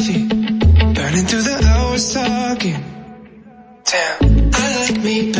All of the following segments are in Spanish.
coffee. Burning through the hours talking. Damn, I like me better.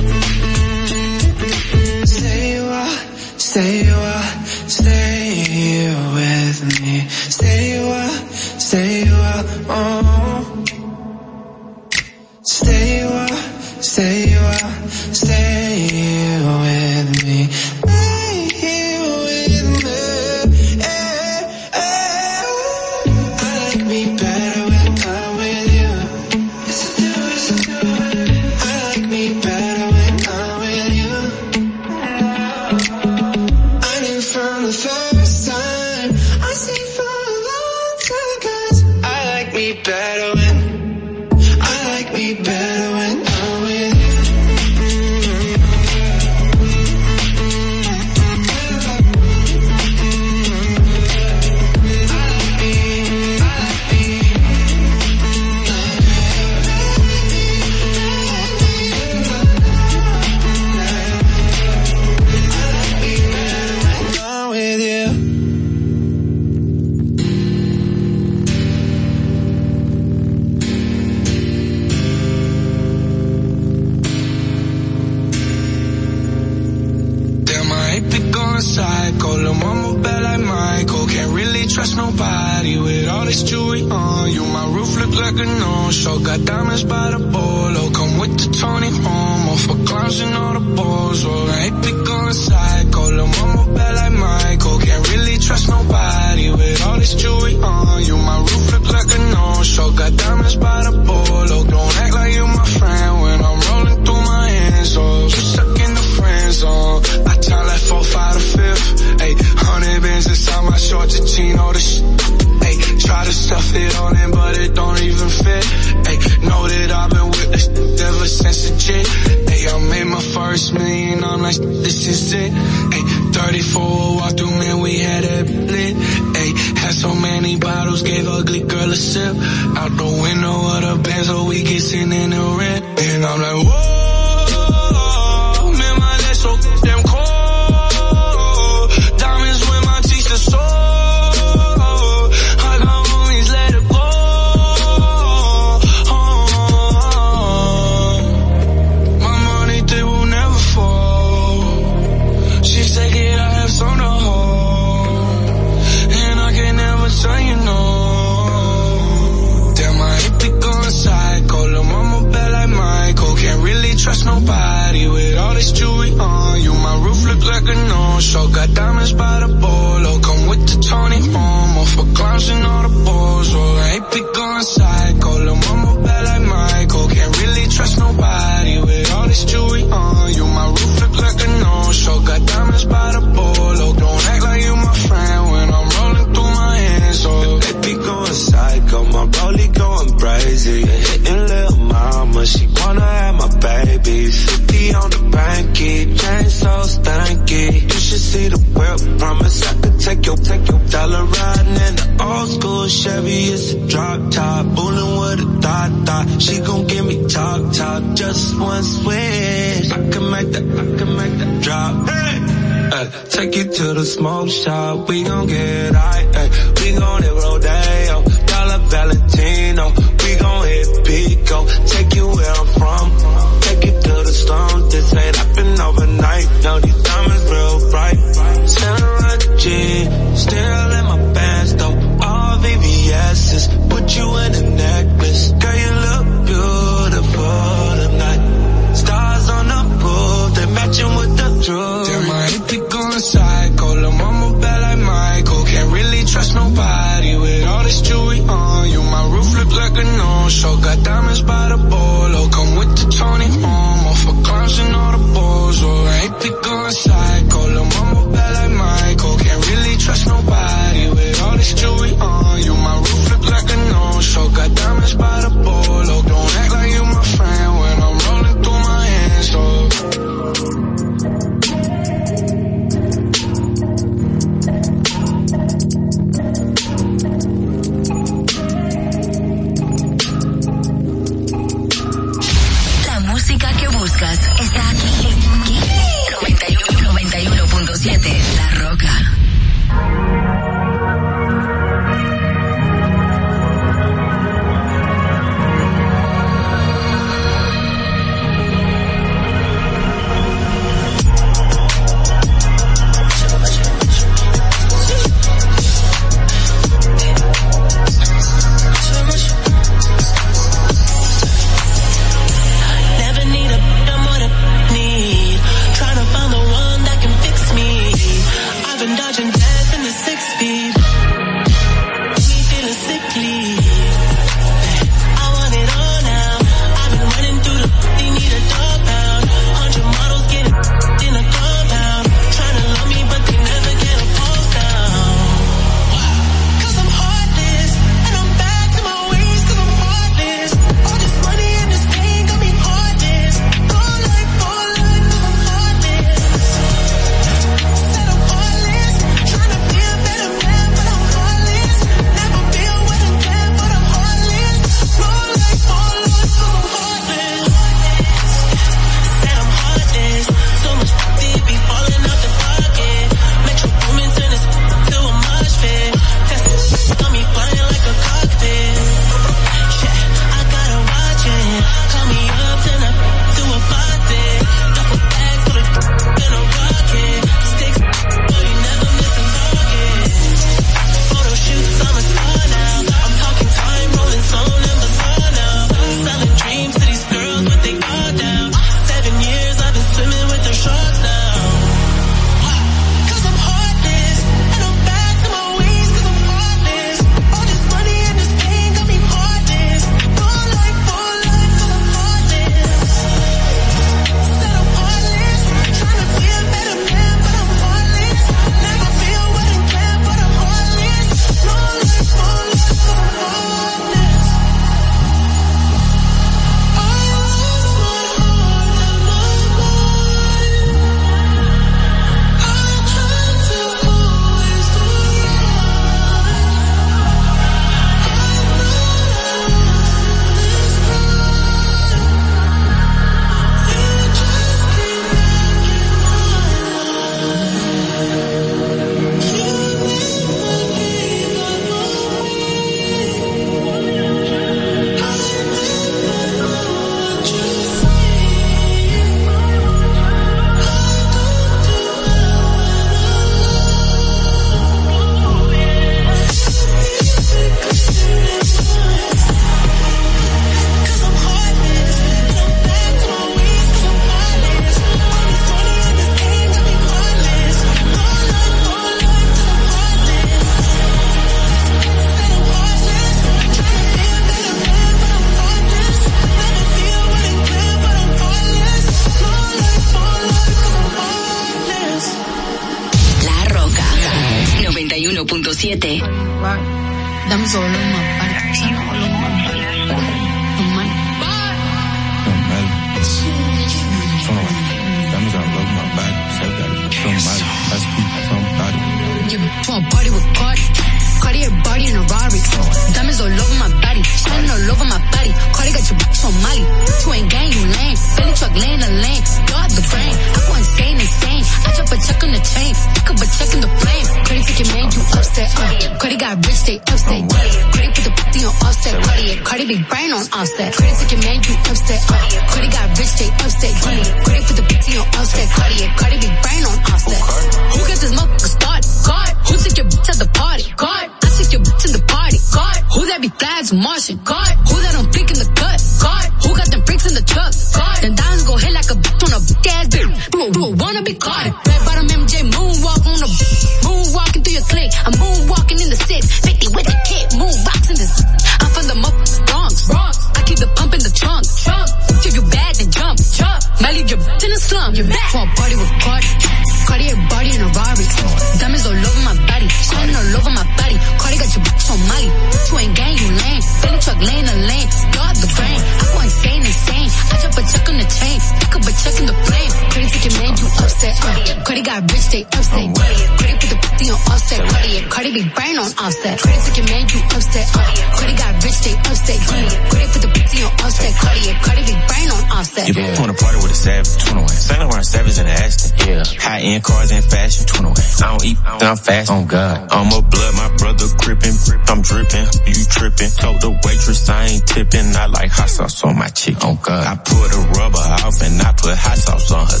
Eat, I'm fast. On God. I'm a blood, my brother gripping. I'm dripping, you tripping. Told the waitress I ain't tipping. I like hot sauce on my chicken. On God. I put a rubber off and I put hot sauce on her.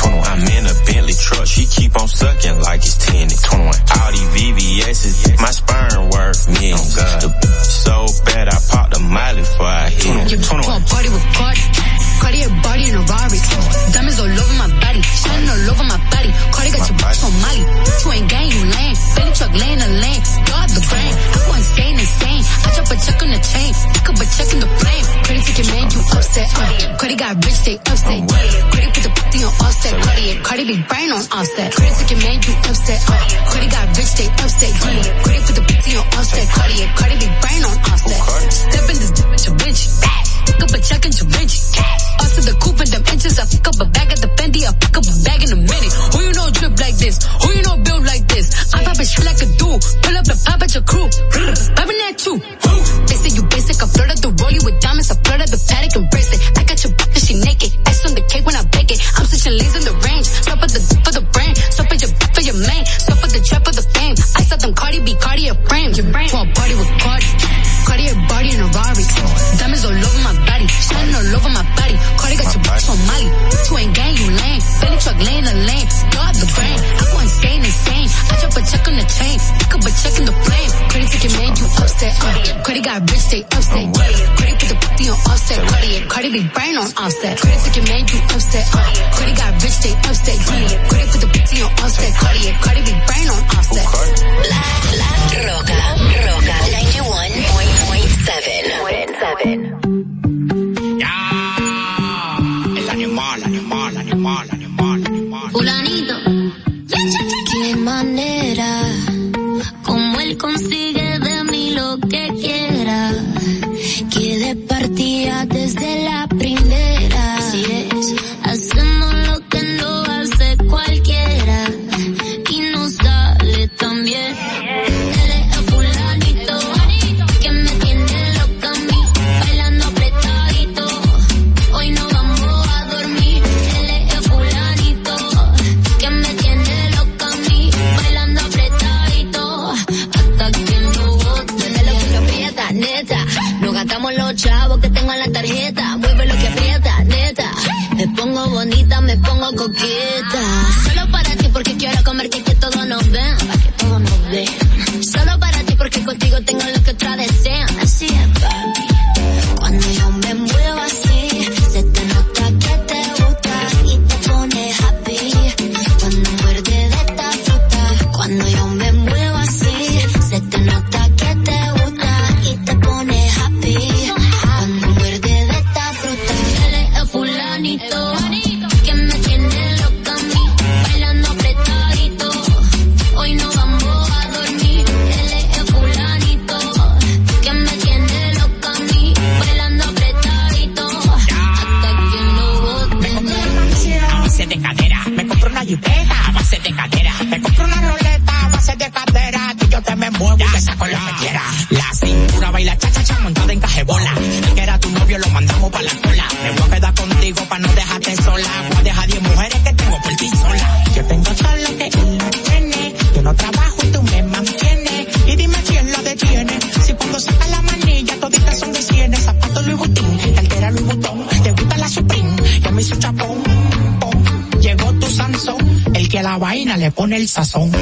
21. I'm in a Bentley truck. She keep on sucking like it's 10. 21. All these VVS's, my sperm worth millions. On God. So bad I popped a miley before I hit. 21. 21. Party with Cardi. Cardi a body in a Rari. Diamonds all over my body. Shining all over my body. Cardi got your bitch on Molly. You ain't gang, you lame. Billy truck laying the lane. Guard the brain. I go insane, insane. I drop a check on the chain. Pick up a check in the flame. Take your man, you upset. Uh. Cardi got rich, they upset. Cardi put the pussy on offset. Cardi, yeah. Cardi be brain on offset. Take your man, you upset. Uh. Cardi got rich, they upset. Cardi put the pussy on offset. Cardi, yeah. Cardi be brain on offset. Step in this bitch, a bitch. Pick up a check and you bitch. Us in the coupe and them inches. I pick up a bag at the Fendi. I pick up a bag in a minute. Who you know drip like this? Who you know build like this? I pop it shit like a dude. Pull up and pop at your crew. Popping that too. They say you basic. I flirt at the rollie with diamonds. I flirt at the paddock and bracelet. I got your bitch, she naked. Ice on the cake when I bake it. I'm switching lanes in the range. Stop at the for the brain. Stop at your for your man. Stop for the trap for the fame. I saw them Cardi B, Cardi a frame. Your brain. For a party with Cardi. Cardi a body in a Rari. Diamonds all over my body. Shining all over my body. Upset. Uh. Cardi got rich, they upset. Yeah. Cardi put the pussy on offset. Cardi, be brain on offset. Cardi take your man, you upset. Uh. Cardi got rich, they upset. Yeah. Cardi put the pussy on offset. Cardi. Cardi be brain on offset. La, la Roca. Roca 91.7. El animal, animal, animal, animal, animal. Fulanito. Qué manera, como él consigue partida desde la primera. Tengo lo que pone el sazón.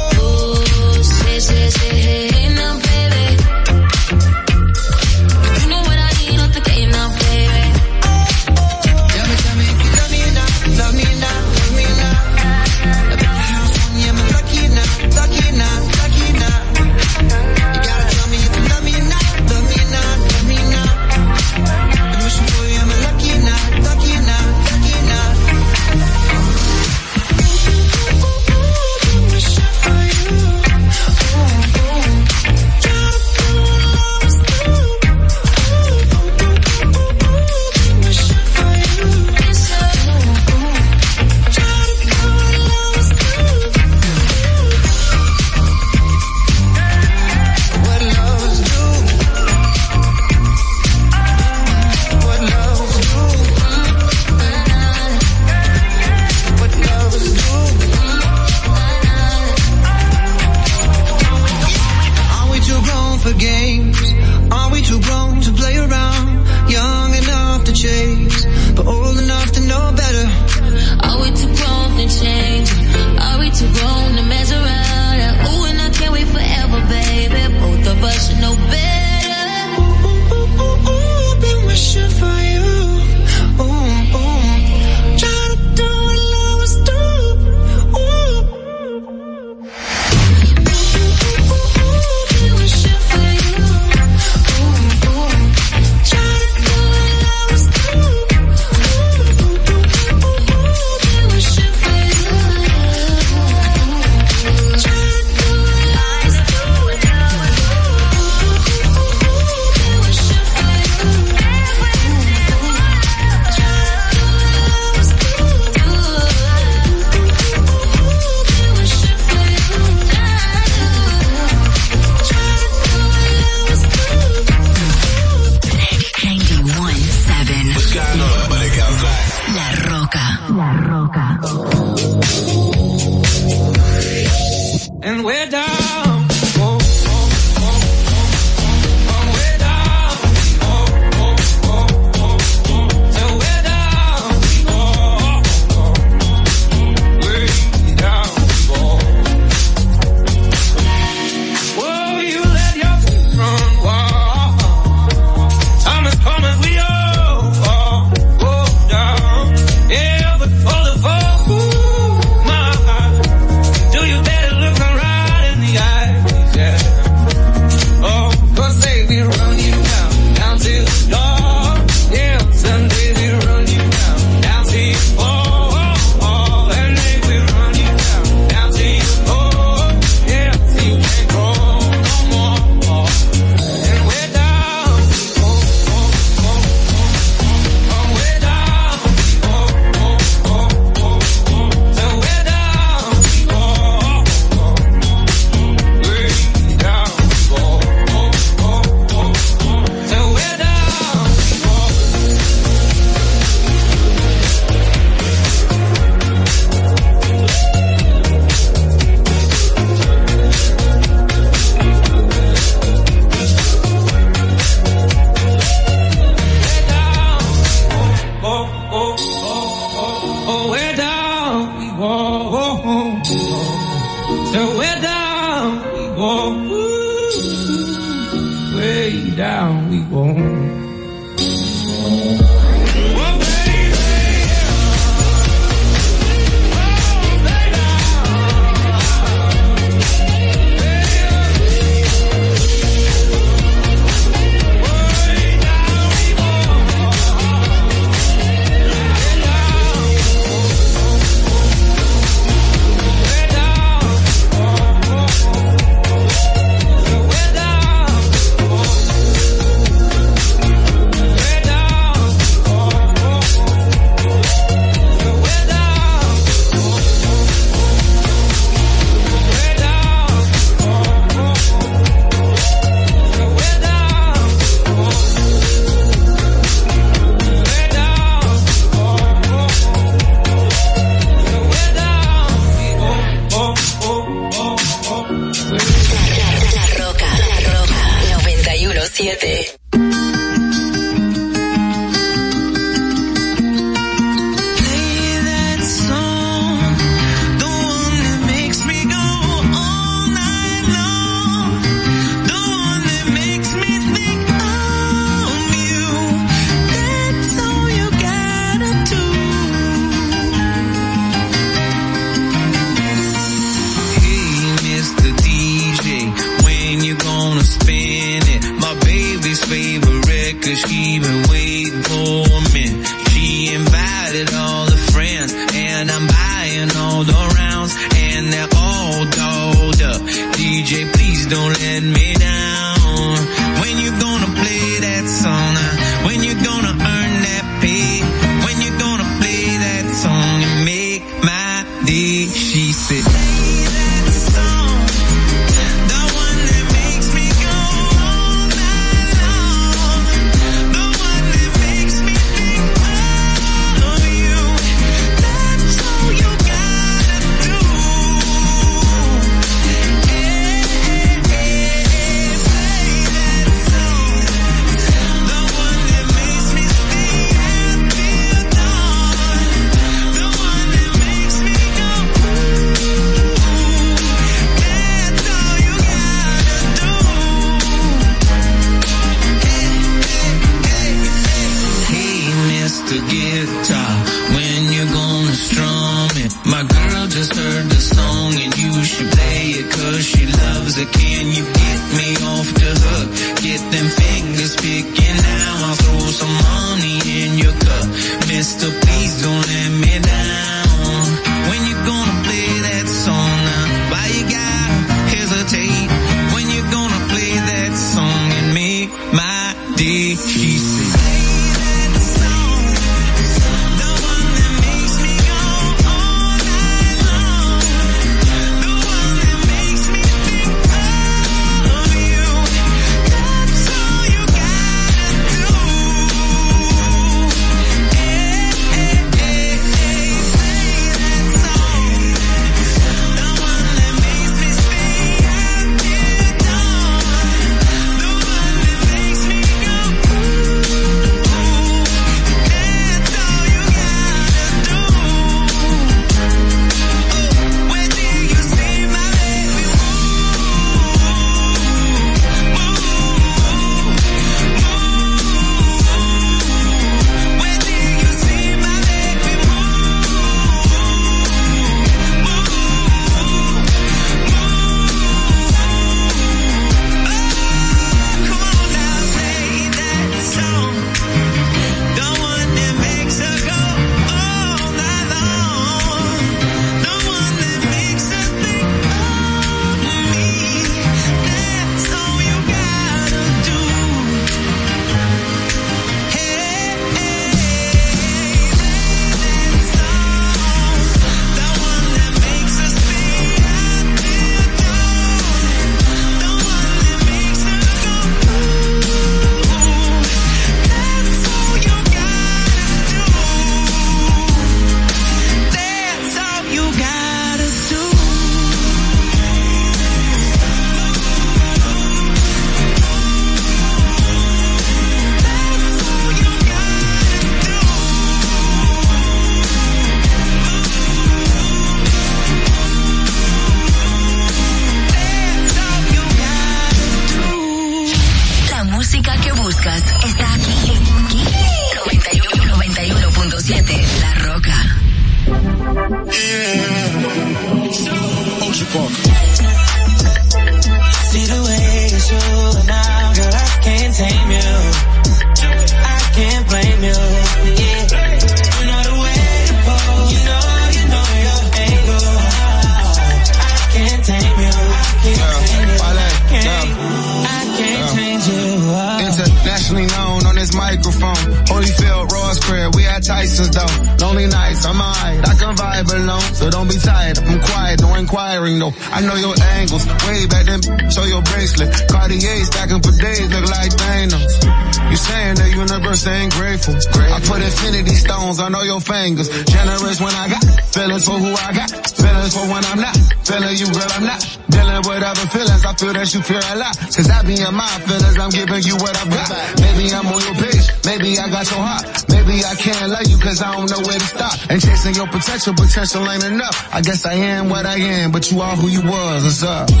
Maybe I'm on your page, maybe I got your heart. Maybe I can't love you cause I don't know where to stop. And chasing your potential, potential ain't enough. I guess I am what I am, but you are who you was, what's up? See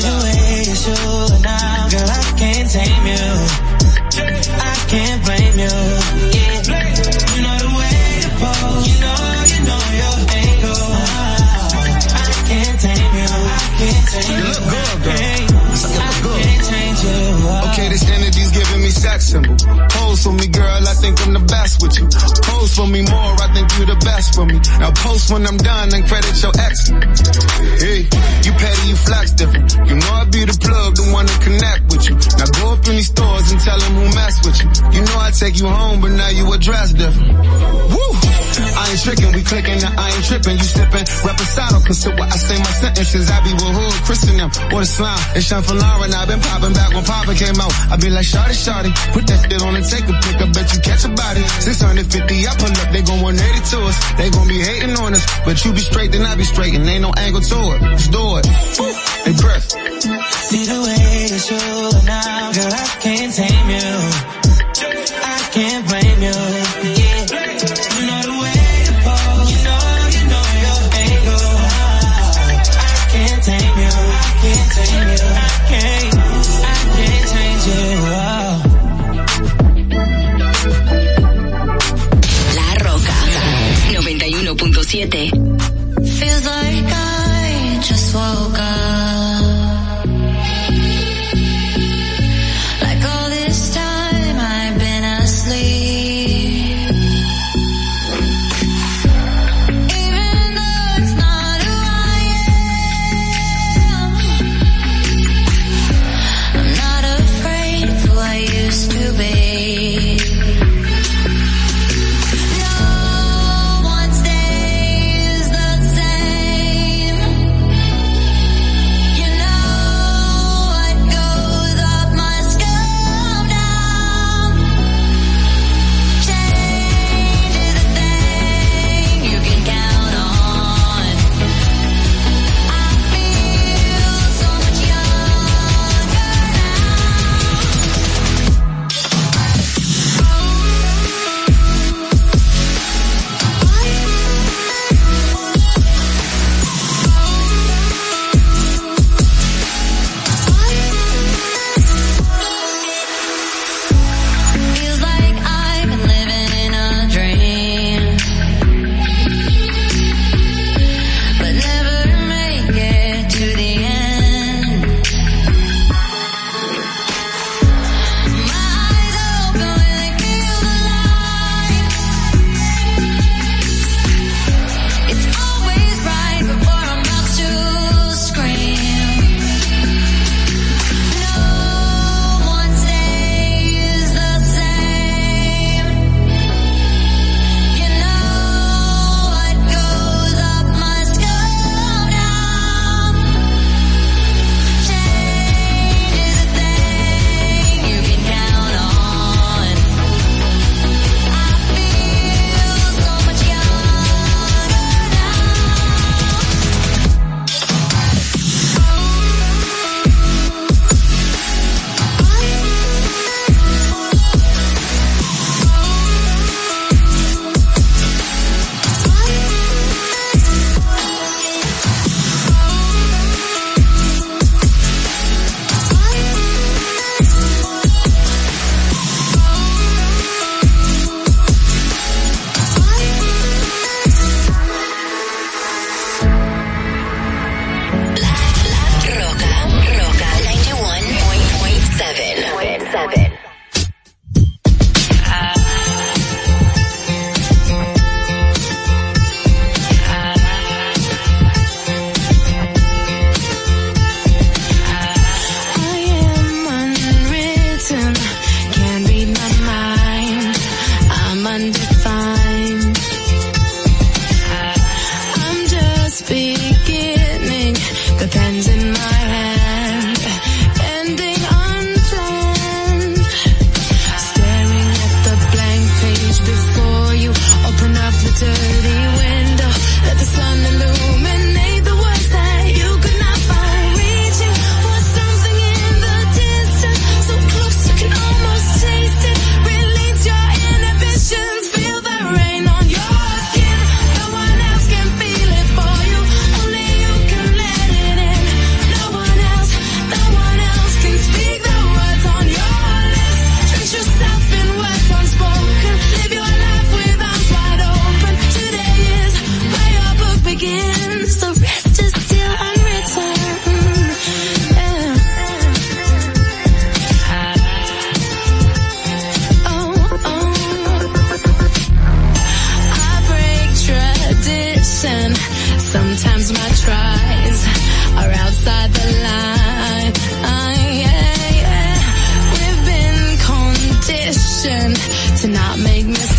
the way you show now, girl, I can't tame you. I can't blame you. Yeah. You know the way to pose, you know, you know your. You, look good, girl. Okay, this energy's giving me sex symbol. Pose for me, girl, I think I'm the best with you. Pose for me more, I think you the best for me. Now post when I'm done and credit your ex. Hey, you petty, you flex different. You know I be the plug, the one to connect with you. Now go up in these stores and tell them who mess with you. You know I take you home, but now you address different. Woo! I ain't tricking, we clicking, I ain't tripping. You slipping, reposado, consider what I say my sentences. I be hood, Christian them, or the slime. It's Sean for Lauren, i been popping back when Papa came out. I be like, shawty, shawty, put that shit on and take a pic, I bet you catch a body. 650, I pull up, they gon' 180 to us. They gon' be hating on us, but you be straight, then I be straight, and ain't no angle to it. Let's do it. Breath. See the way you show now, girl, I can't tame you. I can't blame you. not make mistakes.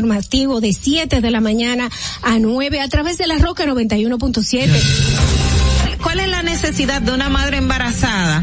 Informativo de 7 de la mañana a 9 a través de la Roca 91.7. ¿Cuál es la necesidad de una madre embarazada?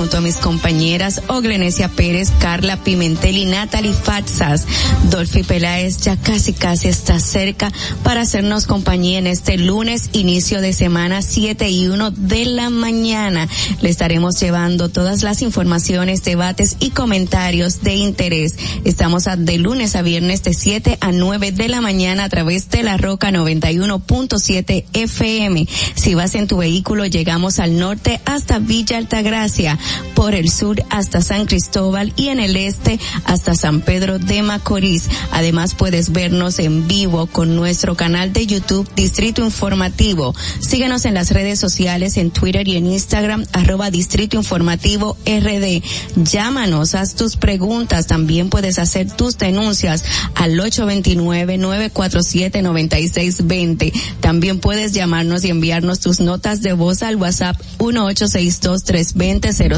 Junto a mis compañeras Oglenesia Pérez, Carla Pimentel y Natalie Fatsas. Dolphy Peláez ya casi casi está cerca para hacernos compañía en este lunes, inicio de semana 7 y 1 de la mañana. Le estaremos llevando todas las informaciones, debates y comentarios de interés. Estamos de lunes a viernes de 7 a 9 de la mañana a través de la Roca 91.7 FM. Si vas en tu vehículo, llegamos al norte hasta Villa Altagracia, por el sur hasta San Cristóbal y en el este hasta San Pedro de Macorís. Además puedes vernos en vivo con nuestro canal de YouTube Distrito Informativo. Síguenos en las redes sociales en Twitter y en Instagram arroba Distrito Informativo RD. Llámanos, haz tus preguntas, también puedes hacer tus denuncias al 829-947-9620. También puedes llamarnos y enviarnos tus notas de voz al WhatsApp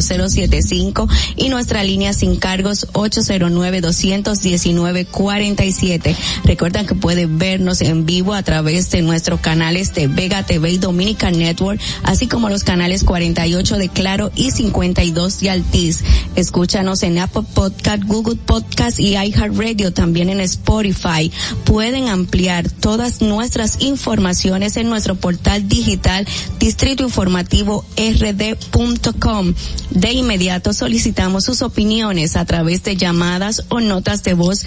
1862-320-0075 y nuestra línea sin cargos 809-219-47. Recuerda que pueden vernos en vivo a través de nuestros canales de Vega TV y Dominica Network, así como los canales 48 de Claro y 52 de Altiz. Escúchanos en Apple Podcast, Google Podcast y iHeartRadio, también en Spotify. Pueden ampliar todas nuestras informaciones en nuestro portal digital Distrito Informativo rd.com. De inmediato solicitamos sus opiniones a través de llamadas o notas de voz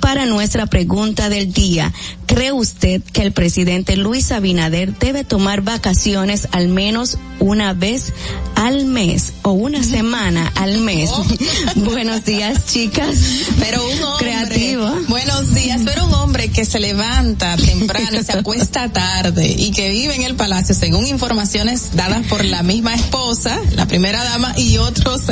para nuestra pregunta del día. ¿Cree usted que el presidente Luis Abinader debe tomar vacaciones al menos una vez al mes o una semana al mes? Buenos días, chicas. Pero un hombre, Creativo. buenos días, pero un hombre que se levanta temprano y se acuesta tarde y que vive en el palacio, según informaciones dadas por la misma esposa, la primera dama y otros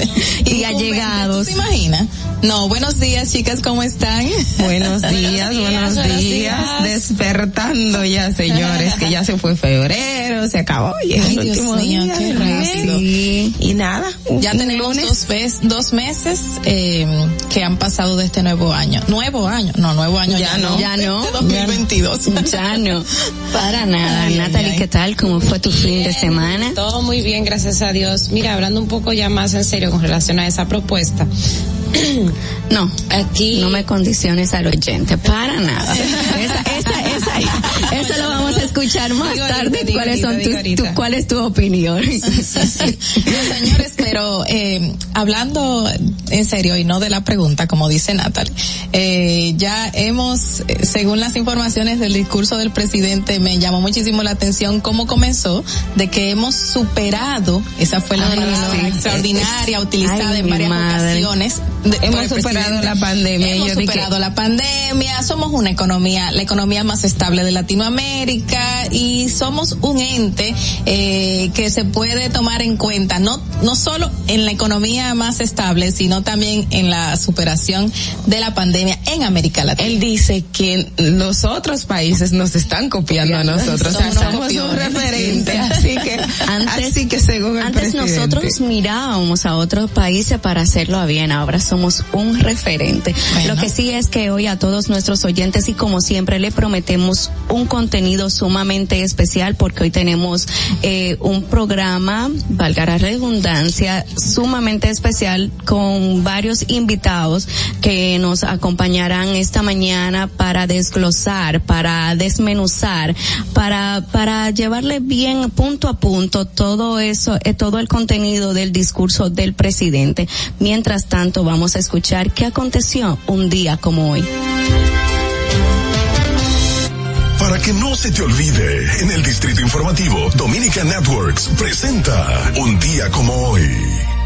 Y allegados. ¿Tú te imaginas? No, buenos días, chicas, ¿cómo están? Buenos días, buenos días. Despertando ya, señores, que ya se fue febrero, se acabó. Y Ay, el Dios último mío, día qué rápido. Y nada. Ya tenemos lunes. dos, dos meses eh, que han pasado de este nuevo año. Nuevo año, no, nuevo año ya, Ya no, ya no. Este 2022. Ya no, para nada. Ay, Natalie, ay. ¿qué tal? ¿Cómo fue tu fin de semana? Todo muy bien, gracias a Dios. Mira, hablando un poco ya más en serio con relación a esa propuesta. No, Aquí no me condiciones al oyente, para nada. Esa, esa, esa, eso lo vamos a escuchar más Digo tarde digo cuáles ahorita, son tus, tu- cuál es tu opinión. No, señores, pero eh, hablando en serio y no de la pregunta, como dice Natalie, eh, ya hemos, eh, según las informaciones del discurso del presidente, me llamó muchísimo la atención cómo comenzó, de que hemos superado, esa fue la palabra sí. extraordinaria utilizada ay, en varias madre. ocasiones. De- Hemos el superado la pandemia. Hemos Yo superado la pandemia, somos una economía, la economía más estable de Latinoamérica y somos un ente eh, que se puede tomar en cuenta, no, no solo en la economía más estable, sino también en la superación de la pandemia en América Latina. Él dice que los otros países nos están copiando a nosotros. O sea, Somos somos un referente. Así que, así que según el Antes presidente. nosotros mirábamos a otros países para hacerlo bien, ahora somos un referente. Bueno. Lo que sí es que hoy a todos nuestros oyentes y como siempre le prometemos un contenido sumamente especial porque hoy tenemos eh, un programa, valga la redundancia, sumamente especial con varios invitados que nos acompañarán esta mañana para desglosar, para desmenuzar, para, para llevarle bien punto a punto todo eso, eh, todo el contenido del discurso del presidente. Mientras tanto, vamos a escuchar qué aconteció un día como hoy. Para que no se te olvide, en el Distrito Informativo, Dominica Networks presenta Un día como hoy.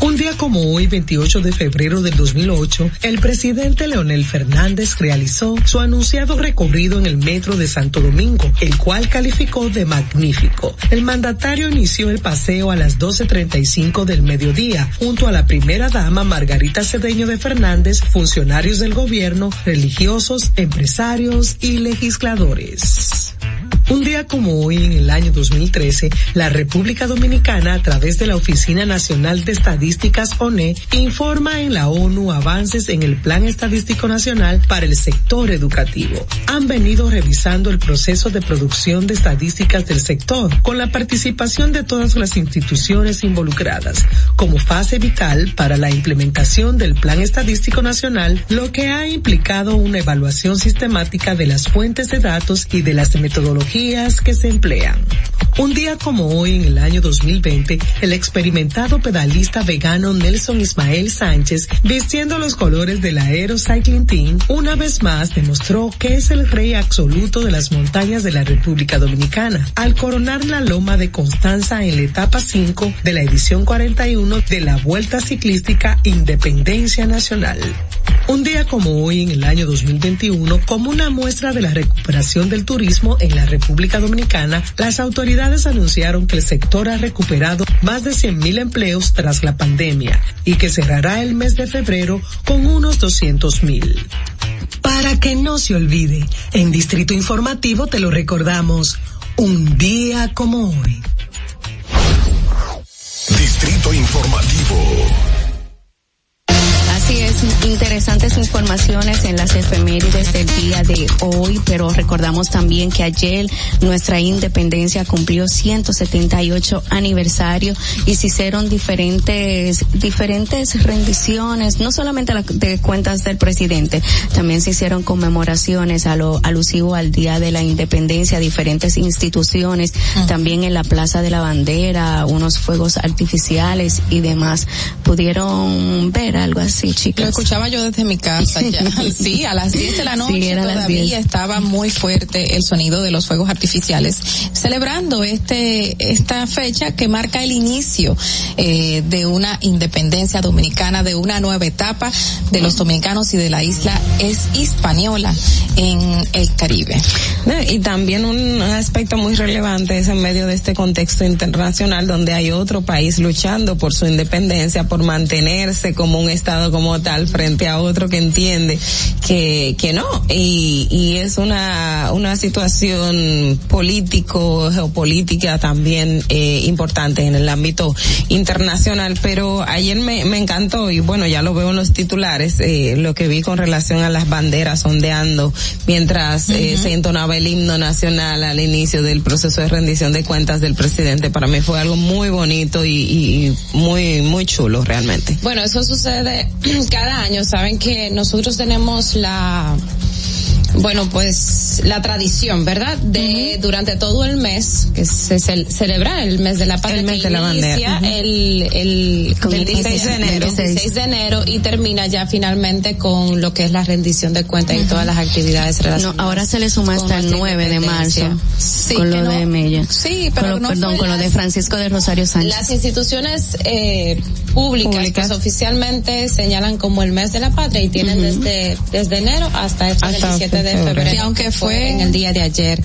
Un día como hoy, 28 de febrero del 2008, el presidente Leonel Fernández realizó su anunciado recorrido en el metro de Santo Domingo, el cual calificó de magnífico. El mandatario inició el paseo a las 12.35 del mediodía, junto a la primera dama Margarita Cedeño de Fernández, funcionarios del gobierno, religiosos, empresarios y legisladores. Un día como hoy, en el año 2013, la República Dominicana, a través de la Oficina Nacional de Estadísticas ONE, informa en la ONU avances en el Plan Estadístico Nacional para el sector educativo. Han venido revisando el proceso de producción de estadísticas del sector, con la participación de todas las instituciones involucradas, como fase vital para la implementación del Plan Estadístico Nacional, lo que ha implicado una evaluación sistemática de las fuentes de datos y de las metodologías que se emplean. Un día como hoy, en el año 2020, el experimentado pedalista vegano Nelson Ismael Sánchez, vistiendo los colores del Aero Cycling Team, una vez más demostró que es el rey absoluto de las montañas de la República Dominicana, al coronar la loma de Constanza en la etapa 5 de la edición 41 de la Vuelta Ciclística Independencia Nacional. Un día como hoy en el año 2021, como una muestra de la recuperación del turismo en la República Dominicana, las autoridades anunciaron que el sector ha recuperado más de 100.000 empleos tras la pandemia y que cerrará el mes de febrero con unos 200.000. Para que no se olvide, en Distrito Informativo te lo recordamos, un día como hoy. Distrito Informativo. Así es, interesantes informaciones en las efemérides del día de hoy, pero recordamos también que ayer nuestra independencia cumplió 178 aniversario y se hicieron diferentes, diferentes rendiciones, no solamente la- de cuentas del presidente, también se hicieron conmemoraciones a lo alusivo al día de la independencia, diferentes instituciones, también en la Plaza de la Bandera, unos fuegos artificiales y demás. ¿Pudieron ver algo así, chicas? Lo escuchaba yo desde mi casa ya. Sí, a las 10 de la noche Sí, todavía 10. estaba muy fuerte el sonido de los fuegos artificiales, celebrando este esta fecha que marca el inicio eh, de una independencia dominicana, de una nueva etapa de los dominicanos y de la isla es hispaniola en el Caribe. Y también un aspecto muy relevante es en medio de este contexto internacional donde hay otro país luchando por su independencia, por mantenerse como un estado como tal frente a otro que entiende que, que no. Y, y es una, una situación político, geopolítica también eh, importante en el ámbito internacional. Pero ayer me, me encantó y bueno, ya lo veo en los titulares, eh, lo que vi con relación a las banderas ondeando mientras eh, se entonaba el himno nacional al inicio del proceso de rendición de cuentas del presidente. Para mí fue algo muy bonito y, y- y muy, muy chulo realmente. Bueno, eso sucede cada año. Saben que nosotros tenemos la Bueno, pues la tradición, ¿verdad? De durante todo el mes que se cel- celebra el mes de la patria, El mes de la bandera. el, el, el el 16 de enero. 16 de enero y termina ya finalmente con lo que es la rendición de cuentas y todas las actividades No, relacionadas. ahora se le suma hasta el 9 de marzo Sí, con lo no- de Mella. Sí, pero Con lo- no perdón, con lo de Francisco de Rosario Sánchez. Las instituciones eh, públicas, Públicas. pues, oficialmente señalan como el mes de la patria y tienen desde desde enero hasta este Hasta 27 de febrero. Sí, aunque fue- en el día de ayer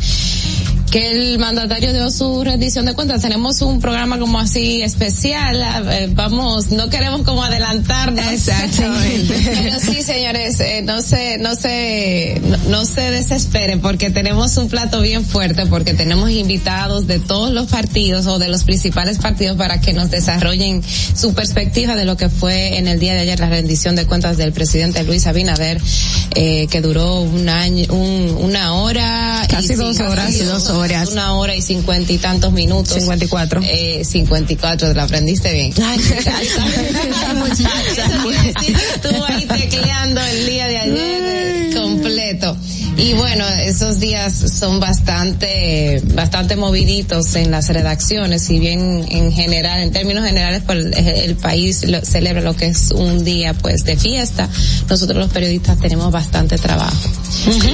que el mandatario dio su rendición de cuentas. Tenemos un programa como así especial. eh, vamos, no queremos como adelantarnos. Exactamente. Pero sí, señores, eh, no se, no se, no, no se desesperen porque tenemos un plato bien fuerte porque tenemos invitados de todos los partidos o de los principales partidos para que nos desarrollen su perspectiva de lo que fue en el día de ayer la rendición de cuentas del presidente Luis Abinader, eh, que duró un año, un, una hora. y Casi dos horas. casi dos horas. Una hora y cincuenta y tantos minutos. 54. Eh, 54, te la aprendiste bien. Ay, muchacha. Estuvo ahí tecleando el día de ayer completo. Y bueno, esos días son bastante, bastante moviditos en las redacciones, si bien en general, en términos generales, pues el, país lo- celebra lo que es un día pues de fiesta, nosotros los periodistas tenemos bastante trabajo.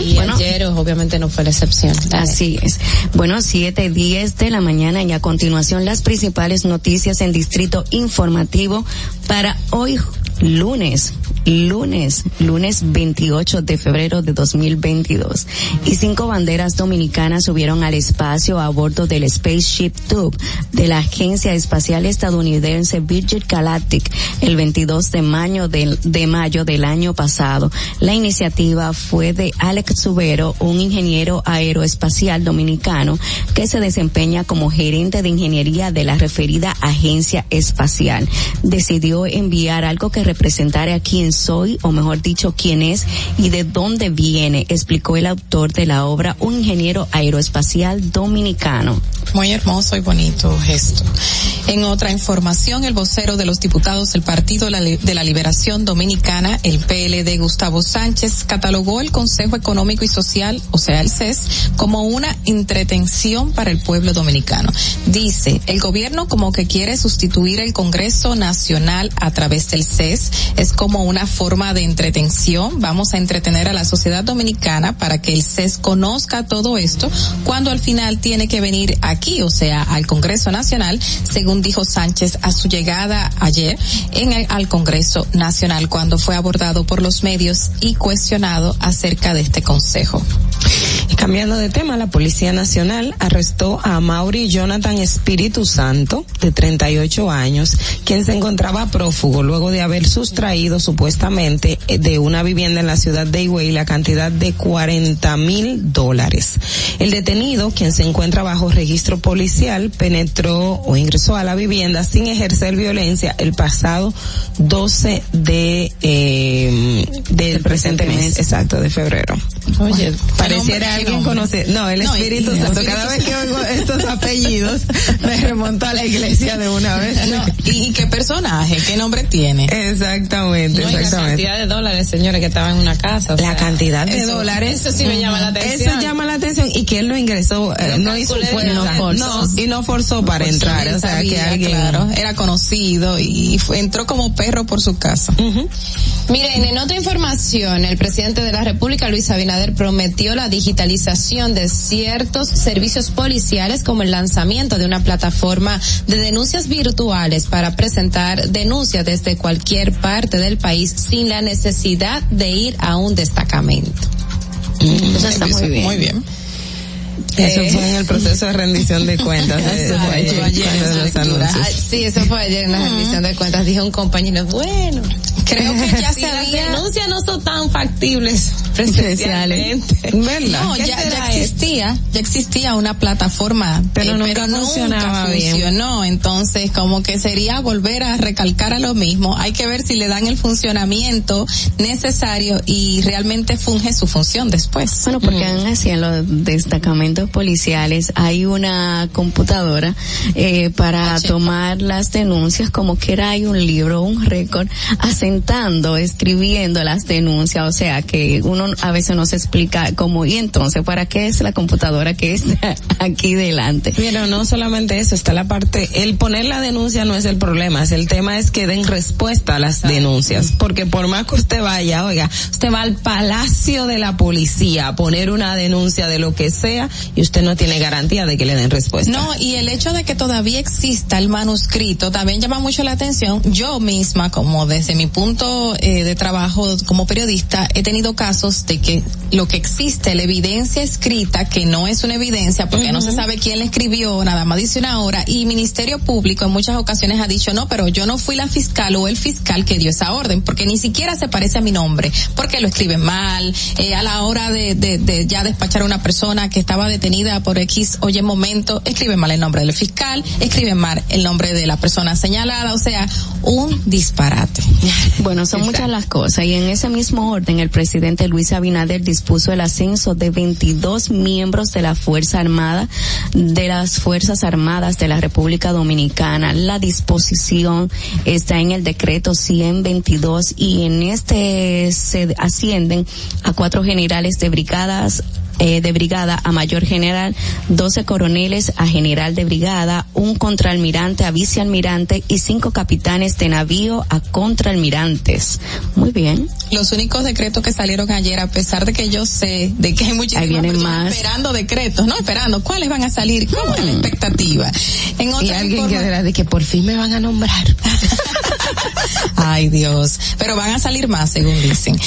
Y Bueno. ayer obviamente no fue la excepción. Así es. Bueno, siete, diez de la mañana y a continuación las principales noticias en Distrito Informativo para hoy lunes, lunes, lunes 28 de febrero de 2022. Y cinco banderas dominicanas subieron al espacio a bordo del Spaceship Tube de la agencia espacial estadounidense Virgin Galactic el 22 de mayo del, de mayo del año pasado. La iniciativa fue de Alex Subero, un ingeniero aeroespacial dominicano que se desempeña como gerente de ingeniería de la referida agencia espacial. Decidió enviar algo que representara a quién soy, o mejor dicho, quién es y de dónde viene, explicó el autor de la obra, un ingeniero aeroespacial dominicano. Muy hermoso y bonito gesto. En otra información, el vocero de los diputados del Partido de la Liberación Dominicana, el PLD Gustavo Sánchez, catalogó el Consejo Económico y Social, o sea, el CES, como una entretención para el pueblo dominicano. Dice, el gobierno como que quiere sustituir el Congreso Nacional a través del CES, es como una forma de entretención, vamos a entretener a la sociedad dominicana para que el CES conozca todo esto, cuando al final tiene que venir aquí, o sea, al Congreso Nacional, según dijo Sánchez a su llegada ayer en el, al Congreso Nacional cuando fue abordado por los medios y cuestionado acerca de este consejo. Cambiando de tema, la Policía Nacional arrestó a Mauri Jonathan Espíritu Santo, de 38 años, quien se encontraba prófugo luego de haber sustraído supuestamente eh, de una vivienda en la ciudad de Higüey la cantidad de 40 mil dólares. El detenido, quien se encuentra bajo registro policial, penetró o ingresó a la vivienda sin ejercer violencia el pasado 12 de eh, del presente mes, exacto, de febrero. Oye, Pareciera alguien conocer. No, el No, Espíritu Santo. Cada vez que oigo estos apellidos, me remonto a la iglesia de una vez. No, ¿Y qué personaje? ¿Qué nombre tiene? Exactamente, No, y la exactamente. cantidad de dólares, señores, que estaban en una casa. La sea, cantidad de eso- dólares. Eso sí me llama la atención. Eso llama la atención y que él lo ingresó, eh, Lo no hizo fuerza. una vez. No, y no forzó para entrar. O sea, que alguien. claro, era conocido y fue- entró como perro por su casa. Miren, en otra información, el presidente de la República, Luis Abinader, prometió la digitalización de ciertos servicios policiales como el lanzamiento de una plataforma de denuncias virtuales para presentar denuncias desde cualquier parte del país sin la necesidad de ir a un destacamento. Eso está muy bien. Muy bien. Eso Eh. fue en el proceso de rendición de cuentas. de- Eso fue de- ayer, ayer anuncios. Ah, Sí, eso fue ayer en la rendición de cuentas. Dijo un compañero, bueno, Creo que ya si se las denuncias no son tan factibles presencialmente. ¿Verdad? No, ¿Qué ya, ya existía, ya existía una plataforma, Pero eh, nunca funcionaba bien. funcionó, entonces como que sería volver a recalcar a lo mismo. Hay que ver si le dan el funcionamiento necesario y realmente funge su función después. Bueno, porque aún así en los destacamentos policiales hay una computadora eh, para tomar las denuncias, como que era hay un libro, un récord, asentando, escribiendo las denuncias, o sea que uno uno a veces no se explica cómo, y entonces, ¿para qué es la computadora que está aquí delante? Pero no solamente eso, está la parte, el poner la denuncia no es el problema, es el tema es que den respuesta a las denuncias, porque por más que usted vaya, oiga, usted va al palacio de la policía a poner una denuncia de lo que sea y usted no tiene garantía de que le den respuesta. No, y el hecho de que todavía exista el manuscrito también llama mucho la atención. Yo misma, como desde mi punto eh, de trabajo como periodista, he tenido casos de que lo que existe, la evidencia escrita, que no es una evidencia porque no se sabe quién la escribió, nada más dice una hora, y Ministerio Público en muchas ocasiones ha dicho, no, pero yo no fui la fiscal o el fiscal que dio esa orden, porque ni siquiera se parece a mi nombre, porque lo escriben mal, eh, a la hora de, de, de ya despachar a una persona que estaba detenida por X oye momento, escriben mal el nombre del fiscal, escriben mal el nombre de la persona señalada, o sea, un disparate. Bueno, son muchas las cosas y en ese mismo orden el presidente Luis Abinader dispuso el ascenso de 22 miembros de la Fuerza Armada de las Fuerzas Armadas de la República Dominicana. La disposición está en el decreto 122 y en este se ascienden a cuatro generales de brigadas eh, de brigada a mayor general, 12 coroneles a general de brigada, un contraalmirante a vicealmirante y cinco capitanes de navío a contraalmirantes. Muy bien. Los únicos decretos que salieron ayer, a pesar de que yo sé de que hay muchísimas más. esperando decretos, no esperando, ¿cuáles van a salir? ¿Cómo es la expectativa? En y otra alguien informa- que de que por fin me van a nombrar. Ay Dios, pero van a salir más según dicen.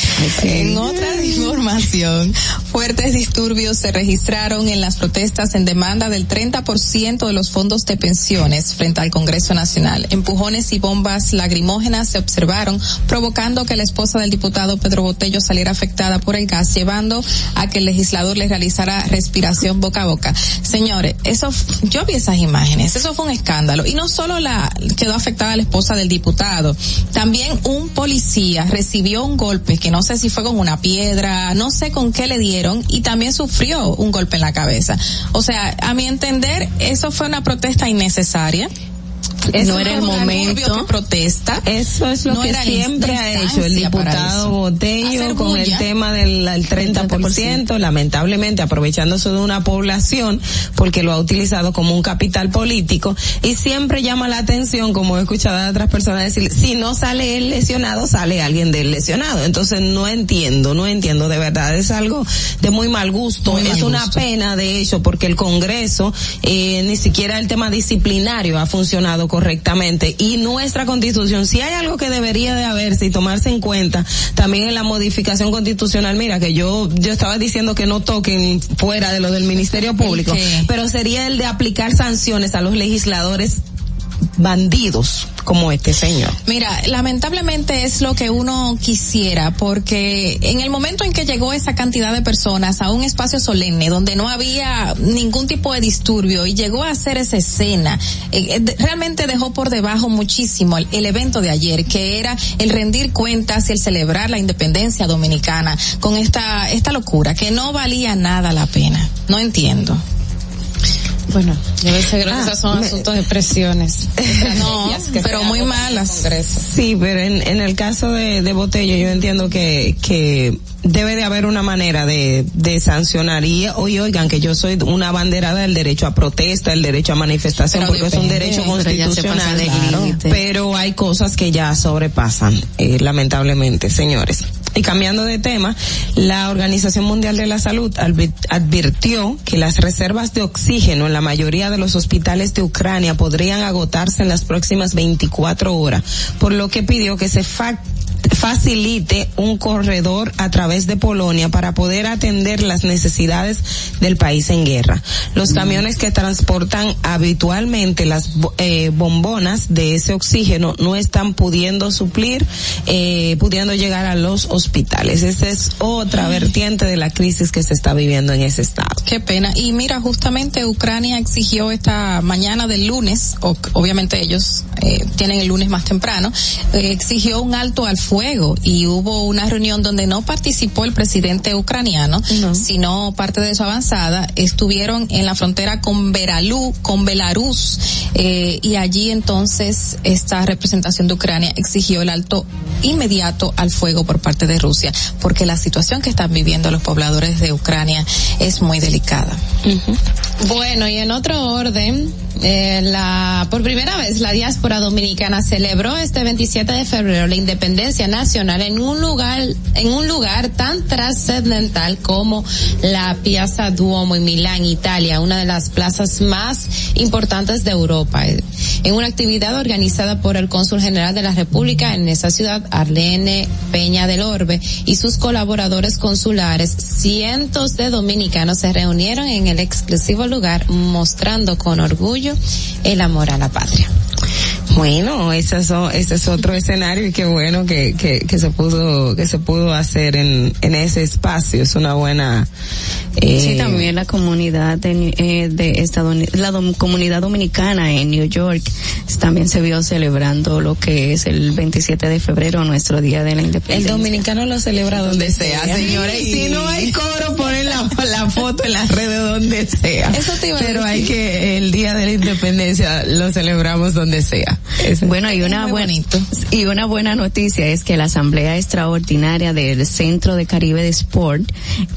En otra información, fuertes disturbios se registraron en las protestas en demanda del 30% de los fondos de pensiones frente al Congreso Nacional. Empujones y bombas lagrimógenas se observaron, provocando que la esposa del diputado Pedro Botello saliera afectada por el gas, llevando a que el legislador le realizara respiración boca a boca. Señores, eso, yo vi esas imágenes, eso fue un escándalo. Y no solo la quedó afectada la esposa del diputado, también un policía recibió un golpe que no sé si fue con una piedra, no sé con qué le dieron y también sufrió un golpe en la cabeza. O sea, a mi entender, eso fue una protesta innecesaria. Eso no era el momento que protesta. Eso es lo No que siempre ha hecho el diputado. Botello con el tema del al 30%, lamentablemente aprovechándose de una población porque lo ha utilizado como un capital político y siempre llama la atención, como he escuchado a otras personas decir, si no sale él lesionado, sale alguien del lesionado. Entonces no entiendo, no entiendo, de verdad, es algo de muy mal gusto, Muy es una pena de hecho porque el Congreso eh, ni siquiera el tema disciplinario ha funcionado correctamente. Y nuestra constitución, si hay algo que debería de haberse y tomarse en cuenta también en la modificación constitucional, mira que yo yo estaba diciendo que no toquen fuera de lo del Ministerio Público, pero sería el de aplicar sanciones a los legisladores bandidos como este señor. Mira, lamentablemente es lo que uno quisiera, porque en el momento en que llegó esa cantidad de personas a un espacio solemne donde no había ningún tipo de disturbio y llegó a hacer esa escena, eh, eh, realmente dejó por debajo muchísimo el, el evento de ayer, que era el rendir cuentas y el celebrar la independencia dominicana con esta, esta locura, que no valía nada la pena. No entiendo. Bueno, Debe ser Ah, esos son me- asuntos de presiones. no, pero muy malas. Sí, pero en, en el caso de, de Botello yo entiendo que, que debe de haber una manera de, de sancionar y hoy oigan que yo soy una banderada del derecho a protesta, el derecho a manifestación, Pero porque es un derecho constitucional, Claro. pero hay cosas que ya sobrepasan, eh, lamentablemente, señores. Y cambiando de tema, la Organización Mundial de la Salud advi- advirtió que las reservas de oxígeno en la mayoría de los hospitales de Ucrania podrían agotarse en las próximas 24 horas, por lo que pidió que se fa- facilite un corredor a través de Polonia para poder atender las necesidades del país en guerra. Los camiones que transportan habitualmente las eh, bombonas de ese oxígeno no están pudiendo suplir, eh, pudiendo llegar a los hospitales. Esa es otra vertiente de la crisis que se está viviendo en ese estado. Qué pena. Y mira, justamente Ucrania exigió esta mañana del lunes, o, obviamente ellos eh, tienen el lunes más temprano, eh, exigió un alto al fuego y hubo una reunión donde no participó el presidente ucraniano, sino parte de su avanzada, estuvieron en la frontera con Veralú, con Belarus, eh, y allí entonces esta representación de Ucrania exigió el alto inmediato al fuego por parte de Rusia, porque la situación que están viviendo los pobladores de Ucrania es muy delicada. Bueno, y en otro orden, eh, la, por primera vez la diáspora dominicana celebró este 27 de febrero la independencia nacional en un lugar, en un lugar tan trascendental como la Piazza Duomo en Milán, Italia, una de las plazas más importantes de Europa. Eh, En una actividad organizada por el cónsul general de la República en esa ciudad, Arlene Peña del Orbe, y sus colaboradores consulares, cientos de dominicanos se reunieron en el exclusivo lugar mostrando con orgullo el amor a la patria. Bueno, ese es, ese es otro escenario y qué bueno que, que, que se pudo que se pudo hacer en, en ese espacio. Es una buena. Eh, Sí, también la comunidad de, eh, de Estados la dom- comunidad dominicana en New York también se vio celebrando lo que es el 27 de febrero, nuestro día de la El independencia. dominicano lo celebra donde sea, señores. Y si no hay coro, ponen la, la foto en las redes donde sea. Eso te iba a Pero hay que, el día de la independencia lo celebramos donde sea. Bueno, y una buena y una buena noticia es que la Asamblea Extraordinaria del Centro de Caribe de Sport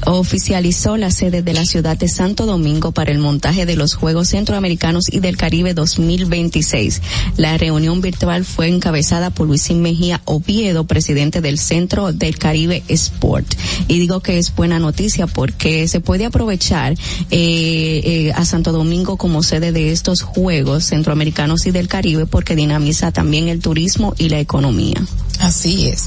oficializó la sede de la ciudad de Santo Domingo para el montaje de los Juegos Centroamericanos y del Caribe 2026. La reunión virtual fue encabezada por Luisín Mejía Oviedo, presidente del Centro del Caribe Sport. Y digo que es buena noticia porque se puede aprovechar eh, eh, a Santo Domingo como sede de estos Juegos Centroamericanos y del Caribe porque dinamiza también el turismo y la economía. Así es.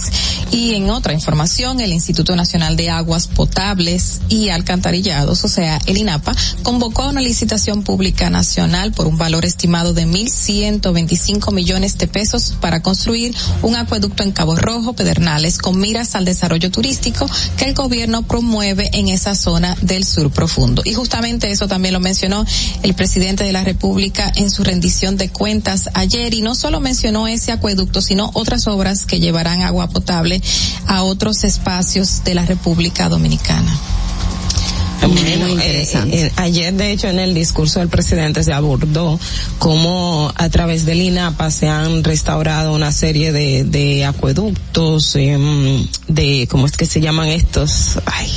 Y en otra información, el Instituto Nacional de Aguas Potables y Alcantarillados, o sea, el INAPA, convocó a una licitación pública nacional por un valor estimado de 1.125 millones de pesos para construir un acueducto en Cabo Rojo, Pedernales, con miras al desarrollo turístico que el gobierno promueve en esa zona del sur profundo. Y justamente eso también lo mencionó el presidente de la República en su rendición de cuentas ayer y no solo mencionó ese acueducto, sino otras obras que llevarán agua potable a otros espacios de la República Dominicana. Bueno, eh, eh, ayer de hecho en el discurso del presidente se abordó cómo a través del INAPA se han restaurado una serie de, de acueductos, em, de, ¿cómo es que se llaman estos? Ay,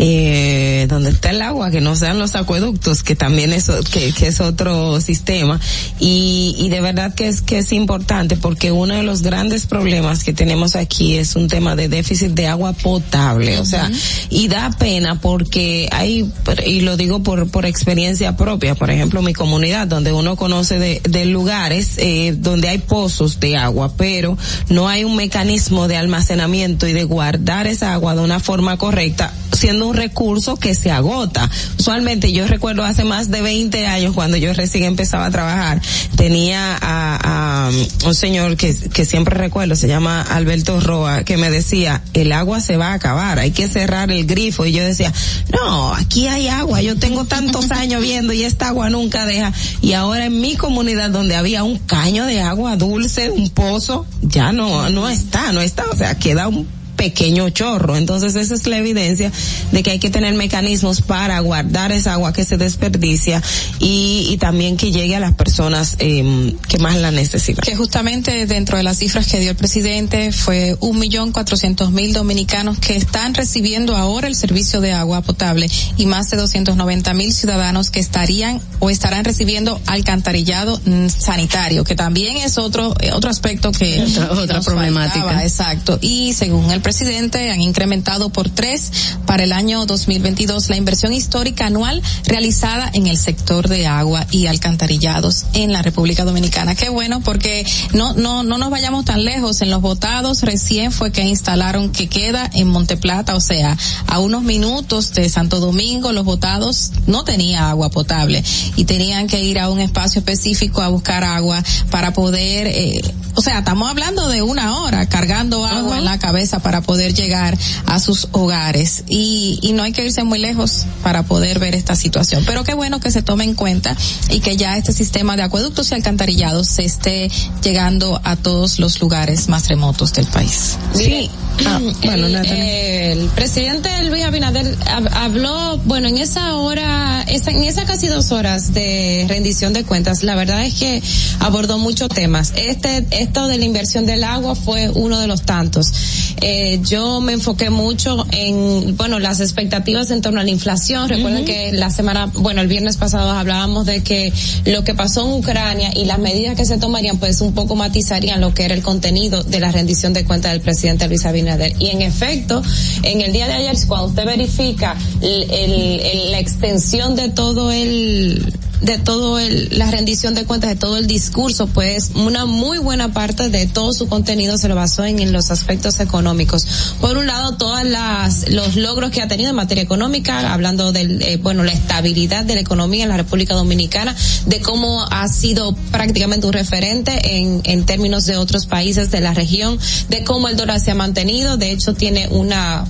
eh, donde está el agua, que no sean los acueductos, que también es, que es otro sistema. Y, y de verdad que es, que es importante porque uno de los grandes problemas que tenemos aquí es un tema de déficit de agua potable. O sea, y da pena porque hay, y lo digo por, por experiencia propia, por ejemplo, mi comunidad, donde uno conoce de, de lugares eh, donde hay pozos de agua, pero no hay un mecanismo de almacenamiento y de guardar esa agua de una forma correcta, siendo un recurso que se agota. Usualmente yo recuerdo hace más de 20 años cuando yo recién empezaba a trabajar, tenía a, a un señor que, que siempre recuerdo, se llama Alberto Roa, que me decía, el agua se va a acabar, hay que cerrar el grifo. Y yo decía, no, aquí hay agua, yo tengo tantos años viendo y esta agua nunca deja. Y ahora en mi comunidad donde había un caño de agua dulce, un pozo, ya no, no está, no está, o sea, queda un pequeño chorro. Entonces esa es la evidencia de que hay que tener mecanismos para guardar esa agua que se desperdicia y, y también que llegue a las personas eh, que más la necesitan. Que justamente dentro de las cifras que dio el presidente fue un millón cuatrocientos mil dominicanos que están recibiendo ahora el servicio de agua potable y más de 290 mil ciudadanos que estarían o estarán recibiendo alcantarillado mm, sanitario, que también es otro eh, otro aspecto que Otra- otra nos problemática. faltaba, exacto. Y según el presidente han incrementado por tres para el año 2022 la inversión histórica anual realizada en el sector de agua y alcantarillados en la República Dominicana. Qué bueno porque no no no nos vayamos tan lejos. En los votados recién fue que instalaron que queda en Monteplata, o sea, a unos minutos de Santo Domingo, los votados no tenía agua potable y tenían que ir a un espacio específico a buscar agua para poder, eh, o sea, estamos hablando de una hora cargando agua en la cabeza para para poder llegar a sus hogares y, y no hay que irse muy lejos para poder ver esta situación. Pero qué bueno que se tome en cuenta y que ya este sistema de acueductos y alcantarillados se esté llegando a todos los lugares más remotos del país. Sí. Ah, bueno, el, el presidente Luis Abinader hab- habló, bueno, en esa hora, esa, en esas casi dos horas de rendición de cuentas, la verdad es que abordó muchos temas. Este, esto de la inversión del agua fue uno de los tantos. Eh, yo me enfoqué mucho en, bueno, las expectativas en torno a la inflación. Recuerden que la semana, bueno, el viernes pasado hablábamos de que lo que pasó en Ucrania y las medidas que se tomarían, pues un poco matizarían lo que era el contenido de la rendición de cuentas del presidente Luis Abinader. Y en efecto, en el día de ayer, cuando usted verifica el- el- el- la extensión de todo el de todo el, la rendición de cuentas, de todo el discurso, pues una muy buena parte de todo su contenido se lo basó en, en los aspectos económicos. Por un lado, todas las, los logros que ha tenido en materia económica, hablando del, eh, bueno, la estabilidad de la economía en la República Dominicana, de cómo ha sido prácticamente un referente en, en términos de otros países de la región, de cómo el dólar se ha mantenido, de hecho tiene una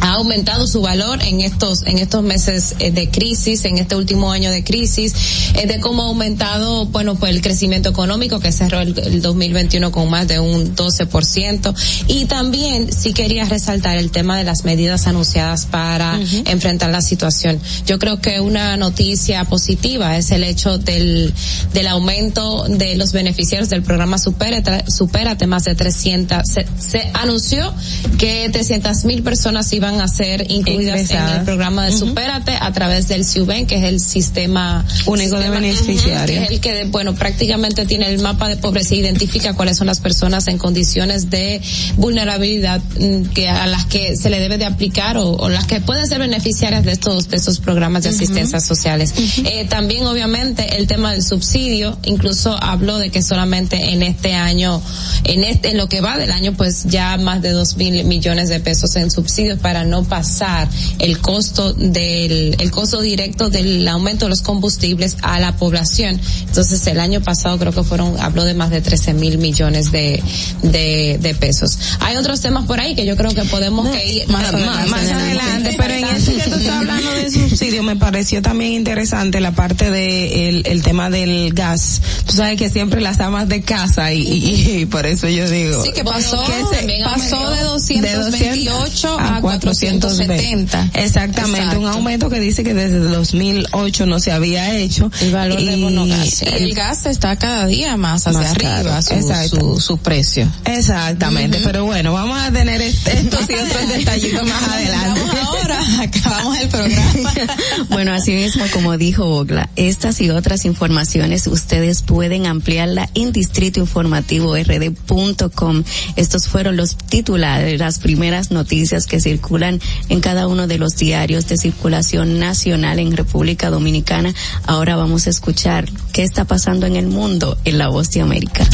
ha aumentado su valor en estos en estos meses eh, de crisis, en este último año de crisis, eh, de cómo ha aumentado, bueno, pues el crecimiento económico que cerró el, el 2021 con más de un 12%. Y también sí quería resaltar el tema de las medidas anunciadas para enfrentar la situación. Yo creo que una noticia positiva es el hecho del, del aumento de los beneficiarios del programa Supérate, Supérate más de 300. Se, se anunció que 300 mil personas iban a ser incluidas en el programa de Supérate a través del CIUBEN, que es el sistema Único de beneficiarios. que es el que, bueno, prácticamente tiene el mapa de pobreza e identifica cuáles son las personas en condiciones de vulnerabilidad mm, que a las que se le debe de aplicar o, o las que pueden ser beneficiarias de estos de estos programas de asistencia sociales. Eh, también obviamente el tema del subsidio, incluso habló de que solamente en este año, en este, en lo que va del año, pues ya más de dos mil millones de pesos en subsidios para no pasar el costo del, el costo directo del aumento de los combustibles a la población. Entonces el año pasado creo que fueron, habló de más de 13 mil millones de, de, de pesos. Hay otros temas por ahí que yo creo que podemos que ir más, más- más adelante, pero en eso que tú estás hablando de subsidio me pareció también interesante la parte de el, el tema del gas. Tú sabes que siempre las amas de casa y, y- y por eso yo digo Sí, que pasó, que se- pasó de 228 a a 470. Exactamente, un aumento que dice que desde 2008 no se había hecho. El valor del bono gas. El gas está cada día más hacia Más arriba, su, exacto. su, su precio. Exactamente, pero bueno, vamos a tener est- estos y otros detallitos más adelante. ahora, acabamos el programa. Bueno, así mismo como dijo Ogla, estas y otras informaciones ustedes pueden ampliarla en distritoinformativord.com. Estos fueron los titulares, las primeras noticias que circulan en cada uno de los diarios de circulación nacional en República Dominicana. Ahora vamos a escuchar qué está pasando en el mundo en la voz de América.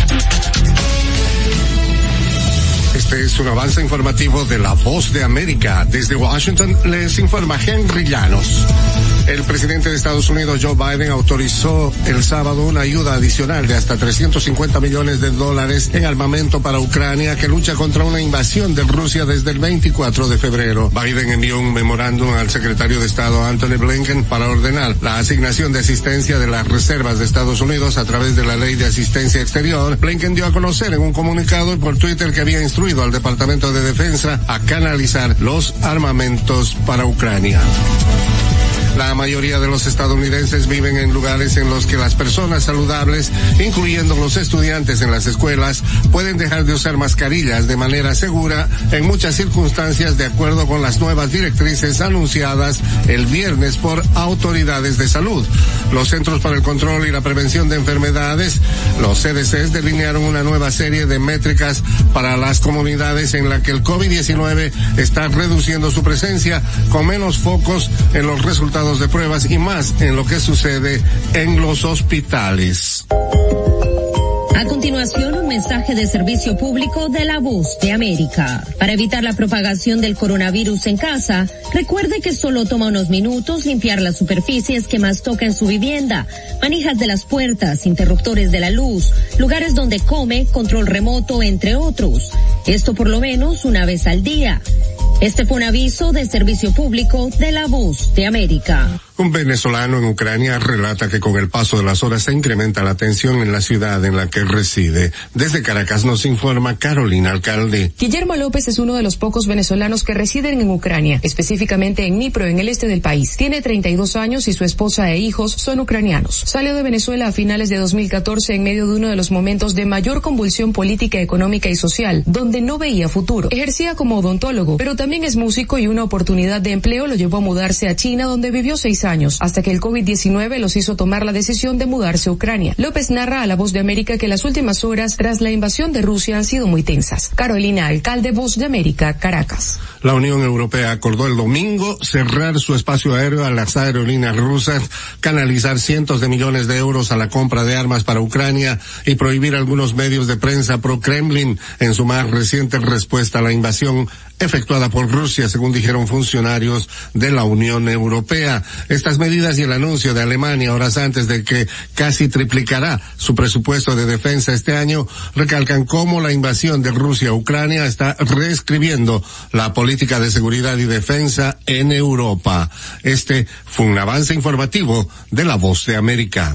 Este es un avance informativo de La Voz de América. Desde Washington les informa Henry Llanos. El presidente de Estados Unidos, Joe Biden, autorizó el sábado una ayuda adicional de hasta 350 millones de dólares en armamento para Ucrania que lucha contra una invasión de Rusia desde el 24 de febrero. Biden envió un memorándum al secretario de Estado Anthony Blinken para ordenar la asignación de asistencia de las reservas de Estados Unidos a través de la ley de asistencia exterior. Blinken dio a conocer en un comunicado por Twitter que había instruido al Departamento de Defensa a canalizar los armamentos para Ucrania. La mayoría de los estadounidenses viven en lugares en los que las personas saludables, incluyendo los estudiantes en las escuelas, pueden dejar de usar mascarillas de manera segura en muchas circunstancias de acuerdo con las nuevas directrices anunciadas el viernes por autoridades de salud. Los Centros para el Control y la Prevención de Enfermedades, los CDCs, delinearon una nueva serie de métricas para las comunidades en la que el COVID-19 está reduciendo su presencia con menos focos en los resultados de pruebas y más en lo que sucede en los hospitales. A continuación, un mensaje de servicio público de la voz de América. Para evitar la propagación del coronavirus en casa, recuerde que solo toma unos minutos limpiar las superficies que más toca en su vivienda, manijas de las puertas, interruptores de la luz, lugares donde come, control remoto, entre otros. Esto por lo menos una vez al día. Este fue un aviso de servicio público de la voz de América. Un venezolano en Ucrania relata que con el paso de las horas se incrementa la tensión en la ciudad en la que reside. Desde Caracas nos informa Carolina Alcalde. Guillermo López es uno de los pocos venezolanos que residen en Ucrania, específicamente en Dnipro, en el este del país. Tiene 32 años y su esposa e hijos son ucranianos. Salió de Venezuela a finales de 2014 en medio de uno de los momentos de mayor convulsión política, económica y social, donde no veía futuro. Ejercía como odontólogo, pero también es músico y una oportunidad de empleo lo llevó a mudarse a China, donde vivió seis años, hasta que el COVID-19 los hizo tomar la decisión de mudarse a Ucrania. López narra a La Voz de América que las últimas horas tras la invasión de Rusia han sido muy tensas. Carolina Alcalde, Voz de América, Caracas. La Unión Europea acordó el domingo cerrar su espacio aéreo a las aerolíneas rusas, canalizar cientos de millones de euros a la compra de armas para Ucrania y prohibir algunos medios de prensa pro-Kremlin en su más reciente respuesta a la invasión efectuada por Rusia, según dijeron funcionarios de la Unión Europea. Estas medidas y el anuncio de Alemania horas antes de que casi triplicará su presupuesto de defensa este año recalcan cómo la invasión de Rusia a Ucrania está reescribiendo la política de seguridad y defensa en Europa. Este fue un avance informativo de la Voz de América.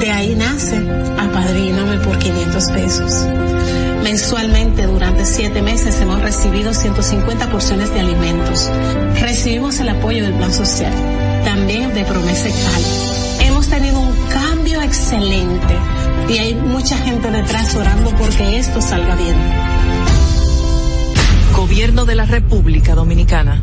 De ahí nace Apadríname por 500 pesos. Mensualmente durante siete meses hemos recibido 150 porciones de alimentos. Recibimos el apoyo del Plan Social, también de Promesa Cal. Hemos tenido un cambio excelente y hay mucha gente detrás orando porque esto salga bien. Gobierno de la República Dominicana.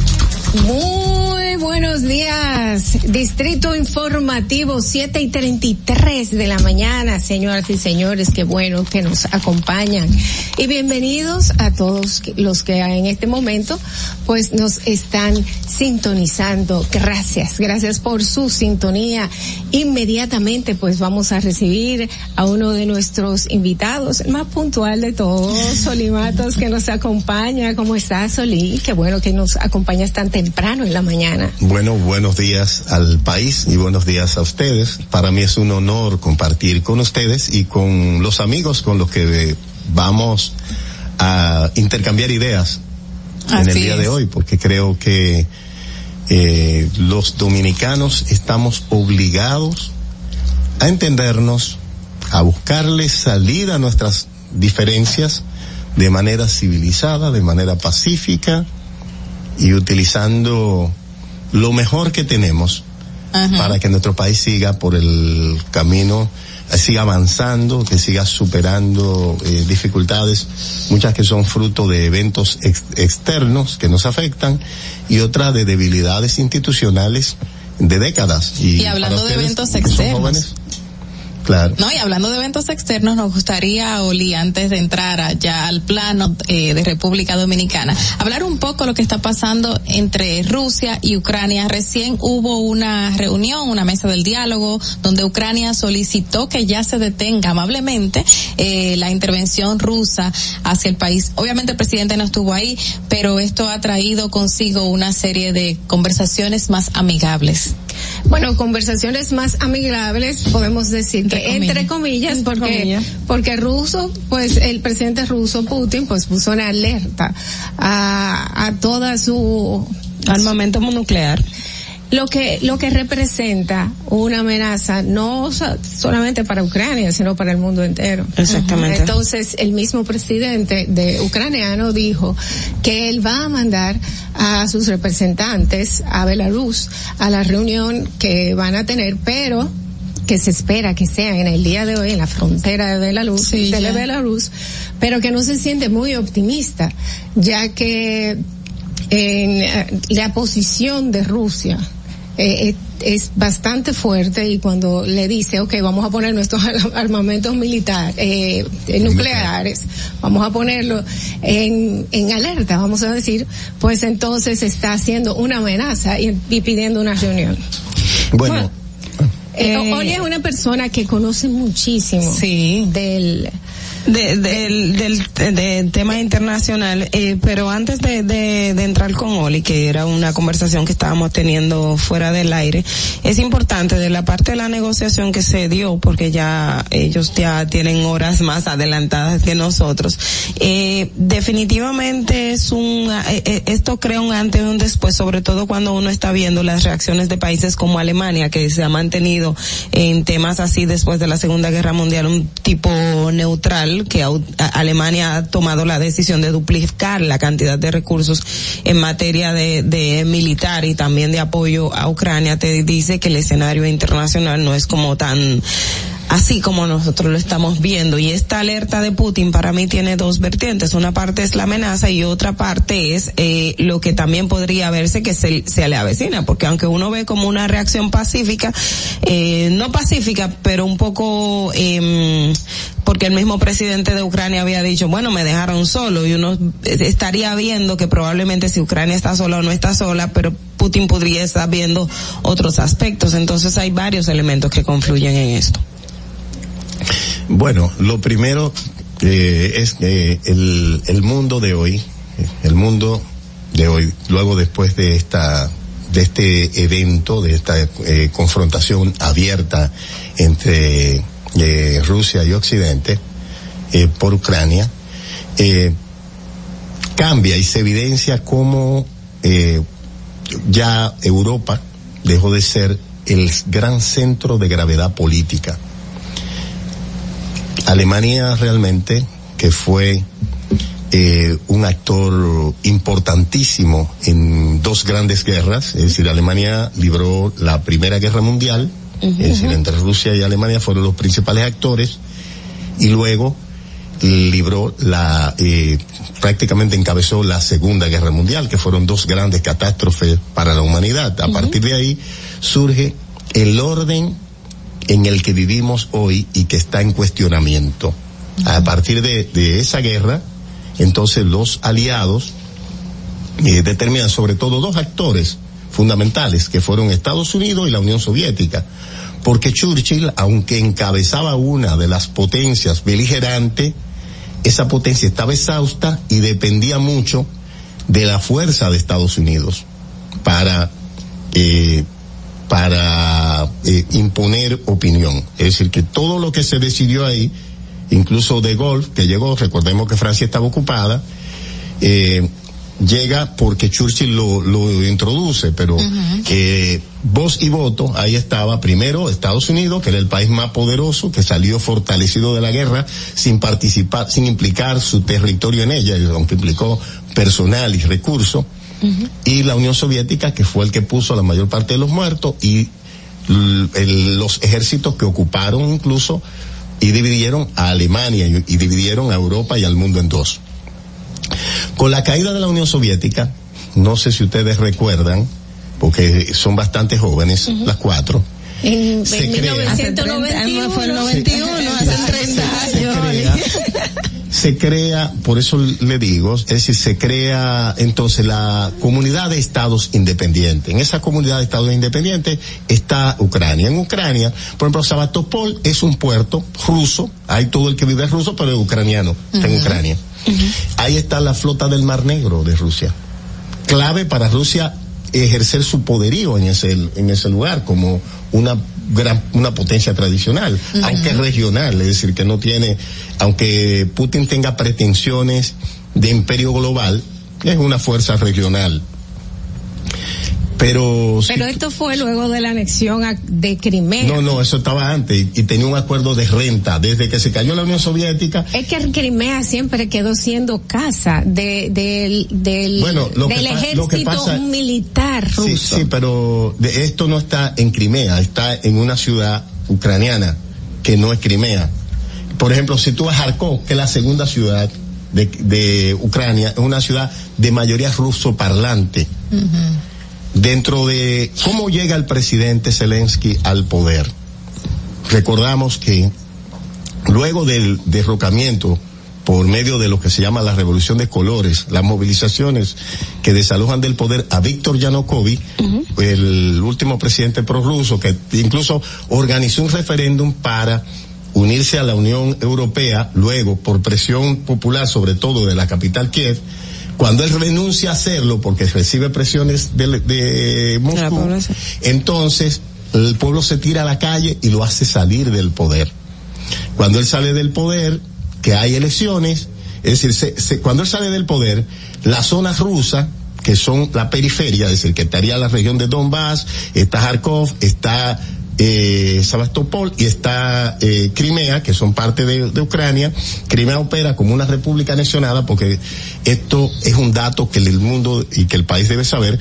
Muy buenos días, Distrito Informativo, 7 y 33 de la mañana, señoras y señores, qué bueno que nos acompañan. Y bienvenidos a todos los que en este momento pues nos están sintonizando. Gracias, gracias por su sintonía. Inmediatamente pues vamos a recibir a uno de nuestros invitados, el más puntual de todos, Solimatos, que nos acompaña. ¿Cómo estás, Solí? Qué bueno que nos acompañas tan temprano en la mañana. Bueno, buenos días al país y buenos días a ustedes. Para mí es un honor compartir con ustedes y con los amigos con los que vamos a intercambiar ideas en el día de hoy, porque creo que eh, los dominicanos estamos obligados a entendernos, a buscarle salida a nuestras diferencias de manera civilizada, de manera pacífica y utilizando lo mejor que tenemos para que nuestro país siga por el camino, eh, siga avanzando, que siga superando eh, dificultades, muchas que son fruto de eventos ex- externos que nos afectan y otras de debilidades institucionales de décadas. Y, Y hablando de eventos externos. jóvenes, Claro. No, y hablando de eventos externos, nos gustaría, Oli, antes de entrar a- ya al plano eh, de República Dominicana, hablar un poco lo que está pasando entre Rusia y Ucrania. Recién hubo una reunión, una mesa del diálogo, donde Ucrania solicitó que ya se detenga amablemente eh, la intervención rusa hacia el país. Obviamente el presidente no estuvo ahí, pero esto ha traído consigo una serie de conversaciones más amigables. Bueno, conversaciones más amigables, podemos decir que entre comillas, porque, porque ruso, pues el presidente ruso Putin, pues puso una alerta a, a toda su armamento nuclear. Lo que, lo que representa una amenaza no so- solamente para Ucrania, sino para el mundo entero. Exactamente. Entonces, el mismo presidente de ucraniano dijo que él va a mandar a sus representantes a Belarus a la reunión que van a tener, pero que se espera que sea en el día de hoy en la frontera de Belarus, de ya. Belarus, pero que no se siente muy optimista, ya que en eh, la posición de Rusia eh, eh, es bastante fuerte y cuando le dice, ok, vamos a poner nuestros ar- armamentos militares, eh, nucleares, vamos a ponerlo en, en alerta, vamos a decir, pues entonces está haciendo una amenaza y, y pidiendo una reunión. Bueno, Eh, Oli es una persona que conoce muchísimo del de- del, del, del tema internacional, eh, pero antes de, de, de entrar con Oli, que era una conversación que estábamos teniendo fuera del aire, es importante de la parte de la negociación que se dio, porque ya ellos ya tienen horas más adelantadas que nosotros, eh, definitivamente es un, eh, eh, esto crea un antes y un después, sobre todo cuando uno está viendo las reacciones de países como Alemania, que se ha mantenido en temas así después de la Segunda Guerra Mundial, un tipo neutral, que Alemania ha tomado la decisión de duplicar la cantidad de recursos en materia de, de militar y también de apoyo a Ucrania, te dice que el escenario internacional no es como tan así como nosotros lo estamos viendo. Y esta alerta de Putin para mí tiene dos vertientes. Una parte es la amenaza y otra parte es eh, lo que también podría verse que se, se le avecina, porque aunque uno ve como una reacción pacífica, eh, no pacífica, pero un poco... Eh, porque el mismo presidente de Ucrania había dicho, bueno, me dejaron solo y uno estaría viendo que probablemente si Ucrania está sola o no está sola, pero Putin podría estar viendo otros aspectos. Entonces hay varios elementos que confluyen en esto. Bueno, lo primero eh, es que el, mundo de hoy, el mundo de hoy, luego después de esta de este evento, de esta eh, confrontación abierta entre eh, Rusia y Occidente eh, por Ucrania, cambia y se evidencia cómo ya Europa dejó de ser el gran centro de gravedad política. Alemania realmente, que fue eh, un actor importantísimo en dos grandes guerras, es decir, Alemania libró la Primera Guerra Mundial, es decir, entre Rusia y Alemania fueron los principales actores, y luego libró la, eh, prácticamente encabezó la Segunda Guerra Mundial, que fueron dos grandes catástrofes para la humanidad. A partir de ahí surge el orden en el que vivimos hoy y que está en cuestionamiento. A partir de, esa guerra, entonces los aliados eh, determinan sobre todo dos actores fundamentales, que fueron Estados Unidos y la Unión Soviética. Porque Churchill, aunque encabezaba una de las potencias beligerantes, esa potencia estaba exhausta y dependía mucho de la fuerza de Estados Unidos para eh, para eh, imponer opinión. Es decir, que todo lo que se decidió ahí, incluso de Gaulle, que llegó, recordemos que Francia estaba ocupada, eh, llega porque Churchill lo, lo introduce, pero eh, voz y voto, ahí estaba primero Estados Unidos, que era el país más poderoso, que salió fortalecido de la guerra sin participar, sin implicar su territorio en ella, aunque implicó personal y recursos, y la Unión Soviética, que fue el que puso la mayor parte de los muertos, y el- los ejércitos que ocuparon incluso y dividieron a Alemania y, y dividieron a Europa y al mundo en dos. Con la caída de la Unión Soviética, no sé si ustedes recuerdan, porque son bastante jóvenes, las cuatro, En, Se en crea. 1991. fue el 91, hace 30 años. Se crea, por eso le digo, es decir, se crea entonces la comunidad de estados independientes. En esa comunidad de estados independientes está Ucrania. En Ucrania, por ejemplo, Sabatopol es un puerto ruso, hay todo el que vive es ruso, pero es ucraniano, está en Ucrania. Ahí está la flota del Mar Negro de Rusia. Clave para Rusia ejercer su poderío en ese, en ese lugar como una gran, una potencia tradicional, aunque regional, es decir, que no tiene, aunque Putin tenga pretensiones de imperio global, es una fuerza regional. Pero, si Pero esto fue luego de la anexión de Crimea. no, no, eso estaba antes y, y tenía un acuerdo de renta desde que se cayó la Unión Soviética. Es que Crimea siempre quedó siendo casa de, del, del, Bueno, lo que del pa- lo ejército que pasa- militar ruso. Sí, sí, pero de esto no está en Crimea, está en una ciudad ucraniana que no es Crimea. Por ejemplo, si tú vas a Kharkov, que es la segunda ciudad de, de Ucrania, es una ciudad de mayoría ruso parlante. Dentro de cómo llega el presidente Zelensky al poder. Recordamos que luego del derrocamiento por medio de lo que se llama la revolución de colores, las movilizaciones que desalojan del poder a Víctor Yanukovych, el último presidente prorruso, que incluso organizó un referéndum para unirse a la Unión Europea, luego por presión popular, sobre todo de la capital Kiev, cuando él renuncia a hacerlo porque recibe presiones de, de Moscú, entonces el pueblo se tira a la calle y lo hace salir del poder. Cuando él sale del poder, que hay elecciones, es decir, se- se- cuando él sale del poder, la zona rusa, que son la periferia, es decir, que estaría la región de Donbass, está Kharkov, está eh, Sebastopol y está eh, Crimea, que son parte de, Ucrania. Crimea opera como una república anexionada porque esto es un dato que el mundo y que el país debe saber.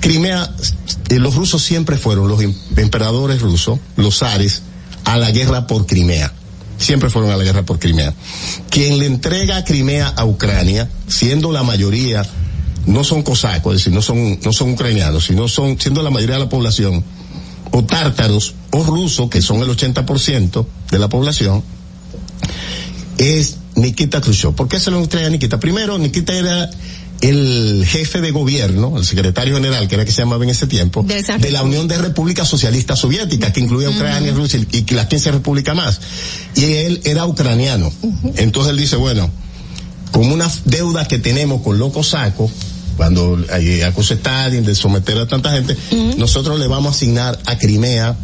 Crimea, eh, los rusos siempre fueron, los em- emperadores rusos, los zares, a la guerra por Crimea. Siempre fueron a la guerra por Crimea. Quien le entrega Crimea a Ucrania, siendo la mayoría, no son cosacos, es decir, no son, no son ucranianos, sino son, siendo la mayoría de la población, o tártaros, o rusos, que son el 80% de la población, es Nikita Khrushchev. ¿Por qué se lo entrega a Nikita? Primero, Nikita era el jefe de gobierno, el secretario general, que era que se llamaba en ese tiempo, De la Unión de Repúblicas Socialistas Soviéticas, que incluía Ucrania, Rusia y que las 15 repúblicas más. Y él era ucraniano. Entonces él dice, bueno, con una deuda que tenemos con los cosacos, cuando eh, acusa Stalin de someter a tanta gente, nosotros le vamos a asignar a Crimea,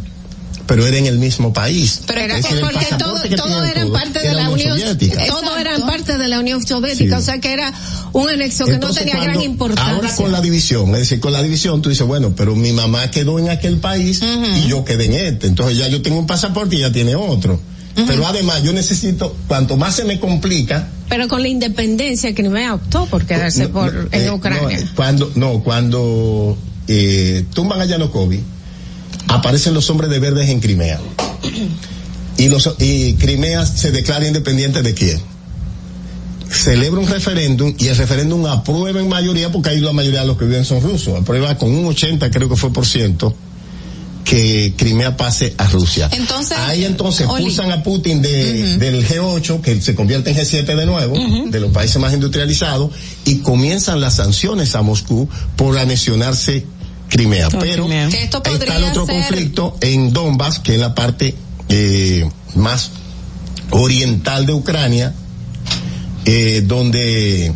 pero era en el mismo país. Pero era Es decir, porque todo, todo eran parte de era la Unión Soviética. todo eran parte de la Unión Soviética, Sí. o sea que era un anexo que Entonces, no tenía cuando- gran importancia. Ahora con la división, es decir, con la división tú dices, bueno, pero mi mamá quedó en aquel país y yo quedé en este. Entonces ya yo tengo un pasaporte y ella tiene otro. Pero además yo necesito, cuanto más se me complica, Pero con la independencia Crimea optó por quedarse no, por no, en eh, Ucrania. no, cuando, no, cuando eh, tumban a Yanukovych, aparecen los hombres de verdes en Crimea. Y, los, y Crimea se declara independiente de quién? Celebra un referéndum y el referéndum aprueba en mayoría, porque ahí la mayoría de los que viven son rusos, aprueba con un 80 creo que fue por ciento que Crimea pase a Rusia. Entonces, ahí entonces Oli. pulsan a Putin de, del G8, que se convierte en G7 de nuevo, de los países más industrializados, y comienzan las sanciones a Moscú por anexionarse Crimea. Pero Crimea. Esto está el otro ser- conflicto en Donbass, que es la parte eh, más oriental de Ucrania, eh, donde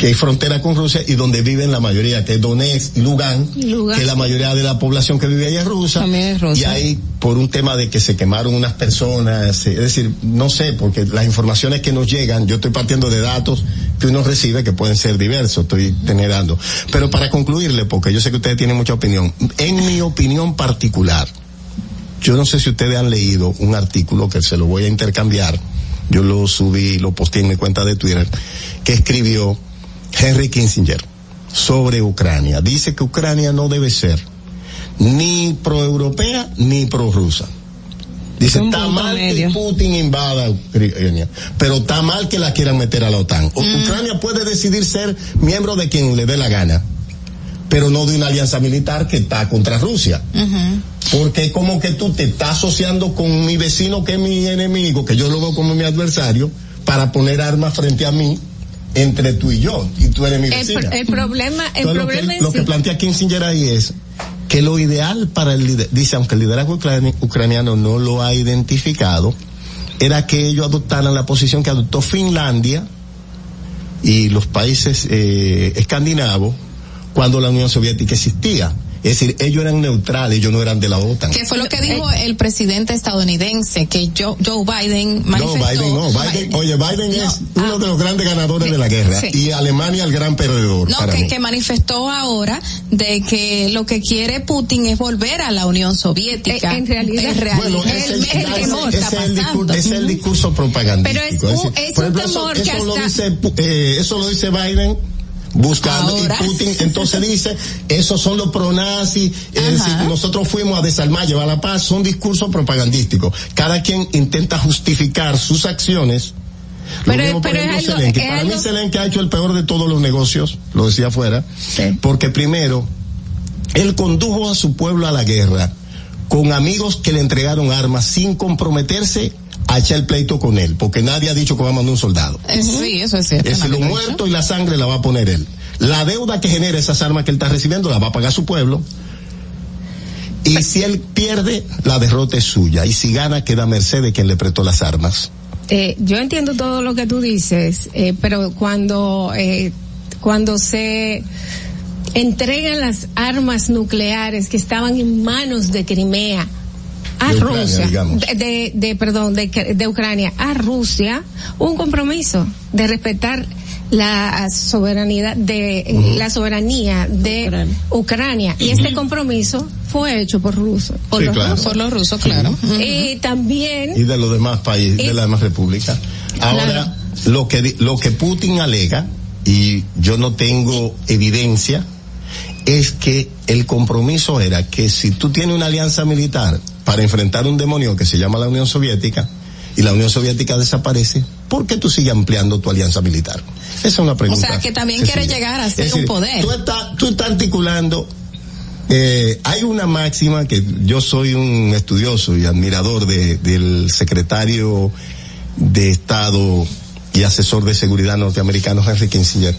que hay frontera con Rusia y donde viven la mayoría, que es Donetsk y Lugansk, Lugansk. que la mayoría de la población que vive ahí es rusa. Y ahí, por un tema de que se quemaron unas personas, eh, es decir, no sé, porque las informaciones que nos llegan, yo estoy partiendo de datos que uno recibe que pueden ser diversos, estoy generando. Pero para concluirle, porque yo sé que ustedes tienen mucha opinión, en mi opinión particular, yo no sé si ustedes han leído un artículo que se lo voy a intercambiar, yo lo subí, lo posté en mi cuenta de Twitter, que escribió Henry Kissinger sobre Ucrania. Dice que Ucrania no debe ser ni pro-europea ni pro-rusa. Dice, está mal medio. que Putin invada Ucrania, pero está mal que la quieran meter a la OTAN. O- Ucrania puede decidir ser miembro de quien le dé la gana, pero no de una alianza militar que está contra Rusia. Porque como que tú te estás asociando con mi vecino que es mi enemigo, que yo lo veo como mi adversario, para poner armas frente a mí, entre tú y yo, y tú eres mi El, vecina. pro- el problema, el Entonces, problema lo que, en lo sí- que plantea Kissinger ahí es que lo ideal para el lider- dice, aunque el liderazgo ucrani- ucraniano no lo ha identificado, era que ellos adoptaran la posición que adoptó Finlandia y los países eh, escandinavos cuando la Unión Soviética existía. Es decir, ellos eran neutrales, ellos no eran de la OTAN. Que fue lo que dijo el presidente estadounidense, que Joe, Joe Biden No, manifestó. Biden no. Biden, oye, Biden es uno de los grandes ganadores de la guerra Sí. y Alemania el gran perdedor No, para que, mí. que manifestó ahora de que lo que quiere Putin es volver a la Unión Soviética. Eh, en realidad- En realidad, Bueno, es el, es el temor ese está es el discurso, pasando. ese es el discurso propagandístico. Pero es decir, un- es un ejemplo, temor eso, que eso lo hasta- dice, Pu- eh, eso lo dice Biden buscando Ahora. y Putin. Entonces dice esos son los pronazis es decir nosotros fuimos a desarmar llevar la paz. Son discursos propagandísticos. Cada quien intenta justificar sus acciones. Lo Pero- mismo, es ejemplo, algo- Zelensky. es para mí Zelensky ha hecho el peor de todos los negocios lo decía afuera porque primero él condujo a su pueblo a la guerra con amigos que le entregaron armas sin comprometerse a echar el pleito con él, porque nadie ha dicho que va a mandar un soldado. Eh, Sí, eso es cierto. Es decir, muerto y la sangre la va a poner él. La deuda que genera esas armas que él está recibiendo la va a pagar su pueblo. Y si él pierde, la derrota es suya. Y si gana, queda a merced de quien le prestó las armas. Eh, yo entiendo todo lo que tú dices, eh, pero cuando eh, cuando se entregan las armas nucleares que estaban en manos de Crimea a De Rusia, de, de, de- perdón, de, de Ucrania a Rusia, un compromiso de respetar la soberanía de la soberanía de Ucrania, y este compromiso fue hecho por rusos, por Sí, los claro. rusos. Por los rusos, claro. Y también Y de los demás países, de las demás repúblicas. Ahora, lo que, di- lo que Putin alega, y yo no tengo evidencia, es que el compromiso era que si tú tienes una alianza militar para enfrentar un demonio que se llama la Unión Soviética, y la Unión Soviética desaparece, ¿por qué tú sigues ampliando tu alianza militar? Esa es una O pregunta. sea, que también quiere llegar a Es ser un poder. Tú estás, tú estás articulando eh, hay una máxima que yo soy un estudioso y admirador de, del secretario de Estado y asesor de seguridad norteamericano Henry Kissinger.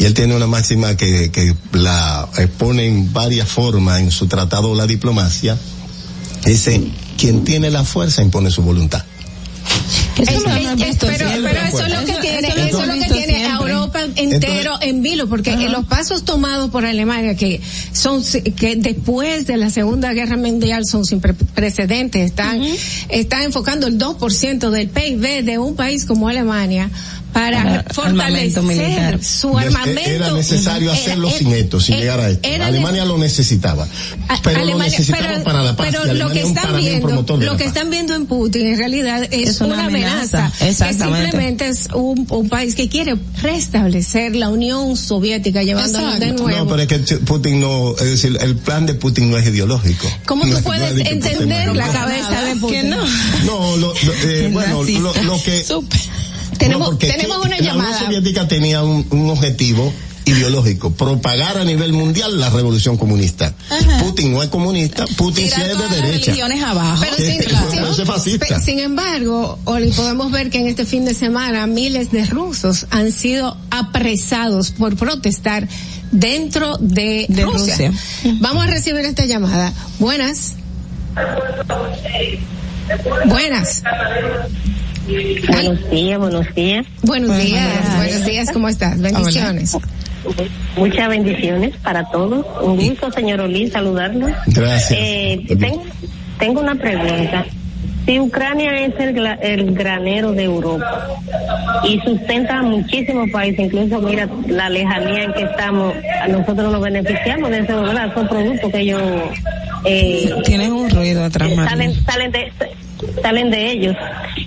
Y él tiene una máxima que, que la expone en varias formas en su tratado La Diplomacia, dice, quien tiene la fuerza impone su voluntad. Eso es, es, pero, pero eso es lo que tiene, eso es lo que tiene a Europa entero en vilo, porque en los pasos tomados por Alemania, que son, que después de la Segunda Guerra Mundial son sin pre precedentes, están, están enfocando el 2% del PIB de un país como Alemania para, para fortalecer su armamento. Era necesario hacerlo era, sin esto, sin llegar a esto. Alemania lo necesitaba. Pero Alemania, lo necesitaba pero, para la paz. Pero lo que están viendo, lo que están viendo en Putin en realidad es, Es una una amenaza. amenaza, exactamente. Que simplemente es un, un país que quiere restablecer la Unión Soviética llevándonos de nuevo. No, pero es que Putin no, es decir, el plan de Putin no es ideológico. ¿Cómo No tú no puedes entender Putin- la cabeza de Putin? Que no. No, lo, lo- eh, bueno, lo, lo que Tenemos, No, tenemos que una la Unión llamada. Soviética tenía un, un objetivo ideológico, propagar a nivel mundial la revolución comunista. Putin no es comunista, Putin sí es de derecha. Pero sin, claro. sin- Pero ese es fascista. pe- sin embargo, Oli, podemos ver que en este fin de semana miles de rusos han sido apresados por protestar dentro de, De Rusia. Rusia. Vamos a recibir esta llamada. Buenas. Buenas. Buenos días, buenos días. Buenos días, buenos días, ¿cómo estás? Bendiciones. Muchas bendiciones para todos. Un gusto, señor Olí, saludarlo. Gracias. Eh, tengo, tengo una pregunta. Si Ucrania es el, granero de Europa y sustenta a muchísimos países, incluso mira la lejanía en que estamos, a nosotros nos beneficiamos de eso, ¿verdad? Son productos que ellos eh, Tienes un ruido atrás, salen salen de salen de ellos.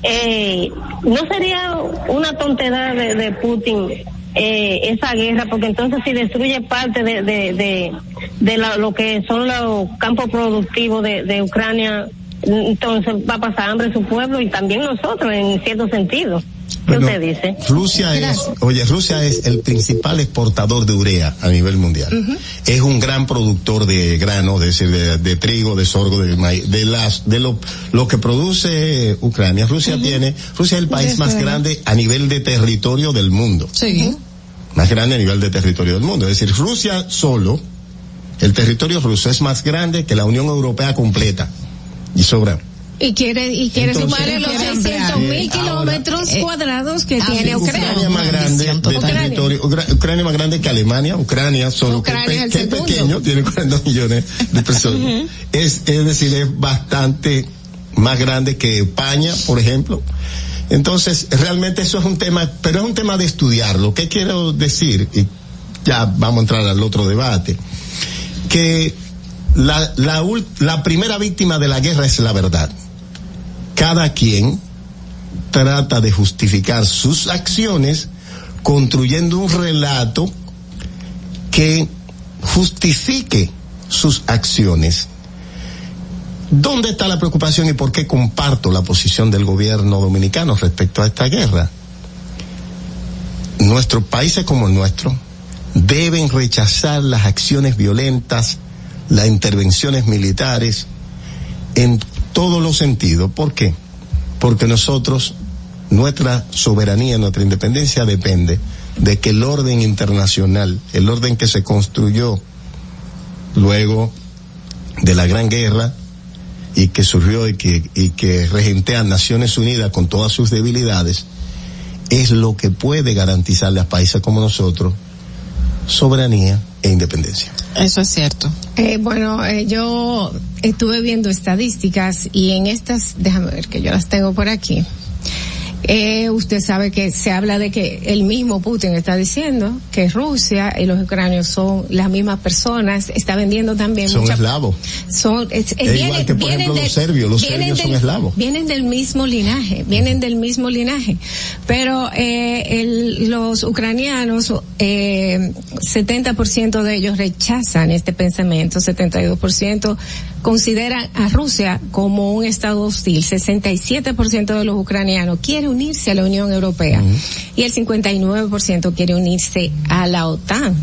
Eh, no sería una tontería de, Putin eh, esa guerra porque entonces si destruye parte de de, de, la- lo que son los campos productivos de, de Ucrania entonces va a pasar hambre su pueblo y también nosotros en cierto sentido ¿qué Bueno, usted dice? Rusia es, oye, Rusia es el principal exportador de urea a nivel mundial. Es un gran productor de grano, es decir, de, de trigo, de sorgo, de maíz, de las, de lo, lo que produce Ucrania. Rusia tiene, Rusia es el país más grande a nivel de territorio del mundo. Sí. Más grande a nivel de territorio del mundo. Es decir, Rusia solo, el territorio ruso es más grande que la Unión Europea completa. Y sobra. Y quiere, y quiere Entonces, sumarle los quiere 600 mil ampliar. kilómetros Ahora, cuadrados que Ah, tiene Ucrania. Ucrania más grande de territorio, Ucra- Ucrania más grande que Alemania, Ucrania solo Ucrania que, es que pequeño, tiene 40 millones de personas. es, es decir, es bastante más grande que España, por ejemplo. Entonces, realmente eso es un tema, pero es un tema de estudiarlo. ¿Qué quiero decir? Y ya vamos a entrar al otro debate. Que la, la, la primera víctima de la guerra es la verdad. Cada quien trata de justificar sus acciones construyendo un relato que justifique sus acciones. ¿Dónde está la preocupación y por qué comparto la posición del gobierno dominicano respecto a esta guerra? Nuestros países como el nuestro deben rechazar las acciones violentas, las intervenciones militares en todos los sentidos. ¿Por qué? Porque nosotros, nuestra soberanía, nuestra independencia depende de que el orden internacional, el orden que se construyó luego de la Gran Guerra y que surgió y que, y que regentea Naciones Unidas con todas sus debilidades, es lo que puede garantizarle a países como nosotros soberanía e independencia. Eso es cierto. Eh, bueno, eh, yo estuve viendo estadísticas y en estas, déjame ver que yo las tengo por aquí. Eh, usted sabe que se habla de que el mismo Putin está diciendo que Rusia y los ucranios son las mismas personas, está vendiendo también Son mucha- eslavos. son es- Es vienen- igual que, por vienen ejemplo, del- los serbios. Los vienen serbios son del- eslavos. Vienen del mismo linaje, vienen del mismo linaje. Pero eh, el- los ucranianos, eh, 70% de ellos rechazan este pensamiento, 72% consideran a Rusia como un estado hostil, 67% de los ucranianos quiere unirse a la Unión Europea y el 59% quiere unirse a la OTAN.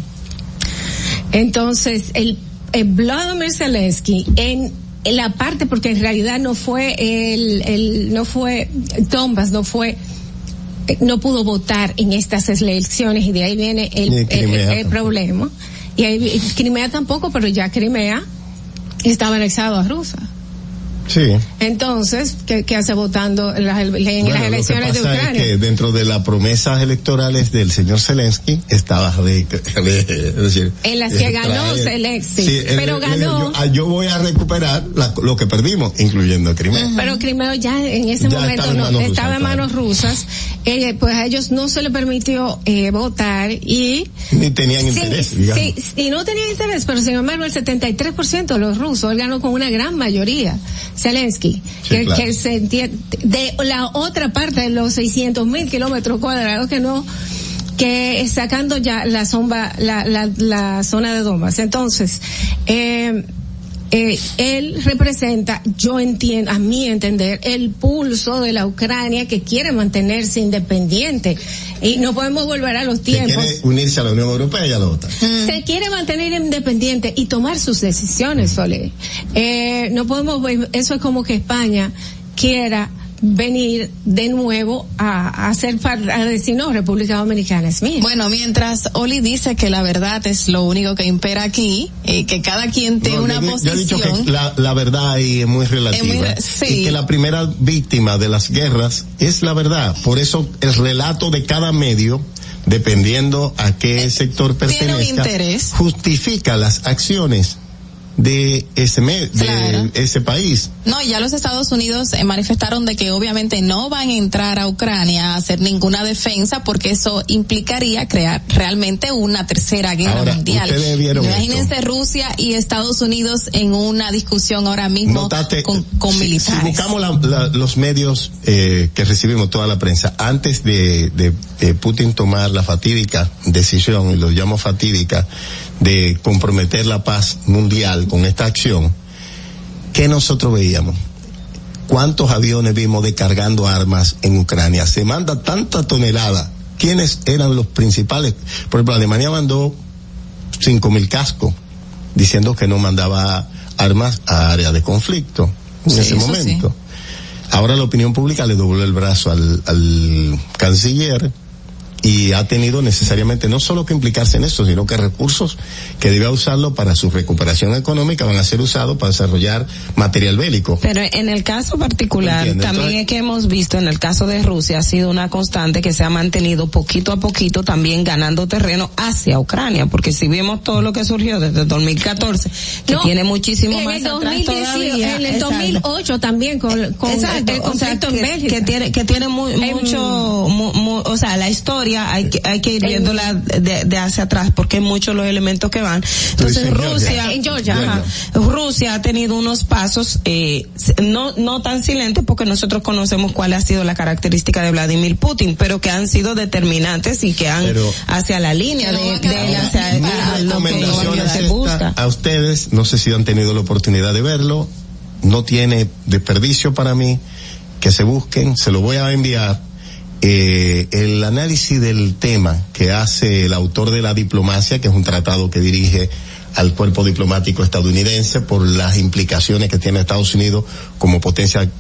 Entonces, el, el Vladimir Zelensky en, la parte, porque en realidad no fue el, el no fue Donbass, no fue eh, no pudo votar en estas elecciones y de ahí viene el, Ni el- Crimea el- el problema. Y ahí, Crimea tampoco, pero ya Crimea estaba anexado a Rusia. Sí. Entonces, ¿qué, qué hace votando en las, en las Bueno, lo que elecciones de pasa es Ucrania? que dentro de las promesas electorales del señor Zelensky estaba de, decir, En las que ganó Zelensky, Sí, pero ganó. Yo, ah, yo voy a recuperar la- lo que perdimos, incluyendo Crimea. Pero Crimea ya en ese Ya momento estaba en no, manos estaba rusas, en manos rusas. Eh, pues a ellos no se les permitió eh, votar y Ni tenían Sí, interés, digamos. sí, y no tenían interés, pero sin embargo el 73% de los rusos, él ganó con una gran mayoría, Zelensky, Sí, que, claro. que se entiende, de la otra parte de los 600 mil kilómetros cuadrados que no, que sacando ya la sombra, la, la, la zona de Donbass. Entonces, eh, eh, él representa, yo entiendo, a mi entender, el pulso de la Ucrania que quiere mantenerse independiente. Y no podemos volver a los tiempos. quiere unirse a la Unión Europea y a la OTAN. Se quiere mantener independiente y tomar sus decisiones, Sole. Eh, no podemos eso es como que España quiera venir de nuevo a, a ser parte, a decir, no, República Dominicana es mía. Bueno, mientras Oli dice que la verdad es lo único que impera aquí, eh, que cada quien tiene No, una yo, di- yo he dicho posición. que la, la verdad ahí es muy relativa. Es muy re- sí. Y que la primera víctima de las guerras es la verdad. Por eso el relato de cada medio, dependiendo a qué sector un pertenezca, interés. justifica las acciones de ese de ese país. No, ya los Estados Unidos eh, manifestaron de que obviamente no van a entrar a Ucrania a hacer ninguna defensa porque eso implicaría crear realmente una tercera guerra Ahora, mundial. Imagínense Rusia y Estados Unidos en una discusión ahora mismo Notate, con, con si- militares. Si buscamos la- la- los medios eh, que recibimos toda la prensa, antes de, de- de Putin tomar la fatídica decisión, y lo llamo fatídica, de comprometer la paz mundial con esta acción, ¿qué nosotros veíamos? ¿Cuántos aviones vimos descargando armas en Ucrania? Se manda tanta tonelada. ¿Quiénes eran los principales? Por ejemplo, Alemania mandó cinco mil cascos diciendo que no mandaba armas a áreas de conflicto en Sí, ese momento. Ahora la opinión pública le dobló el brazo al, al canciller y ha tenido necesariamente no solo que implicarse en esto, sino que recursos que debe usarlo para su recuperación económica van a ser usados para desarrollar material bélico. Pero en el caso particular, también entonces- es que hemos visto en el caso de Rusia ha sido una constante que se ha mantenido poquito a poquito también ganando terreno hacia Ucrania, porque si vemos todo lo que surgió desde el 2014, que No, tiene muchísimo en más el atrás 2018, todavía. en el Exacto. 2008 también con, con Exacto, el o sea, conflicto que, en Bélgica. que tiene que tiene muy, mucho mu- mu- o sea la historia hay que hay que ir viéndola de, de hacia atrás porque hay muchos los elementos que van entonces en Rusia Georgia. En Georgia, ajá, Rusia ha tenido unos pasos eh, no no tan silentes porque nosotros conocemos cuál ha sido la característica de Vladimir Putin pero que han sido determinantes y que han Pero- hacia la línea de, de él hacia a lo que recomendación es se esta busca a ustedes, no sé si han tenido la oportunidad de verlo, no tiene desperdicio para mí, que se busquen, se lo voy a enviar. Eh, el análisis del tema que hace el autor de la diplomacia, que es un tratado que dirige al cuerpo diplomático estadounidense por las implicaciones que tiene Estados Unidos como potencia,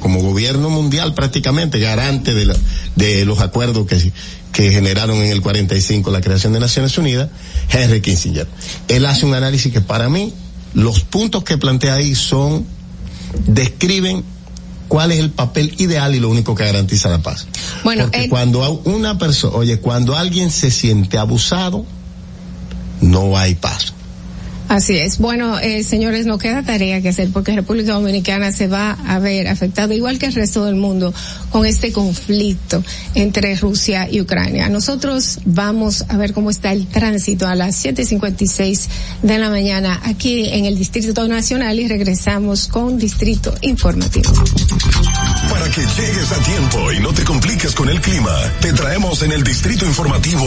como gobierno mundial prácticamente, garante de, la- de los acuerdos que, que generaron en el 45 la creación de Naciones Unidas, Henry Kissinger. Él hace un análisis que para mí, los puntos que plantea ahí son, describen cuál es el papel ideal y lo único que garantiza la paz. Bueno, Porque cuando una persona, oye, cuando alguien se siente abusado, no hay paz. Así es. Bueno, eh, señores, no queda tarea que hacer porque República Dominicana se va a ver afectado igual que el resto del mundo con este conflicto entre Rusia y Ucrania. Nosotros vamos a ver cómo está el tránsito a las 7.56 de la mañana aquí en el Distrito Nacional y regresamos con Distrito Informativo. Para que llegues a tiempo y no te compliques con el clima, te traemos en el Distrito Informativo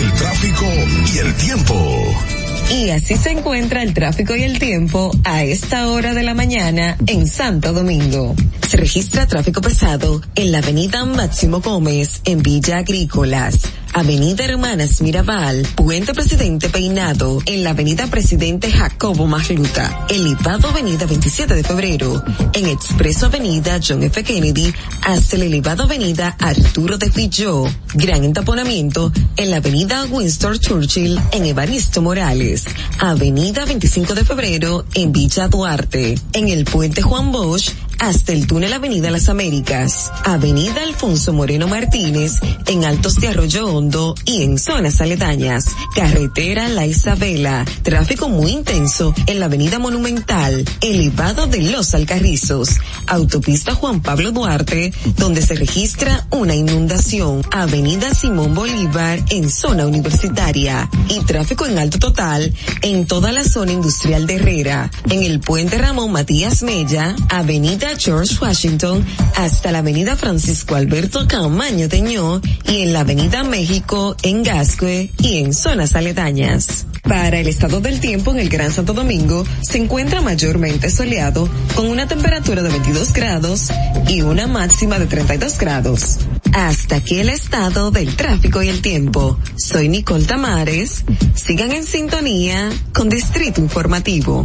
el tráfico y el tiempo. Y así se encuentra el tráfico y el tiempo a esta hora de la mañana en Santo Domingo. Se registra tráfico pesado en la avenida Máximo Gómez en Villa Agrícolas, Avenida Hermanas Mirabal, Puente Presidente Peinado, en la Avenida Presidente Jacobo Magluta, elevado Avenida 27 de Febrero, en Expreso Avenida John F. Kennedy, hasta el elevado Avenida Arturo de Filló, gran entaponamiento en la Avenida Winston Churchill, en Evaristo Morales, Avenida 25 de Febrero, en Villa Duarte, en el Puente Juan Bosch, hasta el túnel Avenida Las Américas, Avenida Alfonso Moreno Martínez, en Altos de Arroyo Hondo y en zonas aledañas, Carretera La Isabela, tráfico muy intenso en la Avenida Monumental, elevado de Los Alcarrizos, Autopista Juan Pablo Duarte, donde se registra una inundación, Avenida Simón Bolívar en zona universitaria. Y tráfico en alto total en toda la zona industrial de Herrera, en el puente Ramón Matías Mella, Avenida George Washington hasta la Avenida Francisco Alberto Camaño Teñó y en la Avenida México en Gascue y en zonas aledañas. Para el estado del tiempo en el Gran Santo Domingo se encuentra mayormente soleado con una temperatura de 22 grados y una máxima de 32 grados. Hasta aquí el estado del tráfico y el tiempo. Soy Nicole Tamares. Sigan en sintonía con Distrito Informativo.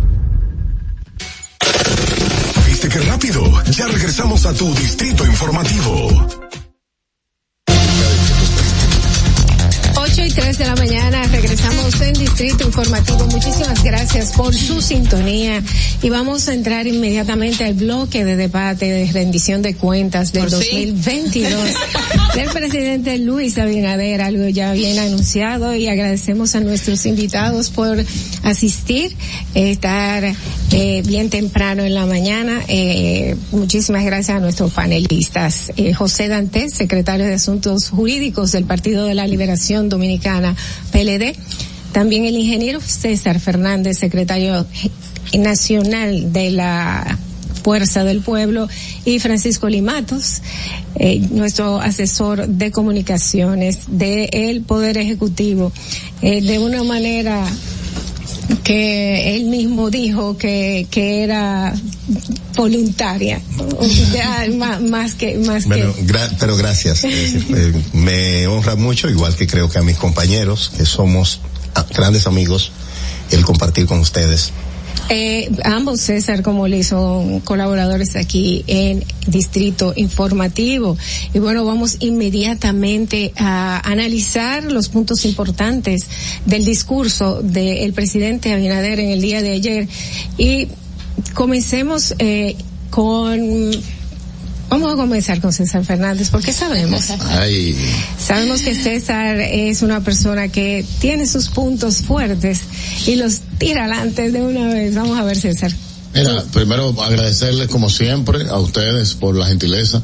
¿Viste qué rápido? Ya regresamos a tu distrito informativo. 8 y 3 de la mañana regresamos en Distrito Informativo. Muchísimas gracias por su sintonía y vamos a entrar inmediatamente al bloque de debate de rendición de cuentas del Por sí. 2022 del presidente Luis Abinader, algo ya bien anunciado y agradecemos a nuestros invitados por asistir, eh, estar eh, bien temprano en la mañana. Eh, muchísimas gracias a nuestros panelistas. Eh, José Dantes, secretario de Asuntos Jurídicos del Partido de la Liberación Dominicana, PLD. También el ingeniero César Fernández, secretario nacional de la Fuerza del Pueblo, y Francisco Limatos, eh, nuestro asesor de comunicaciones del Poder Ejecutivo, eh, de una manera que él mismo dijo que, que era voluntaria, más, más que, más Bueno, que. gra- pero gracias. Eh, me honra mucho, igual que creo que a mis compañeros, que somos grandes amigos, el compartir con ustedes. Eh, ambos, César como Liz, son colaboradores aquí en Distrito Informativo. Y bueno, vamos inmediatamente a analizar los puntos importantes del discurso del presidente Abinader en el día de ayer. Y comencemos eh, con... Vamos a comenzar con César Fernández, porque sabemos Ay, Sabemos que César es una persona que tiene sus puntos fuertes y los tira adelante de una vez. Vamos a ver, César. mira, primero agradecerles como siempre a ustedes por la gentileza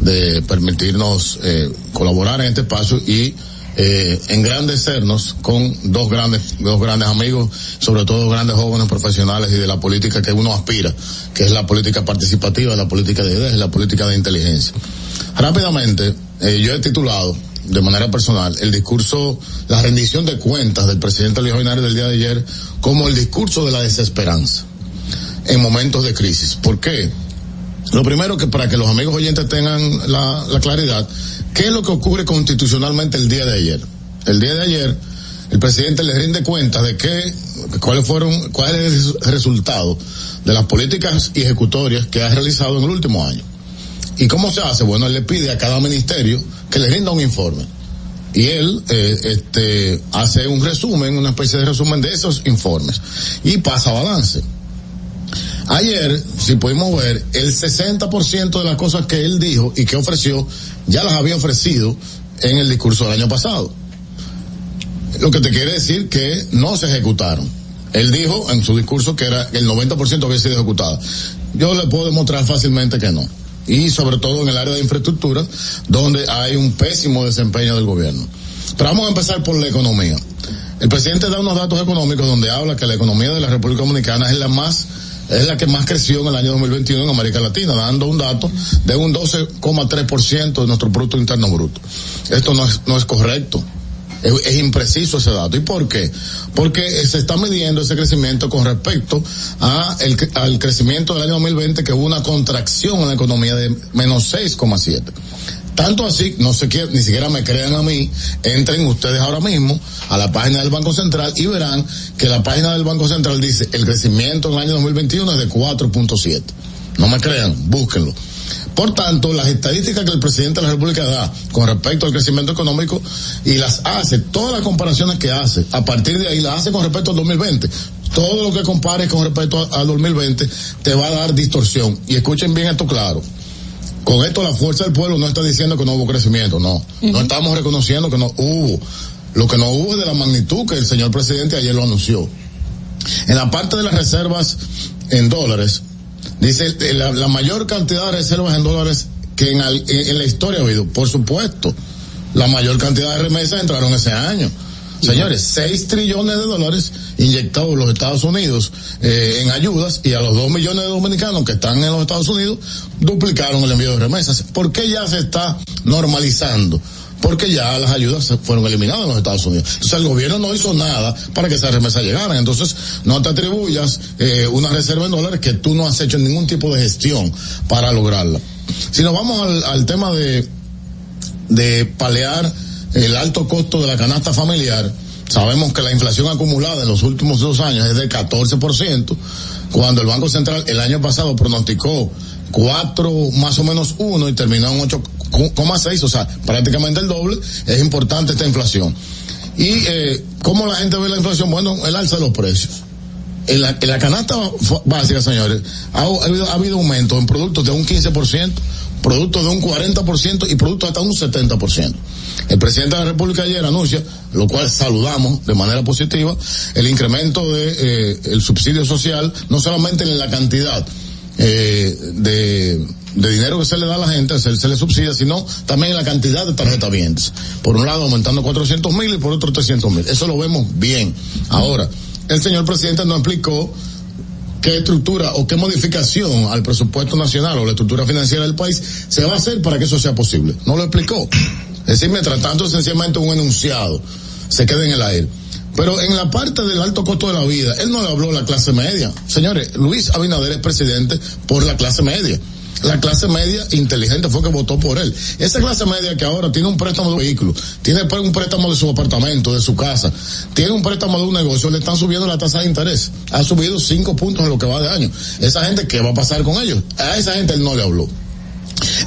de permitirnos eh, colaborar en este espacio y eh, engrandecernos con dos grandes, dos grandes amigos, sobre todo grandes jóvenes profesionales y de la política que uno aspira, que es la política participativa, la política de ideas la política de inteligencia. Rápidamente, eh, yo he titulado de manera personal el discurso, la rendición de cuentas del presidente Luis Abinader del día de ayer como el discurso de la desesperanza en momentos de crisis. ¿Por qué? Lo primero que para que los amigos oyentes tengan la claridad, ¿qué es lo que ocurre constitucionalmente el día de ayer? El día de ayer, el presidente le rinde cuenta de qué, cuáles fueron, cuál es el resultado de las políticas ejecutorias que ha realizado en el último año. ¿Y cómo se hace? Bueno, él le pide a cada ministerio que le rinda un informe. Y él eh, este, hace un resumen, una especie de resumen de esos informes. Y pasa balance. Ayer, si pudimos ver, el 60% de las cosas que él dijo y que ofreció, ya las había ofrecido en el discurso del año pasado. Lo que te quiere decir que no se ejecutaron. Él dijo en su discurso que era el 90% había sido ejecutada. Yo le puedo demostrar fácilmente que no. Y sobre todo en el área de infraestructura, donde hay un pésimo desempeño del gobierno. Pero vamos a empezar por la economía. El presidente da unos datos económicos donde habla que la economía de la República Dominicana es la más es la que más creció en el año 2021 en América Latina, dando un dato de un 12,3% de nuestro Producto Interno Bruto. Esto no es, no es correcto. Es, impreciso ese dato. ¿Y por qué? Porque se está midiendo ese crecimiento con respecto a el, al crecimiento del año 2020, que hubo una contracción en la economía de menos 6,7. Tanto así, no sé qué, ni siquiera me crean a mí, entren ustedes ahora mismo a la página del Banco Central y verán que la página del Banco Central dice el crecimiento en el año 2021 es de 4.7. No me crean, búsquenlo. Por tanto, las estadísticas que el presidente de la República da con respecto al crecimiento económico y las hace, todas las comparaciones que hace, a partir de ahí las hace con respecto al 2020. Todo lo que compares con respecto al 2020 te va a dar distorsión. Y escuchen bien esto claro. Con esto la fuerza del pueblo no está diciendo que no hubo crecimiento, no. No estamos reconociendo que no hubo. Lo que no hubo es de la magnitud que el señor presidente ayer lo anunció. En la parte de las reservas en dólares, dice la, la mayor cantidad de reservas en dólares que en, al- en- en la historia ha habido. Por supuesto, la mayor cantidad de remesas entraron ese año. Señores, 6 trillones de dólares inyectados los Estados Unidos eh, en ayudas y a los 2 millones de dominicanos que están en los Estados Unidos duplicaron el envío de remesas. ¿Por qué ya se está normalizando? Porque ya las ayudas fueron eliminadas en los Estados Unidos. Entonces el gobierno no hizo nada para que esas remesas llegaran. Entonces no te atribuyas eh, una reserva en dólares que tú no has hecho ningún tipo de gestión para lograrla. Si nos vamos al, al tema de, de palear el alto costo de la canasta familiar, sabemos que la inflación acumulada en los últimos dos años es del 14%, cuando el Banco Central el año pasado pronosticó 4 más o menos 1 y terminó en 8,6, o sea, prácticamente el doble, es importante esta inflación. Y eh, ¿cómo la gente ve la inflación? Bueno, el alza de los precios. En la, en la canasta básica, señores, ha, ha habido, ha habido aumento en productos de un 15%, productos de un 40% y productos hasta un 70%. El presidente de la República ayer anuncia, lo cual saludamos de manera positiva, el incremento de eh, el subsidio social, no solamente en la cantidad eh, de, dinero que se le da a la gente, se, se le subsidia, sino también en la cantidad de tarjetas vientes. Por un lado aumentando 400 mil y por otro 300 mil. Eso lo vemos bien. Ahora, el señor presidente nos explicó qué estructura o qué modificación al presupuesto nacional o la estructura financiera del país se va a hacer para que eso sea posible. No lo explicó. Es decir, mientras tanto, sencillamente un enunciado se queda en el aire. Pero en la parte del alto costo de la vida, él no le habló a la clase media. Señores, Luis Abinader es presidente por la clase media. La clase media inteligente fue que votó por él. Esa clase media que ahora tiene un préstamo de un vehículo, tiene pues un préstamo de su apartamento, de su casa, tiene un préstamo de un negocio, le están subiendo la tasa de interés. Ha subido cinco puntos en lo que va de año. Esa gente, ¿qué va a pasar con ellos? A esa gente él no le habló.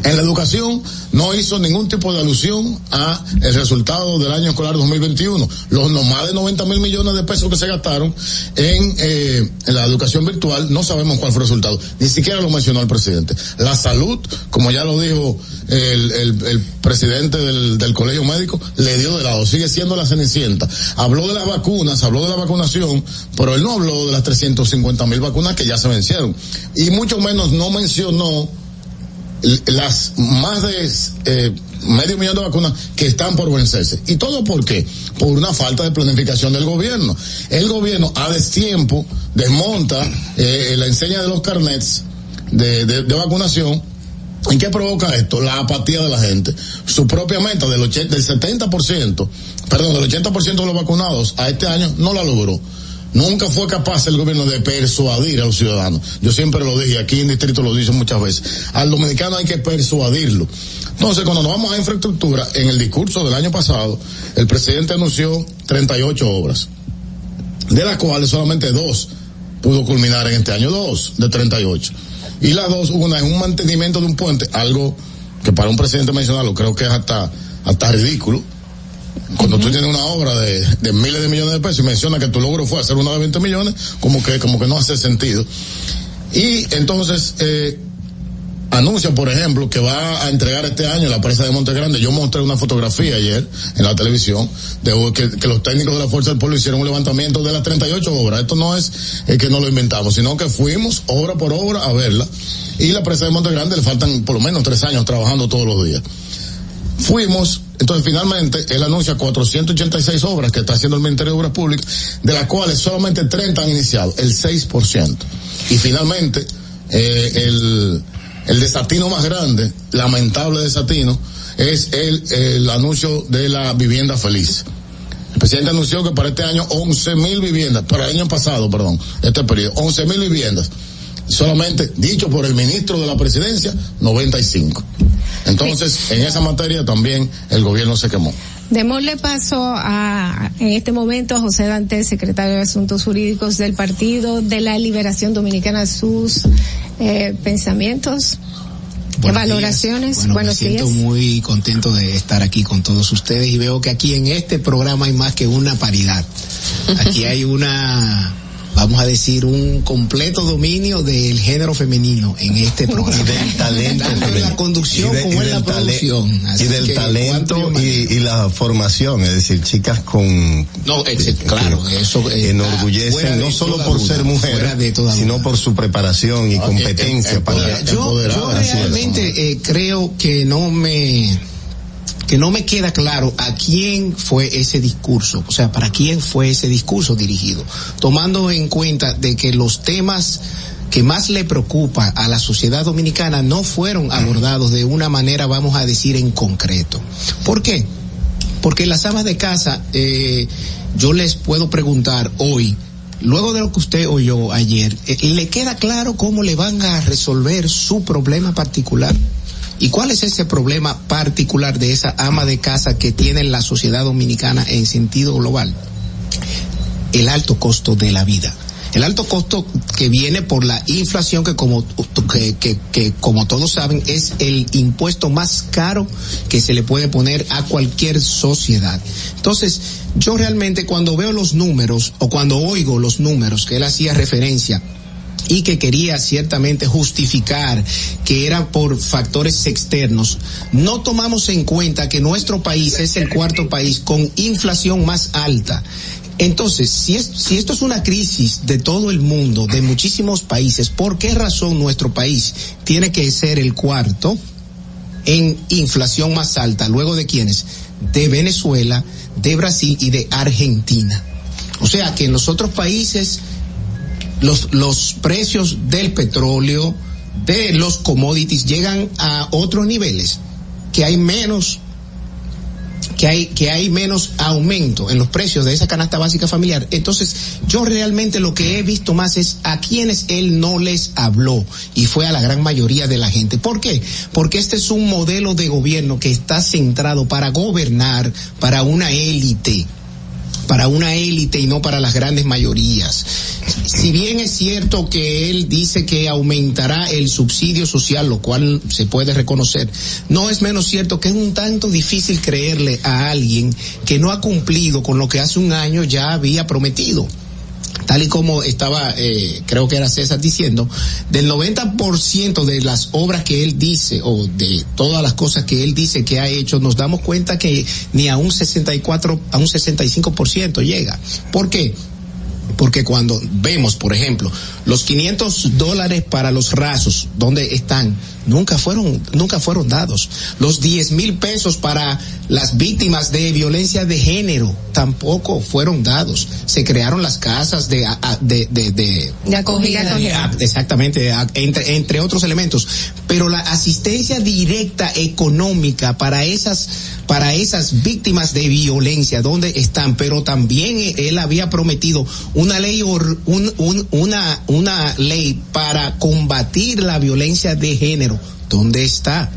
En la educación no hizo ningún tipo de alusión a el resultado del año escolar 2021. Los más de 90 mil millones de pesos que se gastaron en, eh, en la educación virtual, no sabemos cuál fue el resultado. Ni siquiera lo mencionó el presidente. La salud, como ya lo dijo el, el, el presidente del, del colegio médico, le dio de lado. Sigue siendo la cenicienta. Habló de las vacunas, habló de la vacunación, pero él no habló de las 350 mil vacunas que ya se vencieron. Y mucho menos no mencionó las más de eh, medio millón de vacunas que están por vencerse. ¿Y todo por qué? Por una falta de planificación del gobierno. El gobierno a destiempo desmonta eh, la enseña de los carnets de, de, vacunación ¿Y qué provoca esto? La apatía de la gente. Su propia meta del, 80, del 70%, perdón, del 80% de los vacunados a este año no la logró. Nunca fue capaz el gobierno de persuadir a los ciudadanos. Yo siempre lo dije, aquí en distrito lo dicen muchas veces. Al dominicano hay que persuadirlo. Entonces, cuando nos vamos a infraestructura, en el discurso del año pasado, el presidente anunció 38 obras, de las cuales solamente dos pudo culminar en este año, dos de 38. Y las dos, una es un mantenimiento de un puente, algo que para un presidente mencionarlo creo que es hasta, hasta ridículo. Cuando tú tienes una obra de, miles de millones de pesos y menciona que tu logro fue hacer una de 20 millones, como que, como que no hace sentido. Y entonces, eh, anuncia, por ejemplo, que va a entregar este año la presa de Monte Grande. Yo mostré una fotografía ayer en la televisión de que, que los técnicos de la Fuerza del Pueblo hicieron un levantamiento de las 38 obras. Esto no es eh, que no lo inventamos, sino que fuimos obra por obra a verla. Y la presa de Monte Grande le faltan por lo menos tres años trabajando todos los días. Fuimos, entonces finalmente él anuncia 486 obras que está haciendo el Ministerio de Obras Públicas, de las cuales solamente 30 han iniciado, el 6%. Y finalmente, eh, el, desatino más grande, lamentable desatino, es el, el anuncio de la vivienda feliz. El presidente anunció que para este año 11 mil viviendas, para el año pasado, perdón, este periodo, 11 mil viviendas. Solamente, dicho por el ministro de la presidencia, 95. Entonces, en esa materia también el gobierno se quemó. Démosle paso a, en este momento, a José Dante, secretario de Asuntos Jurídicos del Partido de la Liberación Dominicana, sus eh, pensamientos. Buenos valoraciones. Bueno, Buenos me siento días. muy contento de estar aquí con todos ustedes y veo que aquí en este programa hay más que una paridad. Aquí hay una, vamos a decir, un completo dominio del género femenino en este programa. Y del talento Tanto en la conducción Y de- como y en la producción. Así y del que, talento yo y, y la formación, es decir, chicas con no, claro, eso está enorgullecen no solo por duda, ser toda sino por su preparación y competencia para Mira, yo, yo es. realmente eh, creo que no me que no me queda claro a quién fue ese discurso, o sea, para quién fue ese discurso dirigido, tomando en cuenta de que los temas que más le preocupa a la sociedad dominicana no fueron abordados de una manera, vamos a decir, en concreto. ¿Por qué? Porque las amas de casa, eh, yo les puedo preguntar hoy, luego de lo que usted oyó ayer, eh, ¿le queda claro cómo le van a resolver su problema particular? ¿Y cuál es ese problema particular de esa ama de casa que tiene la sociedad dominicana en sentido global? El alto costo de la vida. El alto costo que viene por la inflación que como, que, que, como todos saben es el impuesto más caro que se le puede poner a cualquier sociedad. Entonces, yo realmente cuando veo los números o cuando oigo los números que él hacía referencia y que quería ciertamente justificar que eran por factores externos, no tomamos en cuenta que nuestro país es el cuarto país con inflación más alta. Entonces, si, es, si esto es una crisis de todo el mundo, de muchísimos países, ¿por qué razón nuestro país tiene que ser el cuarto en inflación más alta? ¿Luego de quiénes? De Venezuela, de Brasil y de Argentina. O sea que en los otros países los, los precios del petróleo, de los commodities llegan a otros niveles, que hay menos que hay que hay menos aumento en los precios de esa canasta básica familiar. Entonces, yo realmente lo que he visto más es a quienes él no les habló y fue a la gran mayoría de la gente. ¿Por qué? Porque este es un modelo de gobierno que está centrado para gobernar para una élite para una élite y no para las grandes mayorías. Si bien es cierto que él dice que aumentará el subsidio social, lo cual se puede reconocer, no es menos cierto que es un tanto difícil creerle a alguien que no ha cumplido con lo que hace un año ya había prometido tal y como estaba, eh, creo que era César diciendo, del 90% de las obras que él dice o de todas las cosas que él dice que ha hecho, nos damos cuenta que ni a un 64, a un 65% llega. ¿Por qué? Porque cuando vemos, por ejemplo, los 500 dólares para los rasos, ¿dónde están? Nunca fueron, nunca fueron dados. Los 10 mil pesos para las víctimas de violencia de género tampoco fueron dados. Se crearon las casas de, de, de, de, De acogida. exactamente, entre, entre otros elementos. Pero la asistencia directa económica para esas, para esas víctimas de violencia, ¿dónde están? Pero también él había prometido una ley, or- un- un- una, una ley para combatir la violencia de género. ¿Dónde está?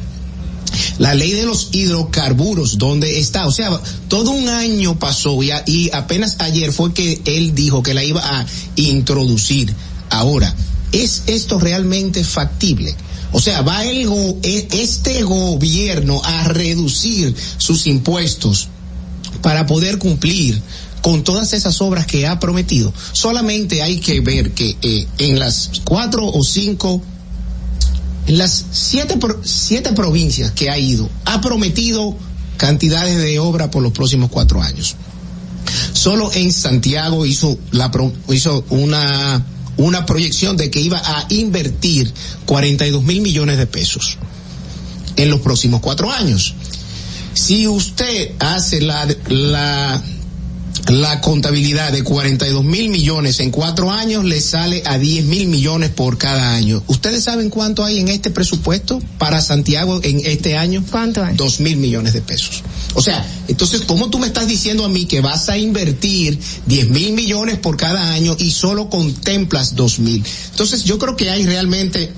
La ley de los hidrocarburos, ¿dónde está? O sea, todo un año pasó y, y apenas ayer fue que él dijo que la iba a introducir. Ahora, ¿es esto realmente factible? O sea, ¿va el e- este gobierno a reducir sus impuestos para poder cumplir con todas esas obras que ha prometido? Solamente hay que ver que eh, en las cuatro o cinco las siete, siete provincias que ha ido, ha prometido cantidades de obra por los próximos cuatro años. Solo en Santiago hizo, hizo una, una proyección de que iba a invertir 42 mil millones de pesos en los próximos cuatro años. Si usted hace la, la, la contabilidad de 42 mil millones en cuatro años, le sale a 10 mil millones por cada año. ¿Ustedes saben cuánto hay en este presupuesto para Santiago en este año? ¿Cuánto hay? Dos mil millones de pesos. O sea, entonces, ¿cómo tú me estás diciendo a mí que vas a invertir 10 mil millones por cada año y solo contemplas dos mil? Entonces, yo creo que hay realmente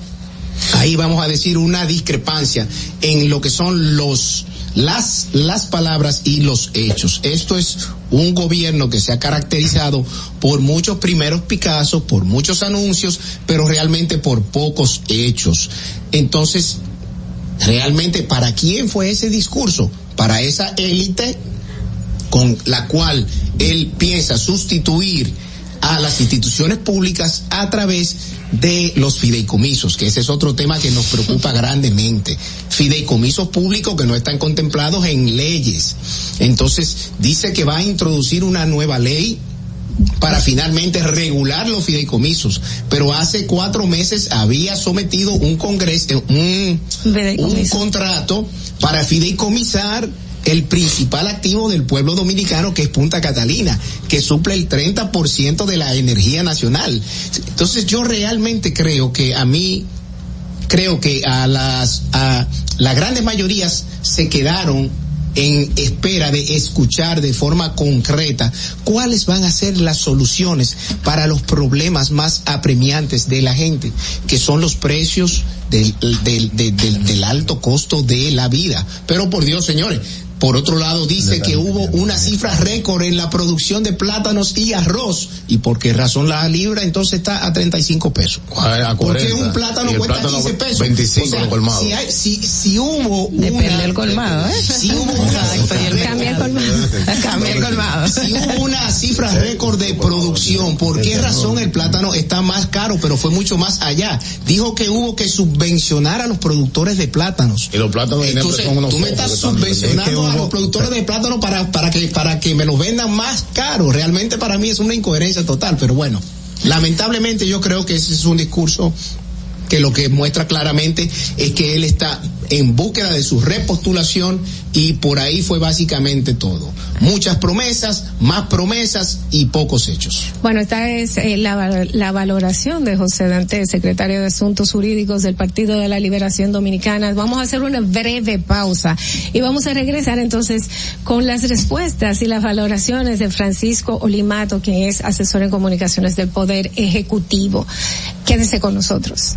ahí vamos a decir una discrepancia en lo que son los las, las palabras y los hechos. Esto es un gobierno que se ha caracterizado por muchos primeros Picasso, por muchos anuncios, pero realmente por pocos hechos. Entonces, realmente, ¿para quién fue ese discurso? Para esa élite con la cual él piensa sustituir a las instituciones públicas a través de los fideicomisos, que ese es otro tema que nos preocupa grandemente. Fideicomisos públicos que no están contemplados en leyes. Entonces, dice que va a introducir una nueva ley para finalmente regular los fideicomisos, pero hace cuatro meses había sometido un congreso, un, un contrato para fideicomisar el principal activo del pueblo dominicano que es Punta Catalina, que suple el 30% de la energía nacional. Entonces yo realmente creo que a mí creo que a las a las grandes mayorías se quedaron en espera de escuchar de forma concreta cuáles van a ser las soluciones para los problemas más apremiantes de la gente, que son los precios del, del, del, del, alto costo de la vida. Pero por Dios, señores, por otro lado, dice que hubo una cifra récord en la producción de plátanos y arroz. ¿Y por qué razón la libra entonces está a 35 pesos? A 40. Porque un plátano cuesta plátano 15 pesos. 25 O sea, el colmado. Si, hay- si, si hubo Depende una, del colmado, ¿eh? Si hubo una, Cambia el colmado. Cambia el colmado. si hubo una cifra récord de producción, ¿por qué razón el plátano está más caro? Pero fue mucho más allá. Dijo que hubo que subvencionar a los productores de plátanos. Y los plátanos Entonces, son unos tú me estás subvencionando. A los productores de plátano para, para que, para que me los vendan más caro. Realmente para mí es una incoherencia total, pero bueno, lamentablemente yo creo que ese es un discurso que lo que muestra claramente es que él está en búsqueda de su repostulación y por ahí fue básicamente todo. Muchas promesas, más promesas y pocos hechos. Bueno, esta es eh, la, la valoración de José Dante, secretario de Asuntos Jurídicos del Partido de la Liberación Dominicana. Vamos a hacer una breve pausa y vamos a regresar entonces con las respuestas y las valoraciones de Francisco Olimato, que es asesor en comunicaciones del Poder Ejecutivo. Quédese con nosotros.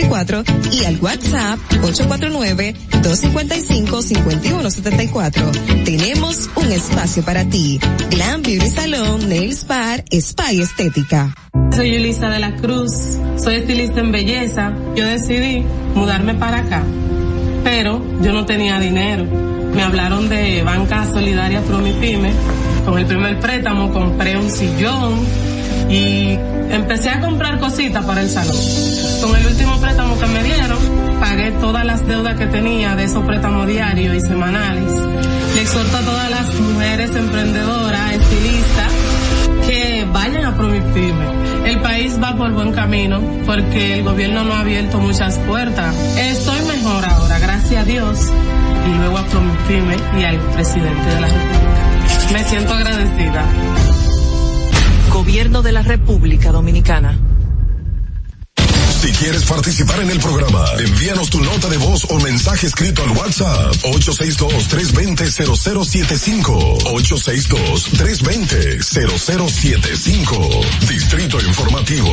809-333-5174 y al WhatsApp 849-255-5174. Tenemos un espacio para ti. Glam Beauty Salon, Nails Bar, Spa y Estética. Soy Yulisa de la Cruz, soy estilista en belleza. Yo decidí mudarme para acá, pero yo no tenía dinero. Me hablaron de Banca Solidaria Promipyme. Con el primer préstamo compré un sillón y empecé a comprar cositas para el salón. Con el último préstamo que me dieron, pagué todas las deudas que tenía de esos préstamos diarios y semanales. Le exhorto a todas las mujeres emprendedoras, estilistas, que vayan a Promipyme. El país va por buen camino porque el gobierno no ha abierto muchas puertas. Estoy mejor ahora, gracias a Dios, y luego a Promipyme y al presidente de la República. Me siento agradecida. Gobierno de la República Dominicana. Si quieres participar en el programa, envíanos tu nota de voz o mensaje escrito al WhatsApp 862-320-0075. 862-320-0075. Distrito Informativo.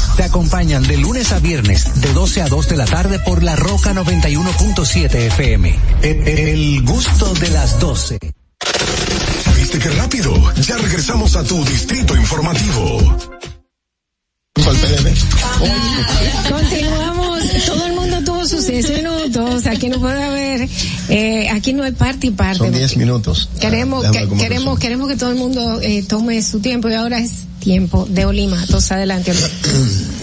Te acompañan de lunes a viernes, de 12 a 2 de la tarde por La Roca 91.7 FM. El, el gusto de las 12. ¿Viste qué rápido? Ya regresamos a tu distrito informativo. Continuamos, todo el mundo tuvo sus 10 minutos, aquí no puede haber, eh, aquí no hay parte y parte. Son 10 minutos. Queremos, Déjame que, queremos, queremos que todo el mundo eh, tome su tiempo y ahora es tiempo de Olimatos. Adelante.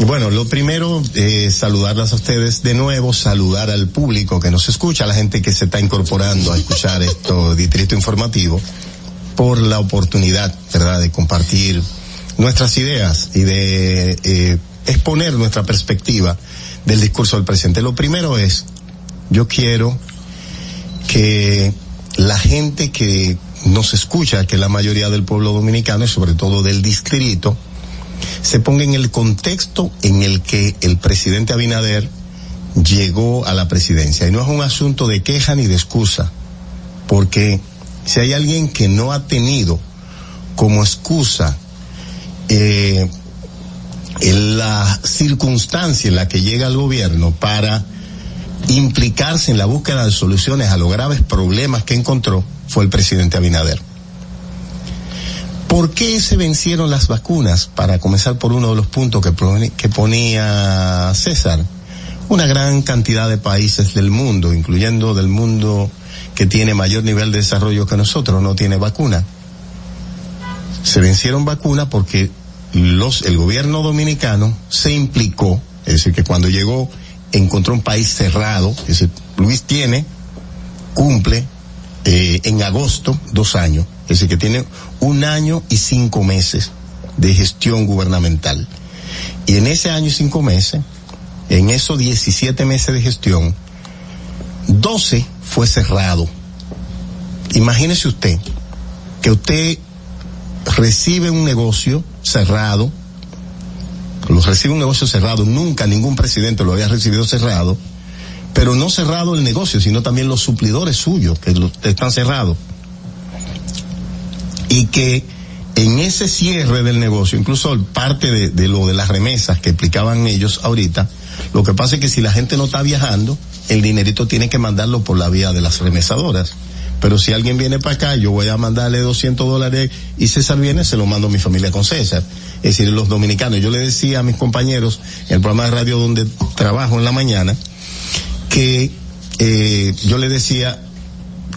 Bueno, lo primero, eh, saludarlas a ustedes de nuevo, saludar al público que nos escucha, a la gente que se está incorporando a escuchar esto, Distrito Informativo, por la oportunidad, ¿verdad?, de compartir nuestras ideas y de eh, exponer nuestra perspectiva del discurso del presidente. Lo primero es, yo quiero que la gente que nos escucha, que la mayoría del pueblo dominicano y sobre todo del distrito, se ponga en el contexto en el que el presidente Abinader llegó a la presidencia. Y no es un asunto de queja ni de excusa, porque si hay alguien que no ha tenido como excusa eh, en la circunstancia en la que llega el gobierno para implicarse en la búsqueda de soluciones a los graves problemas que encontró fue el presidente Abinader. ¿Por qué se vencieron las vacunas? Para comenzar por uno de los puntos que, ponía César. Una gran cantidad de países del mundo, incluyendo del mundo que tiene mayor nivel de desarrollo que nosotros, no tiene vacuna. Se vencieron vacunas porque los, el gobierno dominicano se implicó, es decir, que cuando llegó encontró un país cerrado, es decir, Luis tiene, cumple eh, en agosto dos años, es decir, que tiene un año y cinco meses de gestión gubernamental. Y en ese año y cinco meses, en esos 17 meses de gestión, 12 fue cerrado. Imagínese usted que usted recibe un negocio cerrado, lo recibe un negocio cerrado, nunca ningún presidente lo había recibido cerrado, pero no cerrado el negocio, sino también los suplidores suyos, que están cerrados. Y que en ese cierre del negocio, incluso parte de, de lo de las remesas que explicaban ellos ahorita, lo que pasa es que si la gente no está viajando, el dinerito tiene que mandarlo por la vía de las remesadoras. Pero si alguien viene para acá, yo voy a mandarle 200 dólares y César viene, se lo mando a mi familia con César. Es decir, los dominicanos. Yo le decía a mis compañeros en el programa de radio donde trabajo en la mañana, que eh, yo le decía,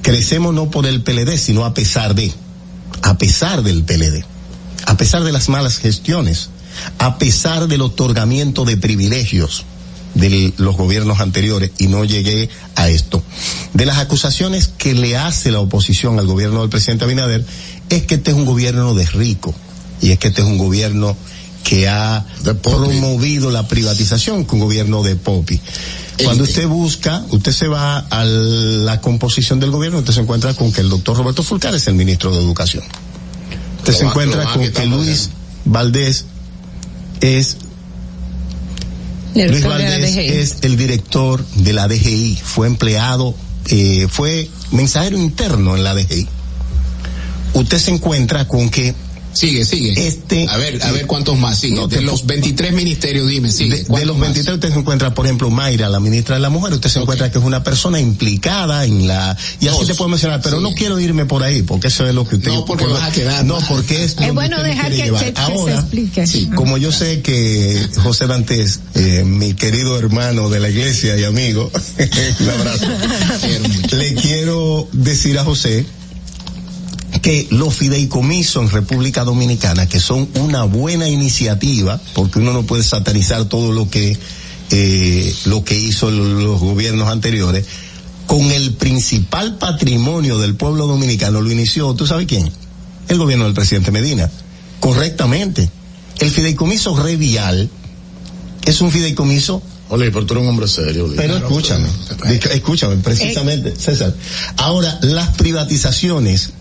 crecemos no por el PLD, sino a pesar de, a pesar del PLD, a pesar de las malas gestiones, a pesar del otorgamiento de privilegios de los gobiernos anteriores y no llegué a esto. De las acusaciones que le hace la oposición al gobierno del presidente Abinader es que este es un gobierno de rico y es que este es un gobierno que ha promovido la privatización, un gobierno de Popi. Cuando usted busca, usted se va a la composición del gobierno, usted se encuentra con que el doctor Roberto Fulcar es el ministro de Educación. Usted Lo se va- encuentra va con que Luis Valdés es Luis Valdés es el director de la DGI, fue empleado, eh, fue mensajero interno en la DGI. Usted se encuentra con que Sigue, sigue. Este. A ver, a ver cuántos más sigue. No, de te- los 23 ministerios, dime, sigue. De, de ¿cuántos los más? 23 usted se encuentra, por ejemplo, Mayra, la ministra de la Mujer, usted se encuentra que es una persona implicada en la... Y así Dos. te puedo mencionar, pero Sí. no quiero irme por ahí, porque eso es lo que usted... No, porque por- vas a quedar No, porque es... Es bueno dejar que, que- Ahora, se explique. Sí, como yo sé que José Dantes, eh, mi querido hermano de la iglesia y amigo, un abrazo, le quiero decir a José que los fideicomisos en República Dominicana, que son una buena iniciativa, porque uno no puede satanizar todo lo que eh, lo que hizo los gobiernos anteriores, con el principal patrimonio del pueblo dominicano lo inició, ¿tú sabes quién? El gobierno del presidente Medina, correctamente. El fideicomiso revial es un fideicomiso Oli, pero tú eres un hombre serio, pero escúchame, escúchame, precisamente, César. Ahora, las privatizaciones,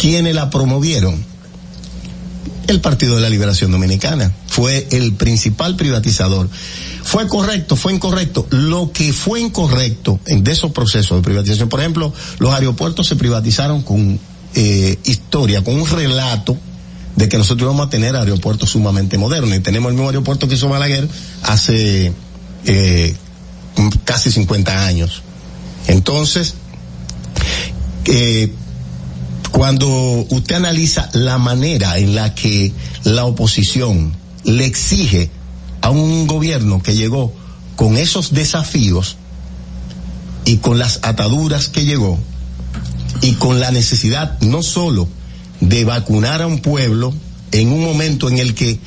¿quiénes la promovieron? El Partido de la Liberación Dominicana fue el principal privatizador. Fue correcto, fue incorrecto. Lo que fue incorrecto de esos procesos de privatización, por ejemplo, los aeropuertos se privatizaron con eh, historia, con un relato de que nosotros vamos a tener aeropuertos sumamente modernos. Y tenemos el mismo aeropuerto que hizo Balaguer hace eh, casi 50 años. Entonces, eh, cuando usted analiza la manera en la que la oposición le exige a un gobierno que llegó con esos desafíos y con las ataduras que llegó y con la necesidad no solo de vacunar a un pueblo en un momento en el que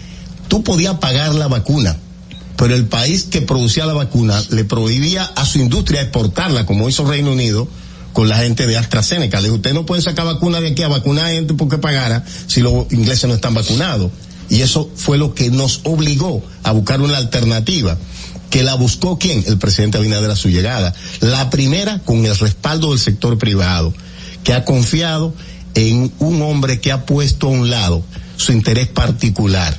tú podías pagar la vacuna, pero el país que producía la vacuna le prohibía a su industria exportarla, como hizo Reino Unido con la gente de AstraZeneca. Le usted no puede sacar vacuna de aquí a vacunar a gente porque pagara si los ingleses no están vacunados. Y eso fue lo que nos obligó a buscar una alternativa. Que la buscó quién? El presidente Abinader a su llegada. La primera con el respaldo del sector privado, que ha confiado en un hombre que ha puesto a un lado su interés particular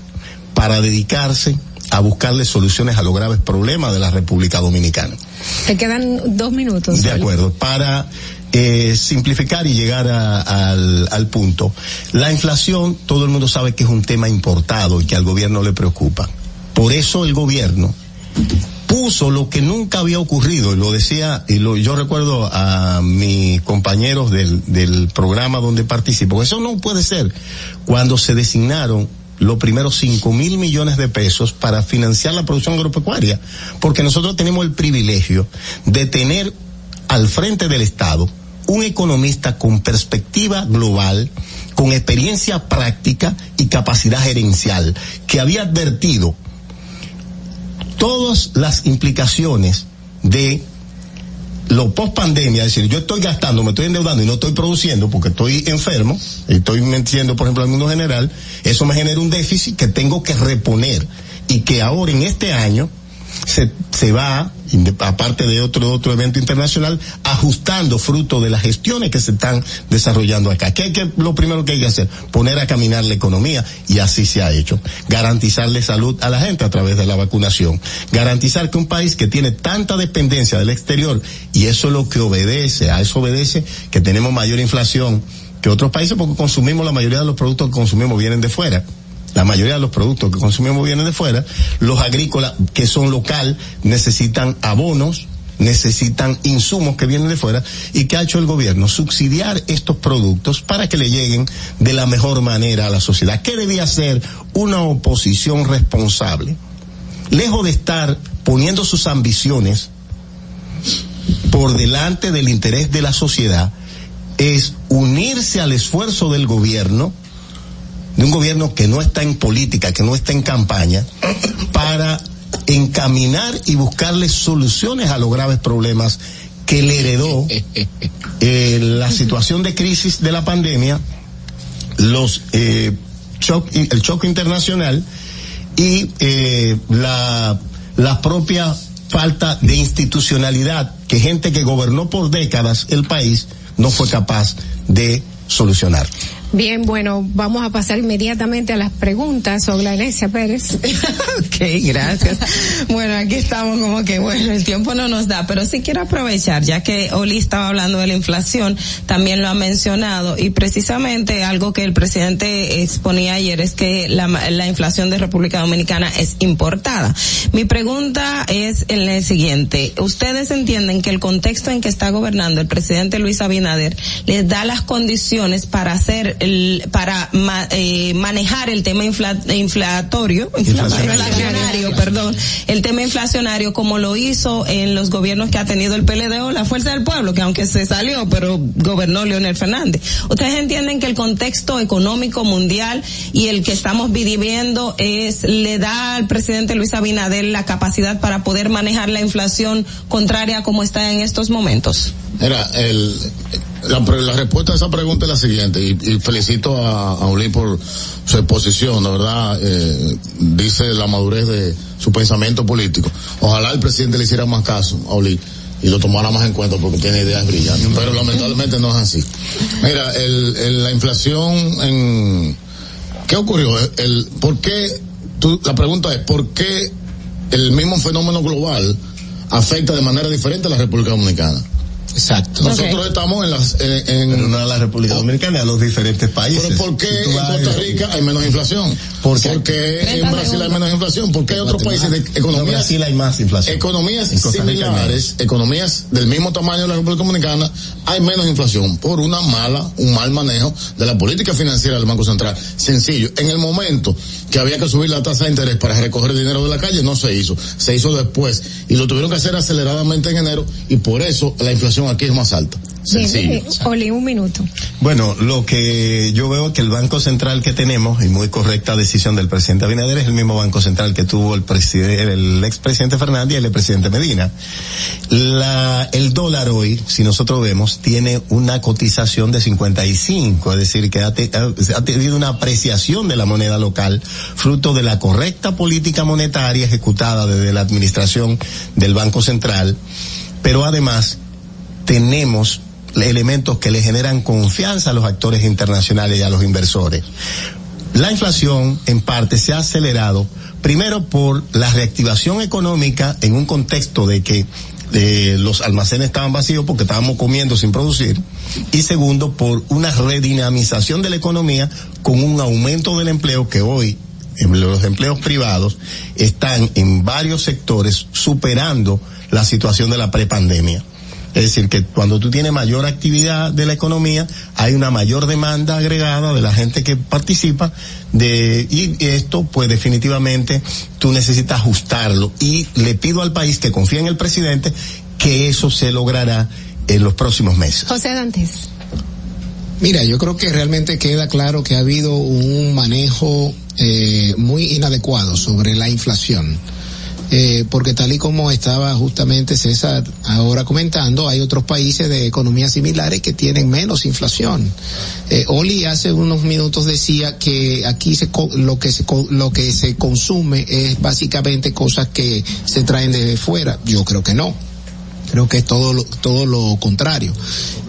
para dedicarse a buscarle soluciones a los graves problemas de la República Dominicana. Te quedan dos minutos. De acuerdo. Para eh, simplificar y llegar a- al, al punto, la inflación, todo el mundo sabe que es un tema importado y que al gobierno le preocupa. Por eso el gobierno puso lo que nunca había ocurrido, y lo decía, y lo, yo recuerdo a mis compañeros del, del programa donde participo, eso no puede ser, cuando se designaron los primeros cinco mil millones de pesos para financiar la producción agropecuaria, porque nosotros tenemos el privilegio de tener al frente del Estado un economista con perspectiva global, con experiencia práctica y capacidad gerencial, que había advertido todas las implicaciones de lo post pandemia, decir, yo estoy gastando, me estoy endeudando y no estoy produciendo porque estoy enfermo, y estoy metiendo, por ejemplo, al mundo general, eso me genera un déficit que tengo que reponer. Y que ahora en este año se, se va, aparte de otro, otro evento internacional, ajustando fruto de las gestiones que se están desarrollando acá. ¿Qué que, lo primero que hay que hacer? Poner a caminar la economía y así se ha hecho. Garantizarle salud a la gente a través de la vacunación. Garantizar que un país que tiene tanta dependencia del exterior y eso es lo que obedece, a eso obedece que tenemos mayor inflación que otros países porque consumimos la mayoría de los productos que consumimos vienen de fuera la mayoría de los productos que consumimos vienen de fuera, los agrícolas que son local necesitan abonos, necesitan insumos que vienen de fuera y que ha hecho el gobierno subsidiar estos productos para que le lleguen de la mejor manera a la sociedad. ¿Qué debía hacer una oposición responsable? Lejos de estar poniendo sus ambiciones por delante del interés de la sociedad, es unirse al esfuerzo del gobierno de un gobierno que no está en política, que no está en campaña, para encaminar y buscarle soluciones a los graves problemas que le heredó eh, la situación de crisis de la pandemia, eh, el choque internacional y eh, la propia falta de institucionalidad que gente que gobernó por décadas el país no fue capaz de solucionar. Bien, bueno, vamos a pasar inmediatamente a las preguntas sobre la Enesia Pérez. ok, gracias. Bueno, aquí estamos como que, bueno, el tiempo no nos da, pero sí quiero aprovechar, ya que Oli estaba hablando de la inflación, también lo ha mencionado, y precisamente algo que el presidente exponía ayer es que la, la inflación de República Dominicana es importada. Mi pregunta es en el siguiente. ¿Ustedes entienden que el contexto en que está gobernando el presidente Luis Abinader les da las condiciones para hacer el, para ma, eh, manejar el tema infla, inflatorio, inflacionario, perdón, el tema inflacionario como lo hizo en los gobiernos que ha tenido el PLD o la Fuerza del Pueblo, que aunque se salió, pero gobernó Leonel Fernández. ¿Ustedes entienden que el contexto económico mundial y el que estamos viviendo es, le da al presidente Luis Abinader la capacidad para poder manejar la inflación contraria como está en estos momentos? Mira, el, la, la, respuesta a esa pregunta es la siguiente, y, felicito a, a por su exposición, de verdad, eh, dice la madurez de su pensamiento político. Ojalá el presidente le hiciera más caso a Ulín y lo tomara más en cuenta porque tiene ideas brillantes, pero lamentablemente no es así. Mira, el, el, la inflación en... ¿Qué ocurrió? El, ¿Por qué? Tú, la pregunta es, ¿por qué el mismo fenómeno global afecta de manera diferente a la República Dominicana? Exacto. Nosotros okay. estamos en las en, en pero no a la República Dominicana, a los diferentes países. Pero ¿por qué si en Costa Rica hay menos inflación? ¿Por qué? Porque en Brasil hay menos inflación? ¿Por qué hay otros países de economías? En Brasil hay más inflación. Economías similares, economías del mismo tamaño de la República Dominicana, hay menos inflación por una mala, un mal manejo de la política financiera del Banco Central. Sencillo. En el momento que había que subir la tasa de interés para recoger dinero de la calle, no se hizo. Se hizo después. Y lo tuvieron que hacer aceleradamente en enero y por eso la inflación aquí es más alta. Sencillo. Bien, Oli, un minuto. Bueno, lo que yo veo que el Banco Central que tenemos, y muy correcta decisión del presidente Abinader, es el mismo Banco Central que tuvo el presidente, el expresidente Fernández y el presidente Medina. La, el dólar hoy, si nosotros vemos, tiene una cotización de 55, es decir, que ha, te, ha tenido una apreciación de la moneda local, fruto de la correcta política monetaria ejecutada desde la administración del Banco Central, pero además tenemos elementos que le generan confianza a los actores internacionales y a los inversores. La inflación, en parte, se ha acelerado, primero por la reactivación económica en un contexto de que los almacenes estaban vacíos porque estábamos comiendo sin producir, y segundo, por una redinamización de la economía con un aumento del empleo que hoy los empleos privados están en varios sectores superando la situación de la prepandemia. Es decir, que cuando tú tienes mayor actividad de la economía, hay una mayor demanda agregada de la gente que participa de, y esto, pues definitivamente, tú necesitas ajustarlo. Y le pido al país que confíe en el presidente que eso se logrará en los próximos meses. José Dantes. Mira, yo creo que realmente queda claro que ha habido un manejo eh, muy inadecuado sobre la inflación eh, porque tal y como estaba justamente César ahora comentando, hay otros países de economías similares que tienen menos inflación. Eh, Oli hace unos minutos decía que aquí se, lo que se, lo que se consume es básicamente cosas que se traen desde fuera. Yo creo que no creo que es todo lo, todo lo contrario.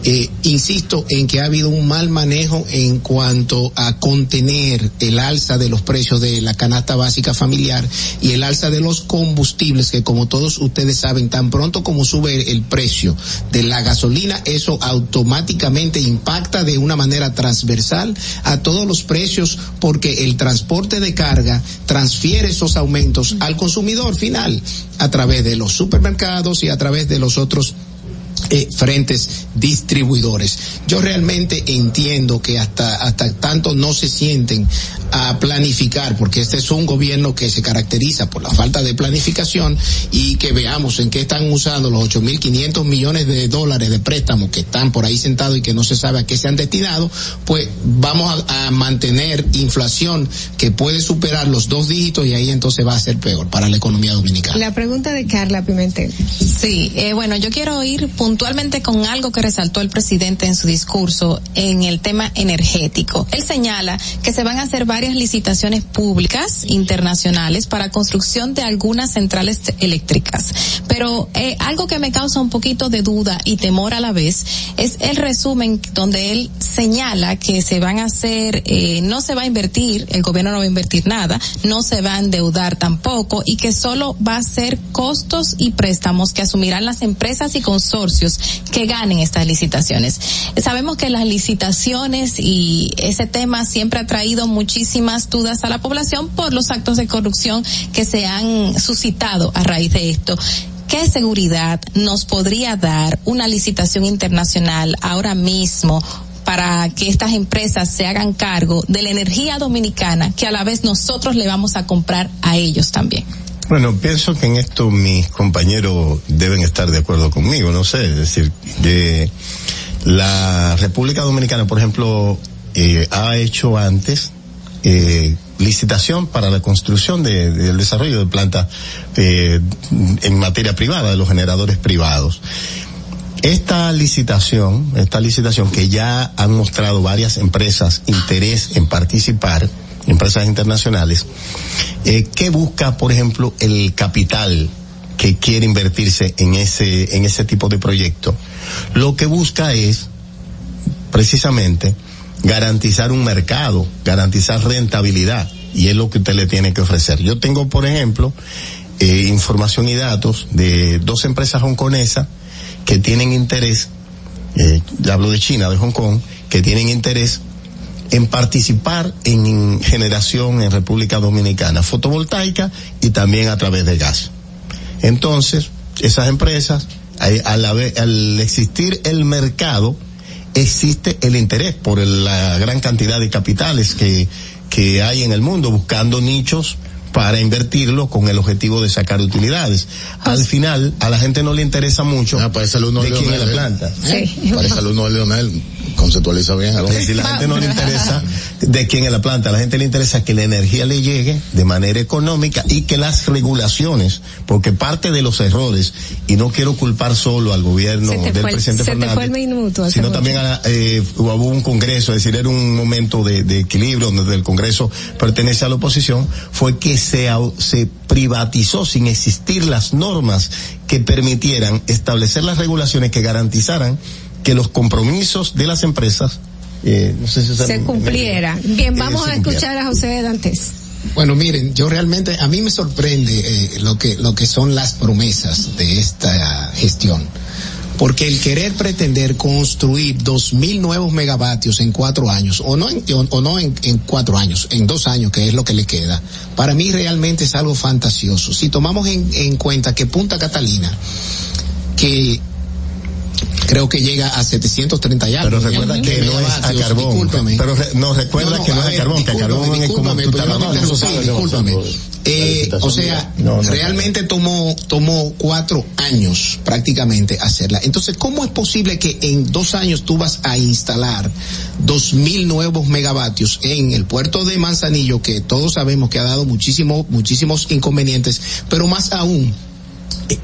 Eh, insisto en que ha habido un mal manejo en cuanto a contener el alza de los precios de la canasta básica familiar y el alza de los combustibles que como todos ustedes saben tan pronto como sube el precio de la gasolina eso automáticamente impacta de una manera transversal a todos los precios porque el transporte de carga transfiere esos aumentos al consumidor final a través de los supermercados y a través de los otros eh, frentes distribuidores. Yo realmente entiendo que hasta, hasta tanto no se sienten a planificar, porque este es un gobierno que se caracteriza por la falta de planificación y que veamos en qué están usando los 8.500 millones de dólares de préstamos que están por ahí sentados y que no se sabe a qué se han destinado, pues vamos a, a mantener inflación que puede superar los dos dígitos y ahí entonces va a ser peor para la economía dominicana. La pregunta de Carla Pimentel. Sí, eh, bueno, yo quiero ir puntualmente puntualmente con algo que resaltó el presidente en su discurso en el tema energético. Él señala que se van a hacer varias licitaciones públicas internacionales para construcción de algunas centrales eléctricas. Pero eh, algo que me causa un poquito de duda y temor a la vez es el resumen donde él señala que se van a hacer, eh, no se va a invertir, el gobierno no va a invertir nada, no se va a endeudar tampoco y que solo va a ser costos y préstamos que asumirán las empresas y consorcios que ganen estas licitaciones. Sabemos que las licitaciones y ese tema siempre ha traído muchísimas dudas a la población por los actos de corrupción que se han suscitado a raíz de esto. ¿Qué seguridad nos podría dar una licitación internacional ahora mismo para que estas empresas se hagan cargo de la energía dominicana que a la vez nosotros le vamos a comprar a ellos también? Bueno, pienso que en esto mis compañeros deben estar de acuerdo conmigo, no sé, es decir, de la República Dominicana, por ejemplo, eh, ha hecho antes eh, licitación para la construcción de, del desarrollo de plantas eh, en materia privada, de los generadores privados. Esta licitación, esta licitación que ya han mostrado varias empresas interés en participar, empresas internacionales, eh, ¿qué busca, por ejemplo, el capital que quiere invertirse en ese, en ese tipo de proyecto? Lo que busca es, precisamente, garantizar un mercado, garantizar rentabilidad, y es lo que usted le tiene que ofrecer. Yo tengo, por ejemplo, eh, información y datos de dos empresas hongkonesas que tienen interés, eh, hablo de China, de Hong Kong, que tienen interés en participar en generación en República Dominicana, fotovoltaica y también a través de gas. Entonces, esas empresas, al, al existir el mercado, existe el interés por la gran cantidad de capitales que, que hay en el mundo buscando nichos para invertirlo con el objetivo de sacar utilidades. Al final, a la gente no le interesa mucho ah, para ese alumno de de quién es la planta. Sí. Para ese alumno de Leonel, conceptualiza bien. algo. Si la gente no le interesa de quién es la planta, a la gente le interesa que la energía le llegue de manera económica y que las regulaciones, porque parte de los errores, y no quiero culpar solo al gobierno del fue presidente se te Fernández, fue el minuto. hace sino también a, eh, hubo un congreso, es decir, era un momento de, de equilibrio donde el congreso pertenece a la oposición, fue que se, se privatizó sin existir las normas que permitieran establecer las regulaciones que garantizaran que los compromisos de las empresas eh, no sé si se cumpliera. Bien, vamos se a cumpliera. escuchar a José Dantes. Bueno, miren, yo realmente, a mí me sorprende eh, lo que lo que son las promesas de esta gestión. Porque el querer pretender construir dos mil nuevos megavatios en cuatro años, o no, en, o, o no en, en cuatro años, en dos años, que es lo que le queda, para mí realmente es algo fantasioso. Si tomamos en, en cuenta que Punta Catalina, que creo que llega a 730 y algo. Pero recuerda que no es a carbón. discúlpame. Pero re- no, recuerda que no es a ver, carbón, que a carbón es como tú discúlpame. Eh, o sea, No, realmente tomó, tomó cuatro años prácticamente hacerla. Entonces, ¿cómo es posible que en dos años tú vas a instalar dos mil nuevos megavatios en el puerto de Manzanillo, que todos sabemos que ha dado muchísimo, muchísimos inconvenientes, pero más aún, eh,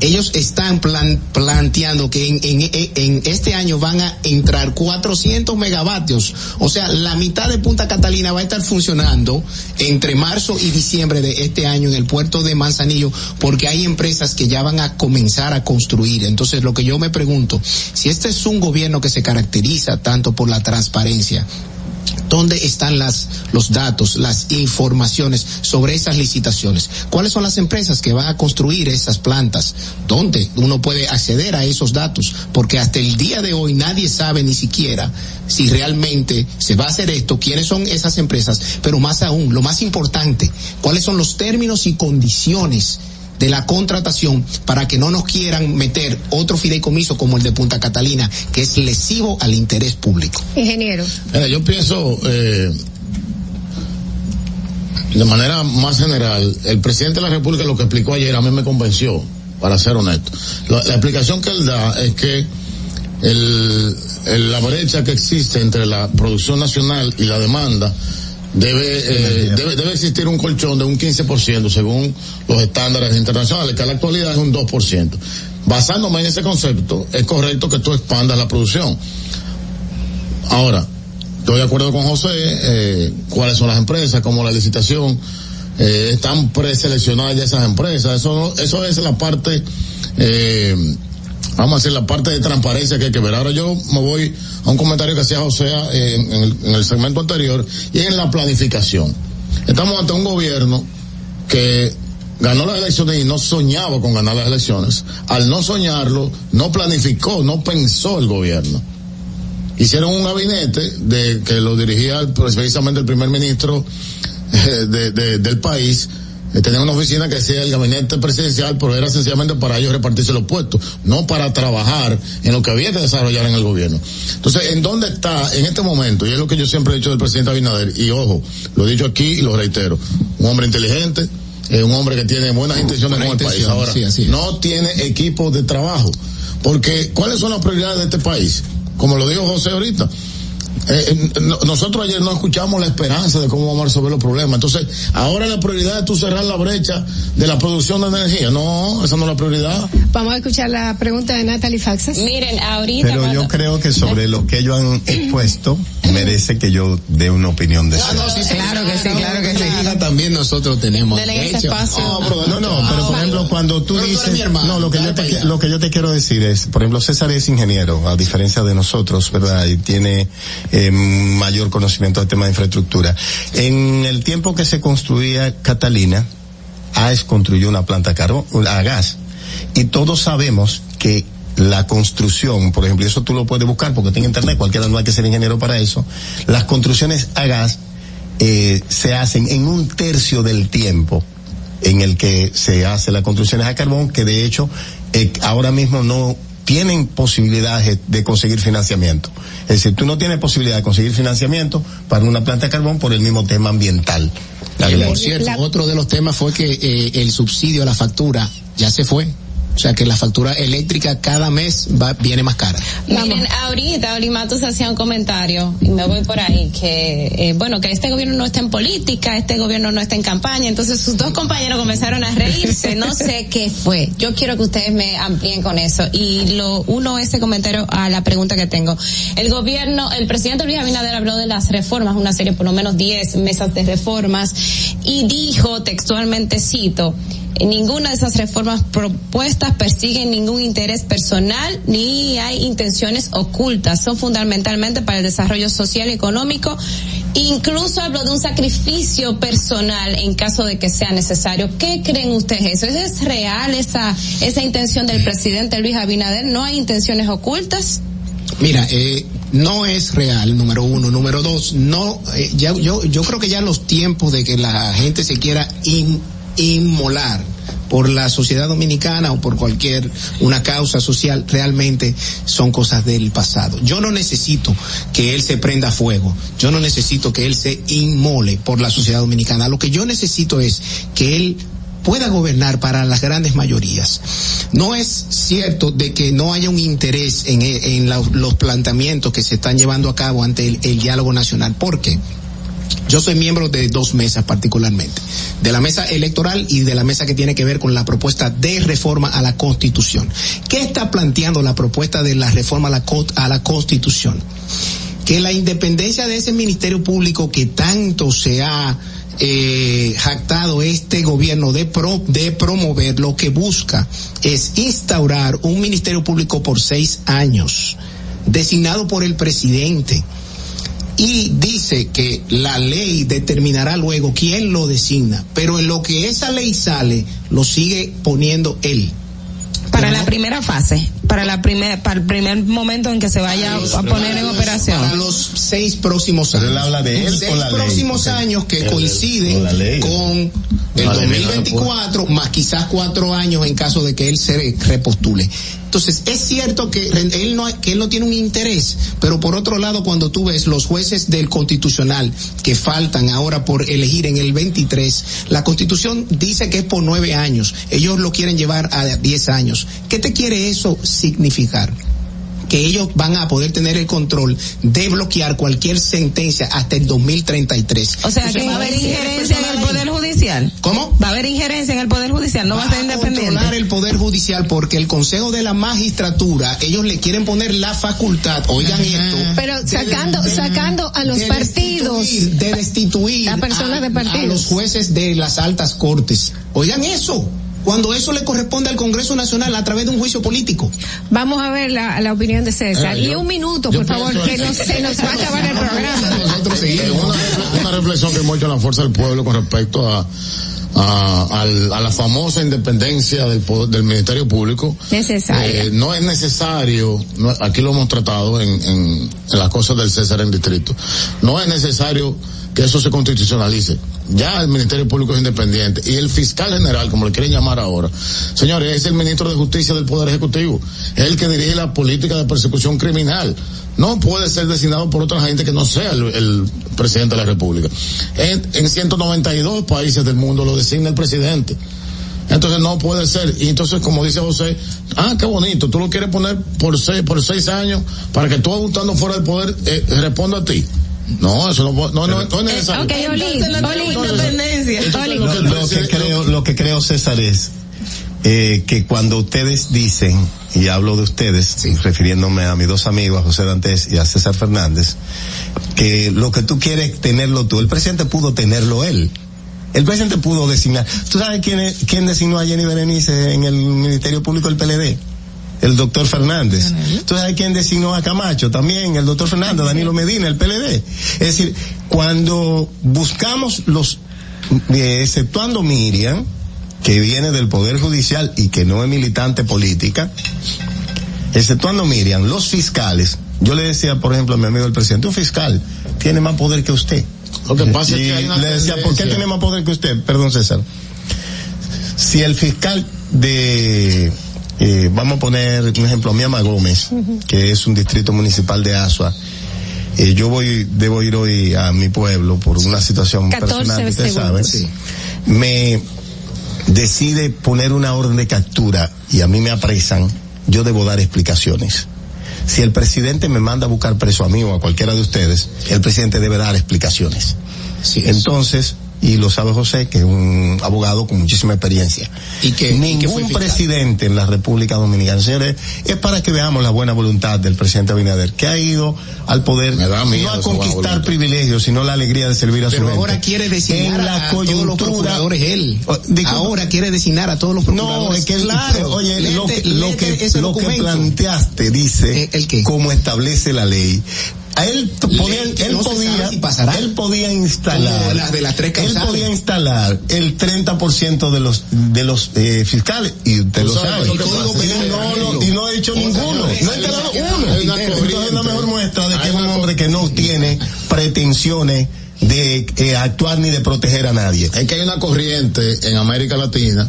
ellos están plan- planteando que en, en- en este año van a entrar 400 megavatios. O sea, la mitad de Punta Catalina va a estar funcionando entre marzo y diciembre de este año en el puerto de Manzanillo, porque hay empresas que ya van a comenzar a construir. Entonces, lo que yo me pregunto, si este es un gobierno que se caracteriza tanto por la transparencia, ¿Dónde están las, los datos, las informaciones sobre esas licitaciones? ¿Cuáles son las empresas que van a construir esas plantas? ¿Dónde uno puede acceder a esos datos? Porque hasta el día de hoy nadie sabe ni siquiera si realmente se va a hacer esto, quiénes son esas empresas, pero más aún, lo más importante, cuáles son los términos y condiciones de la contratación para que no nos quieran meter otro fideicomiso como el de Punta Catalina, que es lesivo al interés público. Ingeniero. Mira, yo pienso, eh, de manera más general, el presidente de la República lo que explicó ayer a mí me convenció, para ser honesto. La, la explicación que él da es que el, el- la brecha que existe entre la producción nacional y la demanda debe, eh, debe, debe existir un colchón de un 15% según los estándares internacionales, que a la actualidad es un 2%. basándome en ese concepto, es correcto que tú expandas la producción. Ahora, estoy de acuerdo con José, eh, cuáles son las empresas, cómo la licitación, eh, están preseleccionadas ya esas empresas, eso, eso es la parte, eh, vamos a decir, la parte de transparencia que hay que ver. Ahora yo me voy a un comentario que hacía José eh, en, en el, en el segmento anterior, y en la planificación. Estamos ante un gobierno que ganó las elecciones y no soñaba con ganar las elecciones. Al no soñarlo, no planificó, no pensó el gobierno. Hicieron un gabinete de que lo dirigía precisamente el primer ministro eh, de- del país. Eh, Tenía una oficina que decía el gabinete presidencial, pero era sencillamente para ellos repartirse los puestos, no para trabajar en lo que había que desarrollar en el gobierno. Entonces, ¿en dónde está en este momento? Y es lo que yo siempre he dicho del presidente Abinader, y ojo, lo he dicho aquí y lo reitero, un hombre inteligente, eh, un hombre que tiene buenas intenciones con el país. Ahora, sí, es. no tiene equipo de trabajo. Porque, ¿cuáles son las prioridades de este país? Como lo dijo José ahorita. Eh, eh, no- nosotros ayer no escuchamos la esperanza de cómo vamos a resolver los problemas. Entonces, ahora la prioridad es tú cerrar la brecha de la producción de energía. No, esa no es la prioridad. Vamos a escuchar la pregunta de Natalie Faxas. Miren, ahorita Pero yo creo que sobre lo que ellos han expuesto, merece que yo dé una opinión de eso. claro que sí, claro que sí. También nosotros tenemos. Derecho. espacio. Oh, No, no, pero por ejemplo, cuando tú Pero dices, no, lo que yo te, lo que yo te quiero decir es, por ejemplo, César es ingeniero, a diferencia de nosotros, ¿verdad? Y tiene eh, mayor conocimiento del tema de infraestructura. En el tiempo que se construía Catalina, AES construyó una planta a carbón, a gas. Y todos sabemos que la construcción, por ejemplo, y eso tú lo puedes buscar porque tiene internet, cualquiera no hay que ser ingeniero para eso, las construcciones a gas eh, se hacen en un tercio del tiempo en el que se hace las construcciones a carbón, que de hecho eh, ahora mismo no tienen posibilidades de conseguir financiamiento. Es decir, tú no tienes posibilidad de conseguir financiamiento para una planta de carbón por el mismo tema ambiental. Y por cierto, otro de los temas fue que eh, el subsidio a la factura ya se fue. O sea que la factura eléctrica cada mes va, viene más cara. Miren, ahorita Olimatos hacía un comentario, y me voy por ahí, que, eh, bueno, que este gobierno no está en política, este gobierno no está en campaña, entonces sus dos compañeros comenzaron a reírse, no sé qué fue. Yo quiero que ustedes me amplíen con eso. Y lo uno ese comentario a la pregunta que tengo. El gobierno, el presidente Luis Abinader habló de las reformas, una serie por lo menos 10 mesas de reformas, y dijo textualmente, cito, ninguna de esas reformas propuestas persiguen ningún interés personal ni hay intenciones ocultas. Son fundamentalmente para el desarrollo social y económico. Incluso hablo de un sacrificio personal en caso de que sea necesario. ¿Qué creen ustedes eso? ¿Es real esa, esa intención del presidente Luis Abinader? ¿No hay intenciones ocultas? Mira, eh, no es real, número uno. Número dos, no, eh, ya, yo, yo creo que ya los tiempos de que la gente se quiera in- inmolar por la sociedad dominicana o por cualquier una causa social realmente son cosas del pasado. Yo no necesito que él se prenda fuego, yo no necesito que él se inmole por la sociedad dominicana. Lo que yo necesito es que él pueda gobernar para las grandes mayorías. No es cierto de que no haya un interés en, la- los planteamientos que se están llevando a cabo ante el, el diálogo nacional. ¿Por qué? Yo soy miembro de dos mesas particularmente, de la mesa electoral y de la mesa que tiene que ver con la propuesta de reforma a la Constitución. ¿Qué está planteando la propuesta de la reforma a la, Constitución? Que la independencia de ese Ministerio Público que tanto se ha eh, jactado este gobierno de promover, lo que busca es instaurar un Ministerio Público por seis años, designado por el presidente y dice que la ley determinará luego quién lo designa, pero en lo que esa ley sale, lo sigue poniendo él. Para la primera fase, para la primer, para el primer momento en que se vaya a poner en operación. Para los seis próximos años. Pero él habla de él seis o la ley. próximos años que coinciden con el La ley no 2024, más quizás cuatro años en caso de que él se repostule. Entonces, es cierto que él no, que él no tiene un interés, pero por otro lado, cuando tú ves los jueces del constitucional que faltan ahora por elegir en el 23, la constitución dice que es por nueve años, ellos lo quieren llevar a diez años. ¿Qué te quiere eso significar? que ellos van a poder tener el control de bloquear cualquier sentencia hasta el 2033. O sea, que va a haber injerencia en el Poder Judicial. ¿Cómo? Va a haber injerencia en el Poder Judicial, no va, a ser independiente. controlar el Poder Judicial porque el Consejo de la Magistratura, ellos le quieren poner la facultad, oigan esto. Pero sacando, sacando a los de partidos. destituir- de destituir A personas de partidos. a los jueces de las altas cortes. Oigan eso. Cuando eso le corresponde al Congreso Nacional a través de un juicio político. Vamos a ver la, la opinión de César. Eh, y un minuto, por favor, que nos- se nos va a acabar el programa. Una, una reflexión que hemos hecho en la fuerza del pueblo con respecto a, a, al- a la famosa independencia del, poder- del Ministerio Público. Necesaria. Eh, no es necesario, no- aquí lo hemos tratado en, en, en las cosas del César en distrito, no es necesario que eso se constitucionalice. Ya el Ministerio Público es independiente y el fiscal general, como le quieren llamar ahora, señores, es el ministro de Justicia del Poder Ejecutivo, es el que dirige la política de persecución criminal. No puede ser designado por otra gente que no sea el, presidente de la República. En, en 192 países del mundo lo designa el presidente. Entonces no puede ser. Y entonces, como dice José, ah, qué bonito, tú lo quieres poner por seis, por seis años para que tú estando fuera del poder eh, responda a ti. No, eso no, no, no, no es necesario. Ok, Oli, Entonces independencia. Lo que creo, lo que creo César es eh, que cuando ustedes dicen, y hablo de ustedes, refiriéndome a mis dos amigos, a José Dantes y a César Fernández, que lo que tú quieres tenerlo tú, el presidente pudo tenerlo él. El presidente pudo designar. ¿Tú sabes quién, es- quién designó a Jenny Berenice en el Ministerio Público del PLD? El doctor Fernández. ¿Tú sabes quién designó a Camacho? También el doctor Fernández, Danilo Medina, el PLD. Es decir, cuando buscamos los, eh, exceptuando Miriam, que viene del Poder Judicial y que no es militante política, exceptuando Miriam, los fiscales, yo le decía, por ejemplo, a mi amigo el presidente, un fiscal tiene más poder que usted. Lo que pasa es que hay una le decía, ¿por qué tiene más poder que usted? Perdón, César. Si el fiscal de, eh, vamos a poner un ejemplo, Miama Gómez, que es un distrito municipal de Asua, eh, yo voy, debo ir hoy a mi pueblo por una situación 14 personal que usted sabe. segundos. Me decide poner una orden de captura y a mí me apresan, yo debo dar explicaciones. Si el presidente me manda a buscar preso a mí o a cualquiera de ustedes, el presidente debe dar explicaciones. Entonces, y lo sabe José, que es un abogado con muchísima experiencia. Y que, y que Ningún presidente en la República Dominicana, señores, es para que veamos la buena voluntad del presidente Abinader, que ha ido al poder no a conquistar privilegios, sino la alegría de servir a su gente. ahora quiere designar en la a, todos los procuradores él. Oh, disculpa. ahora quiere designar a todos los No, procuradores. es que claro. oye, lo que, lo que, lo que planteaste dice Eh, ¿el qué? cómo establece la ley. Él podía, él no podía, si él podía instalar, las de las tres él podía instalar el 30% de los, de los eh, fiscales y usted lo sabes sabe. Y no, y no ha hecho ninguno, no ha instalado uno. Entonces es la mejor muestra de que es un hombre que no tiene pretensiones de eh, actuar ni de proteger a nadie. Es que hay una corriente en América Latina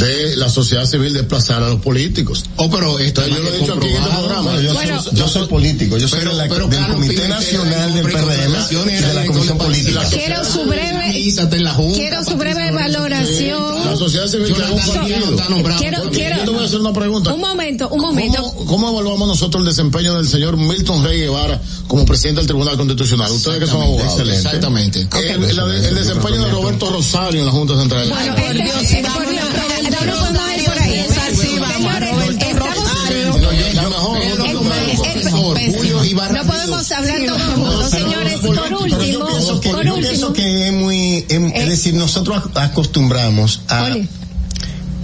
de la sociedad civil desplazar a los políticos. Oh, pero esto yo lo he dicho aquí en este programa. Bueno, yo, Bueno, soy, yo soy político, yo soy Pero- de la- pero del Comité Pimentel, Nacional del PRM y de la Comisión Política. Quiero su breve, Organízate en la Junta, quiero su breve Patricia La valoración. sociedad civil que un partido. Quiero, quiero, yo te voy a hacer una pregunta. un momento, un momento. ¿Cómo, ¿Cómo evaluamos nosotros el desempeño del señor Milton Rey Guevara como presidente del Tribunal Constitucional? Ustedes que son abogados. Excelente. Exactamente. El, desempeño de Roberto Rosario en la Junta Central. Bueno, ese- por vamos Dios, a Roberto no nos vamos a ir por ahí. Rosario. Sí, vamos No, podemos hablar todo el mundo, señores. Por último, por último. que es muy, em- Eh. es decir, nosotros ac- acostumbramos a.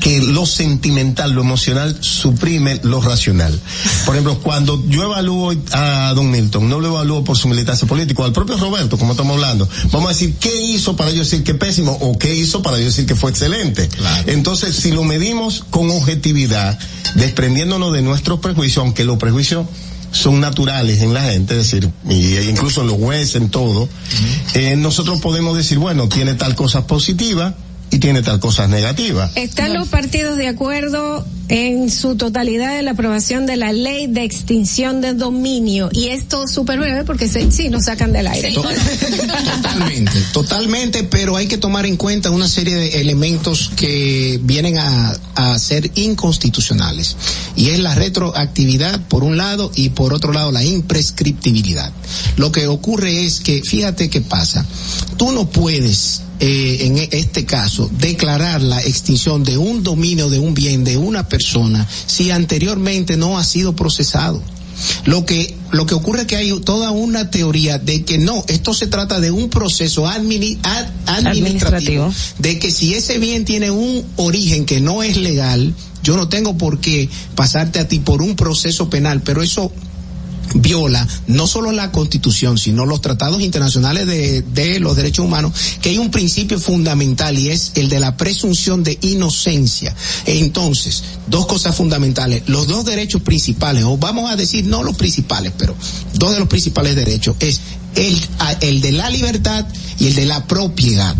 que lo sentimental, lo emocional suprime lo racional. Por ejemplo, cuando yo evalúo a Don Milton, no lo evalúo por su militancia política, al propio Roberto, como estamos hablando, vamos a decir qué hizo para yo decir que pésimo o qué hizo para yo decir que fue excelente. Entonces, si lo medimos con objetividad, desprendiéndonos de nuestros prejuicios, aunque los prejuicios son naturales en la gente, es decir, y, incluso en los jueces, en todo, eh, nosotros podemos decir, bueno, tiene tal cosas positivas y tiene tal cosas negativas. ¿Están los partidos de acuerdo en su totalidad de la aprobación de la ley de extinción de dominio. Y esto súper breve porque se, sí nos sacan del aire. Totalmente, totalmente, pero hay que tomar en cuenta una serie de elementos que vienen a, a ser inconstitucionales. Y es la retroactividad por un lado y por otro lado la imprescriptibilidad. Lo que ocurre es que, fíjate qué pasa, tú no puedes eh, en este caso, declarar la extinción de un dominio de un bien de una persona si anteriormente no ha sido procesado. Lo que, lo que ocurre es que hay toda una teoría de que no, esto se trata de un proceso admini- ad- administrativo, de que si ese bien tiene un origen que no es legal, yo no tengo por qué pasarte a ti por un proceso penal, pero eso viola no solo la constitución, sino los tratados internacionales de, de los derechos humanos, que hay un principio fundamental y es el de la presunción de inocencia. Entonces, dos cosas fundamentales, los dos derechos principales, o vamos a decir no los principales, pero dos de los principales derechos, es el, el de la libertad y el de la propiedad.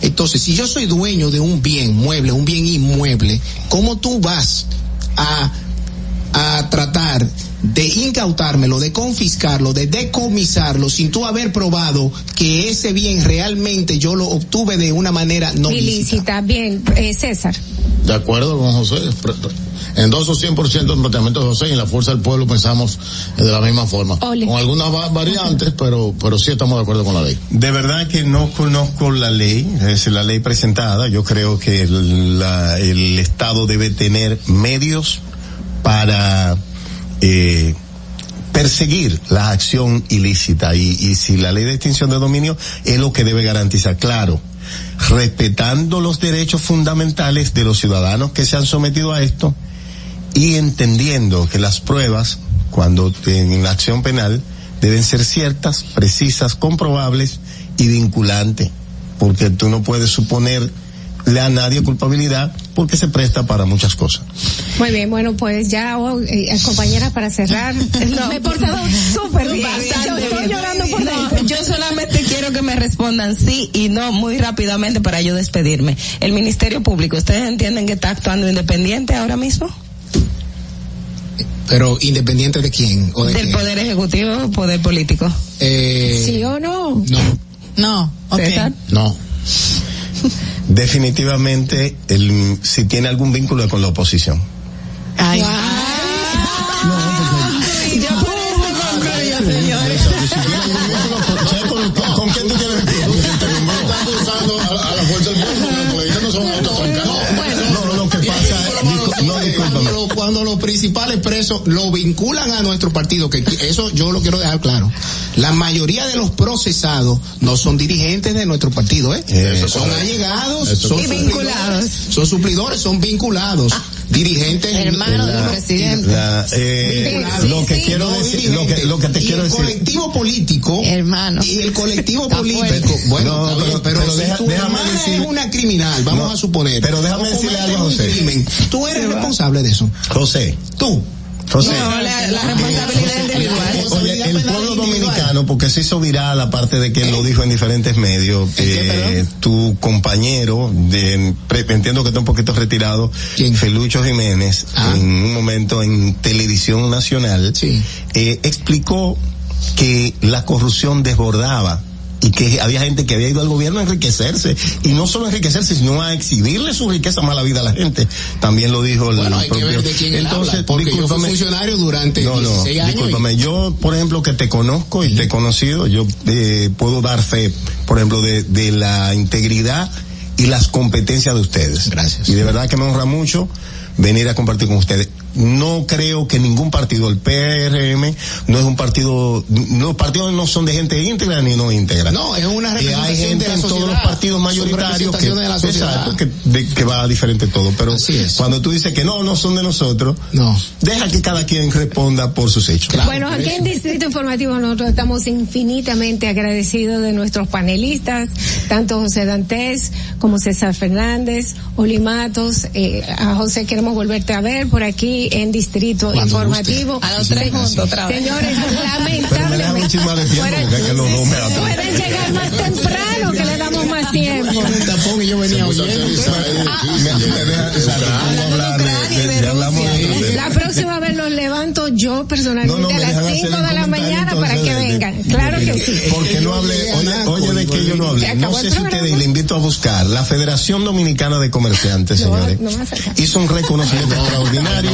Entonces, si yo soy dueño de un bien mueble, un bien inmueble, ¿cómo tú vas a a tratar de incautármelo, de confiscarlo, de decomisarlo, sin tú haber probado que ese bien realmente yo lo obtuve de una manera no lícita. Ilícita. Bien, eh, César. De acuerdo con José. Endoso 100% el planteamiento de José y en la Fuerza del Pueblo pensamos de la misma forma. Ole. Con algunas va- variantes, pero, pero sí estamos de acuerdo con la ley. De verdad que no conozco la ley, es la ley presentada. Yo creo que el, la- el Estado debe tener medios para eh, perseguir la acción ilícita. Y, y si la ley de extinción de dominio es lo que debe garantizar, claro, respetando los derechos fundamentales de los ciudadanos que se han sometido a esto y entendiendo que las pruebas, cuando en la acción penal, deben ser ciertas, precisas, comprobables y vinculantes, porque tú no puedes suponerle a nadie culpabilidad porque se presta para muchas cosas. Muy bien, bueno, pues ya, oh, eh, compañeras, para cerrar, me he portado súper bien. Bastante Yo estoy bien. llorando por No, dentro. yo solamente quiero que me respondan sí y no muy rápidamente para yo despedirme. El Ministerio Público, ¿ustedes entienden que está actuando independiente ahora mismo? Pero independiente de quién o de Del? Poder Ejecutivo o Poder Político. Eh, ¿Sí o no? No. No, ok. No. Definitivamente, el, si tiene algún vínculo con la oposición. Ay. ¿Con presos lo vinculan a nuestro partido, que eso yo lo quiero dejar claro. La mayoría de los procesados no son dirigentes de nuestro partido, ¿eh? Eso son correcto. allegados, Eso son correcto. suplidores, son suplidores, son vinculados. Dirigentes Hermano del La- presidente. La, eh, lo que Sí, quiero no decir, lo que, lo que te y quiero el decir. colectivo político hermano. y el colectivo político. bueno No, pero- pero, pero si deja- tu déjame hermana decir- es una criminal vamos No, a suponer. pero déjame decirle algo José. crimen, tú eres responsable de eso. José, tú No, la, la responsabilidad individual. Oye, el pueblo dominicano, porque se hizo viral, aparte de que lo dijo en diferentes medios, que tu compañero, de, pre- entiendo que está un poquito retirado, Felucho Jiménez, Ah. en un momento en televisión nacional, eh, explicó que la corrupción desbordaba y que había gente que había ido al gobierno a enriquecerse y no solo a enriquecerse sino a exhibirle su riqueza mala vida a la gente también lo dijo el bueno hay que propio ver de quién él entonces habla porque yo fui discúlpame. funcionario durante No, no, 16 años y- discúlpame. Yo, por ejemplo, que te conozco y te he conocido, yo eh, puedo dar fe, por ejemplo, de, de la integridad y las competencias de ustedes. Gracias. Y de verdad que me honra mucho venir a compartir con ustedes. No creo que ningún partido, el PRM, no es un partido, los partidos no son de gente íntegra ni no íntegra. No, es una Eh, hay representación gente de la en todos los sociedad. partidos mayoritarios que, de la sociedad. exacto, que, de- que va diferente todo. Pero cuando tú dices que no, no son de nosotros, no. deja que cada quien responda por sus hechos. Bueno, aquí en Distrito Informativo nosotros estamos infinitamente agradecidos de nuestros panelistas, tanto José Dantes como César Fernández, Olimatos, eh, a José queremos volverte a ver por aquí en Distrito Cuando Informativo. guste. A los tres juntos otra vez. Señores, lamentablemente pueden llegar más temprano que le damos más tiempo. el tapón La próxima vez los levanto yo personalmente No, no, a las dejan 5 hacer el de la mañana para que de- de- vengan. Claro que sí. Porque no hablé, oye, oye de que yo no hablé. No sé si ustedes, y le invito a buscar, la Federación Dominicana de Comerciantes, señores, No hizo un reconocimiento extraordinario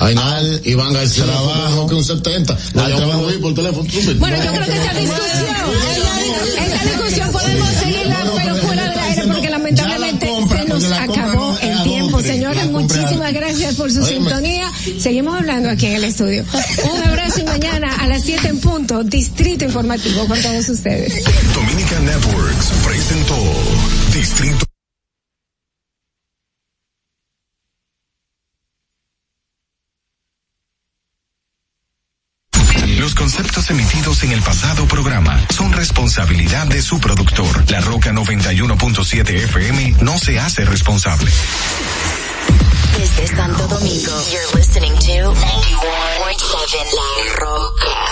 Ay, no, al Iván García trabajo que un 70. Lo al llamó trabajo- hoy por teléfono. Bueno, yo creo que esta discusión, esta, discusión podemos seguirla, pero fuera del aire, porque lamentablemente se nos acabó el tiempo. Señores, muchísimas gracias por su sintonía. Seguimos hablando aquí en el estudio. Un abrazo y mañana a las 7 en punto, Distrito Informativo con todos ustedes. Dominican Networks presentó Distrito. Los conceptos emitidos en el pasado programa son responsabilidad de su productor. La Roca 91.7 FM no se hace responsable. Desde Santo Domingo, you're listening to 91.7 La Roca.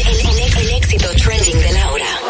el, el- el- éxito trending de Laura.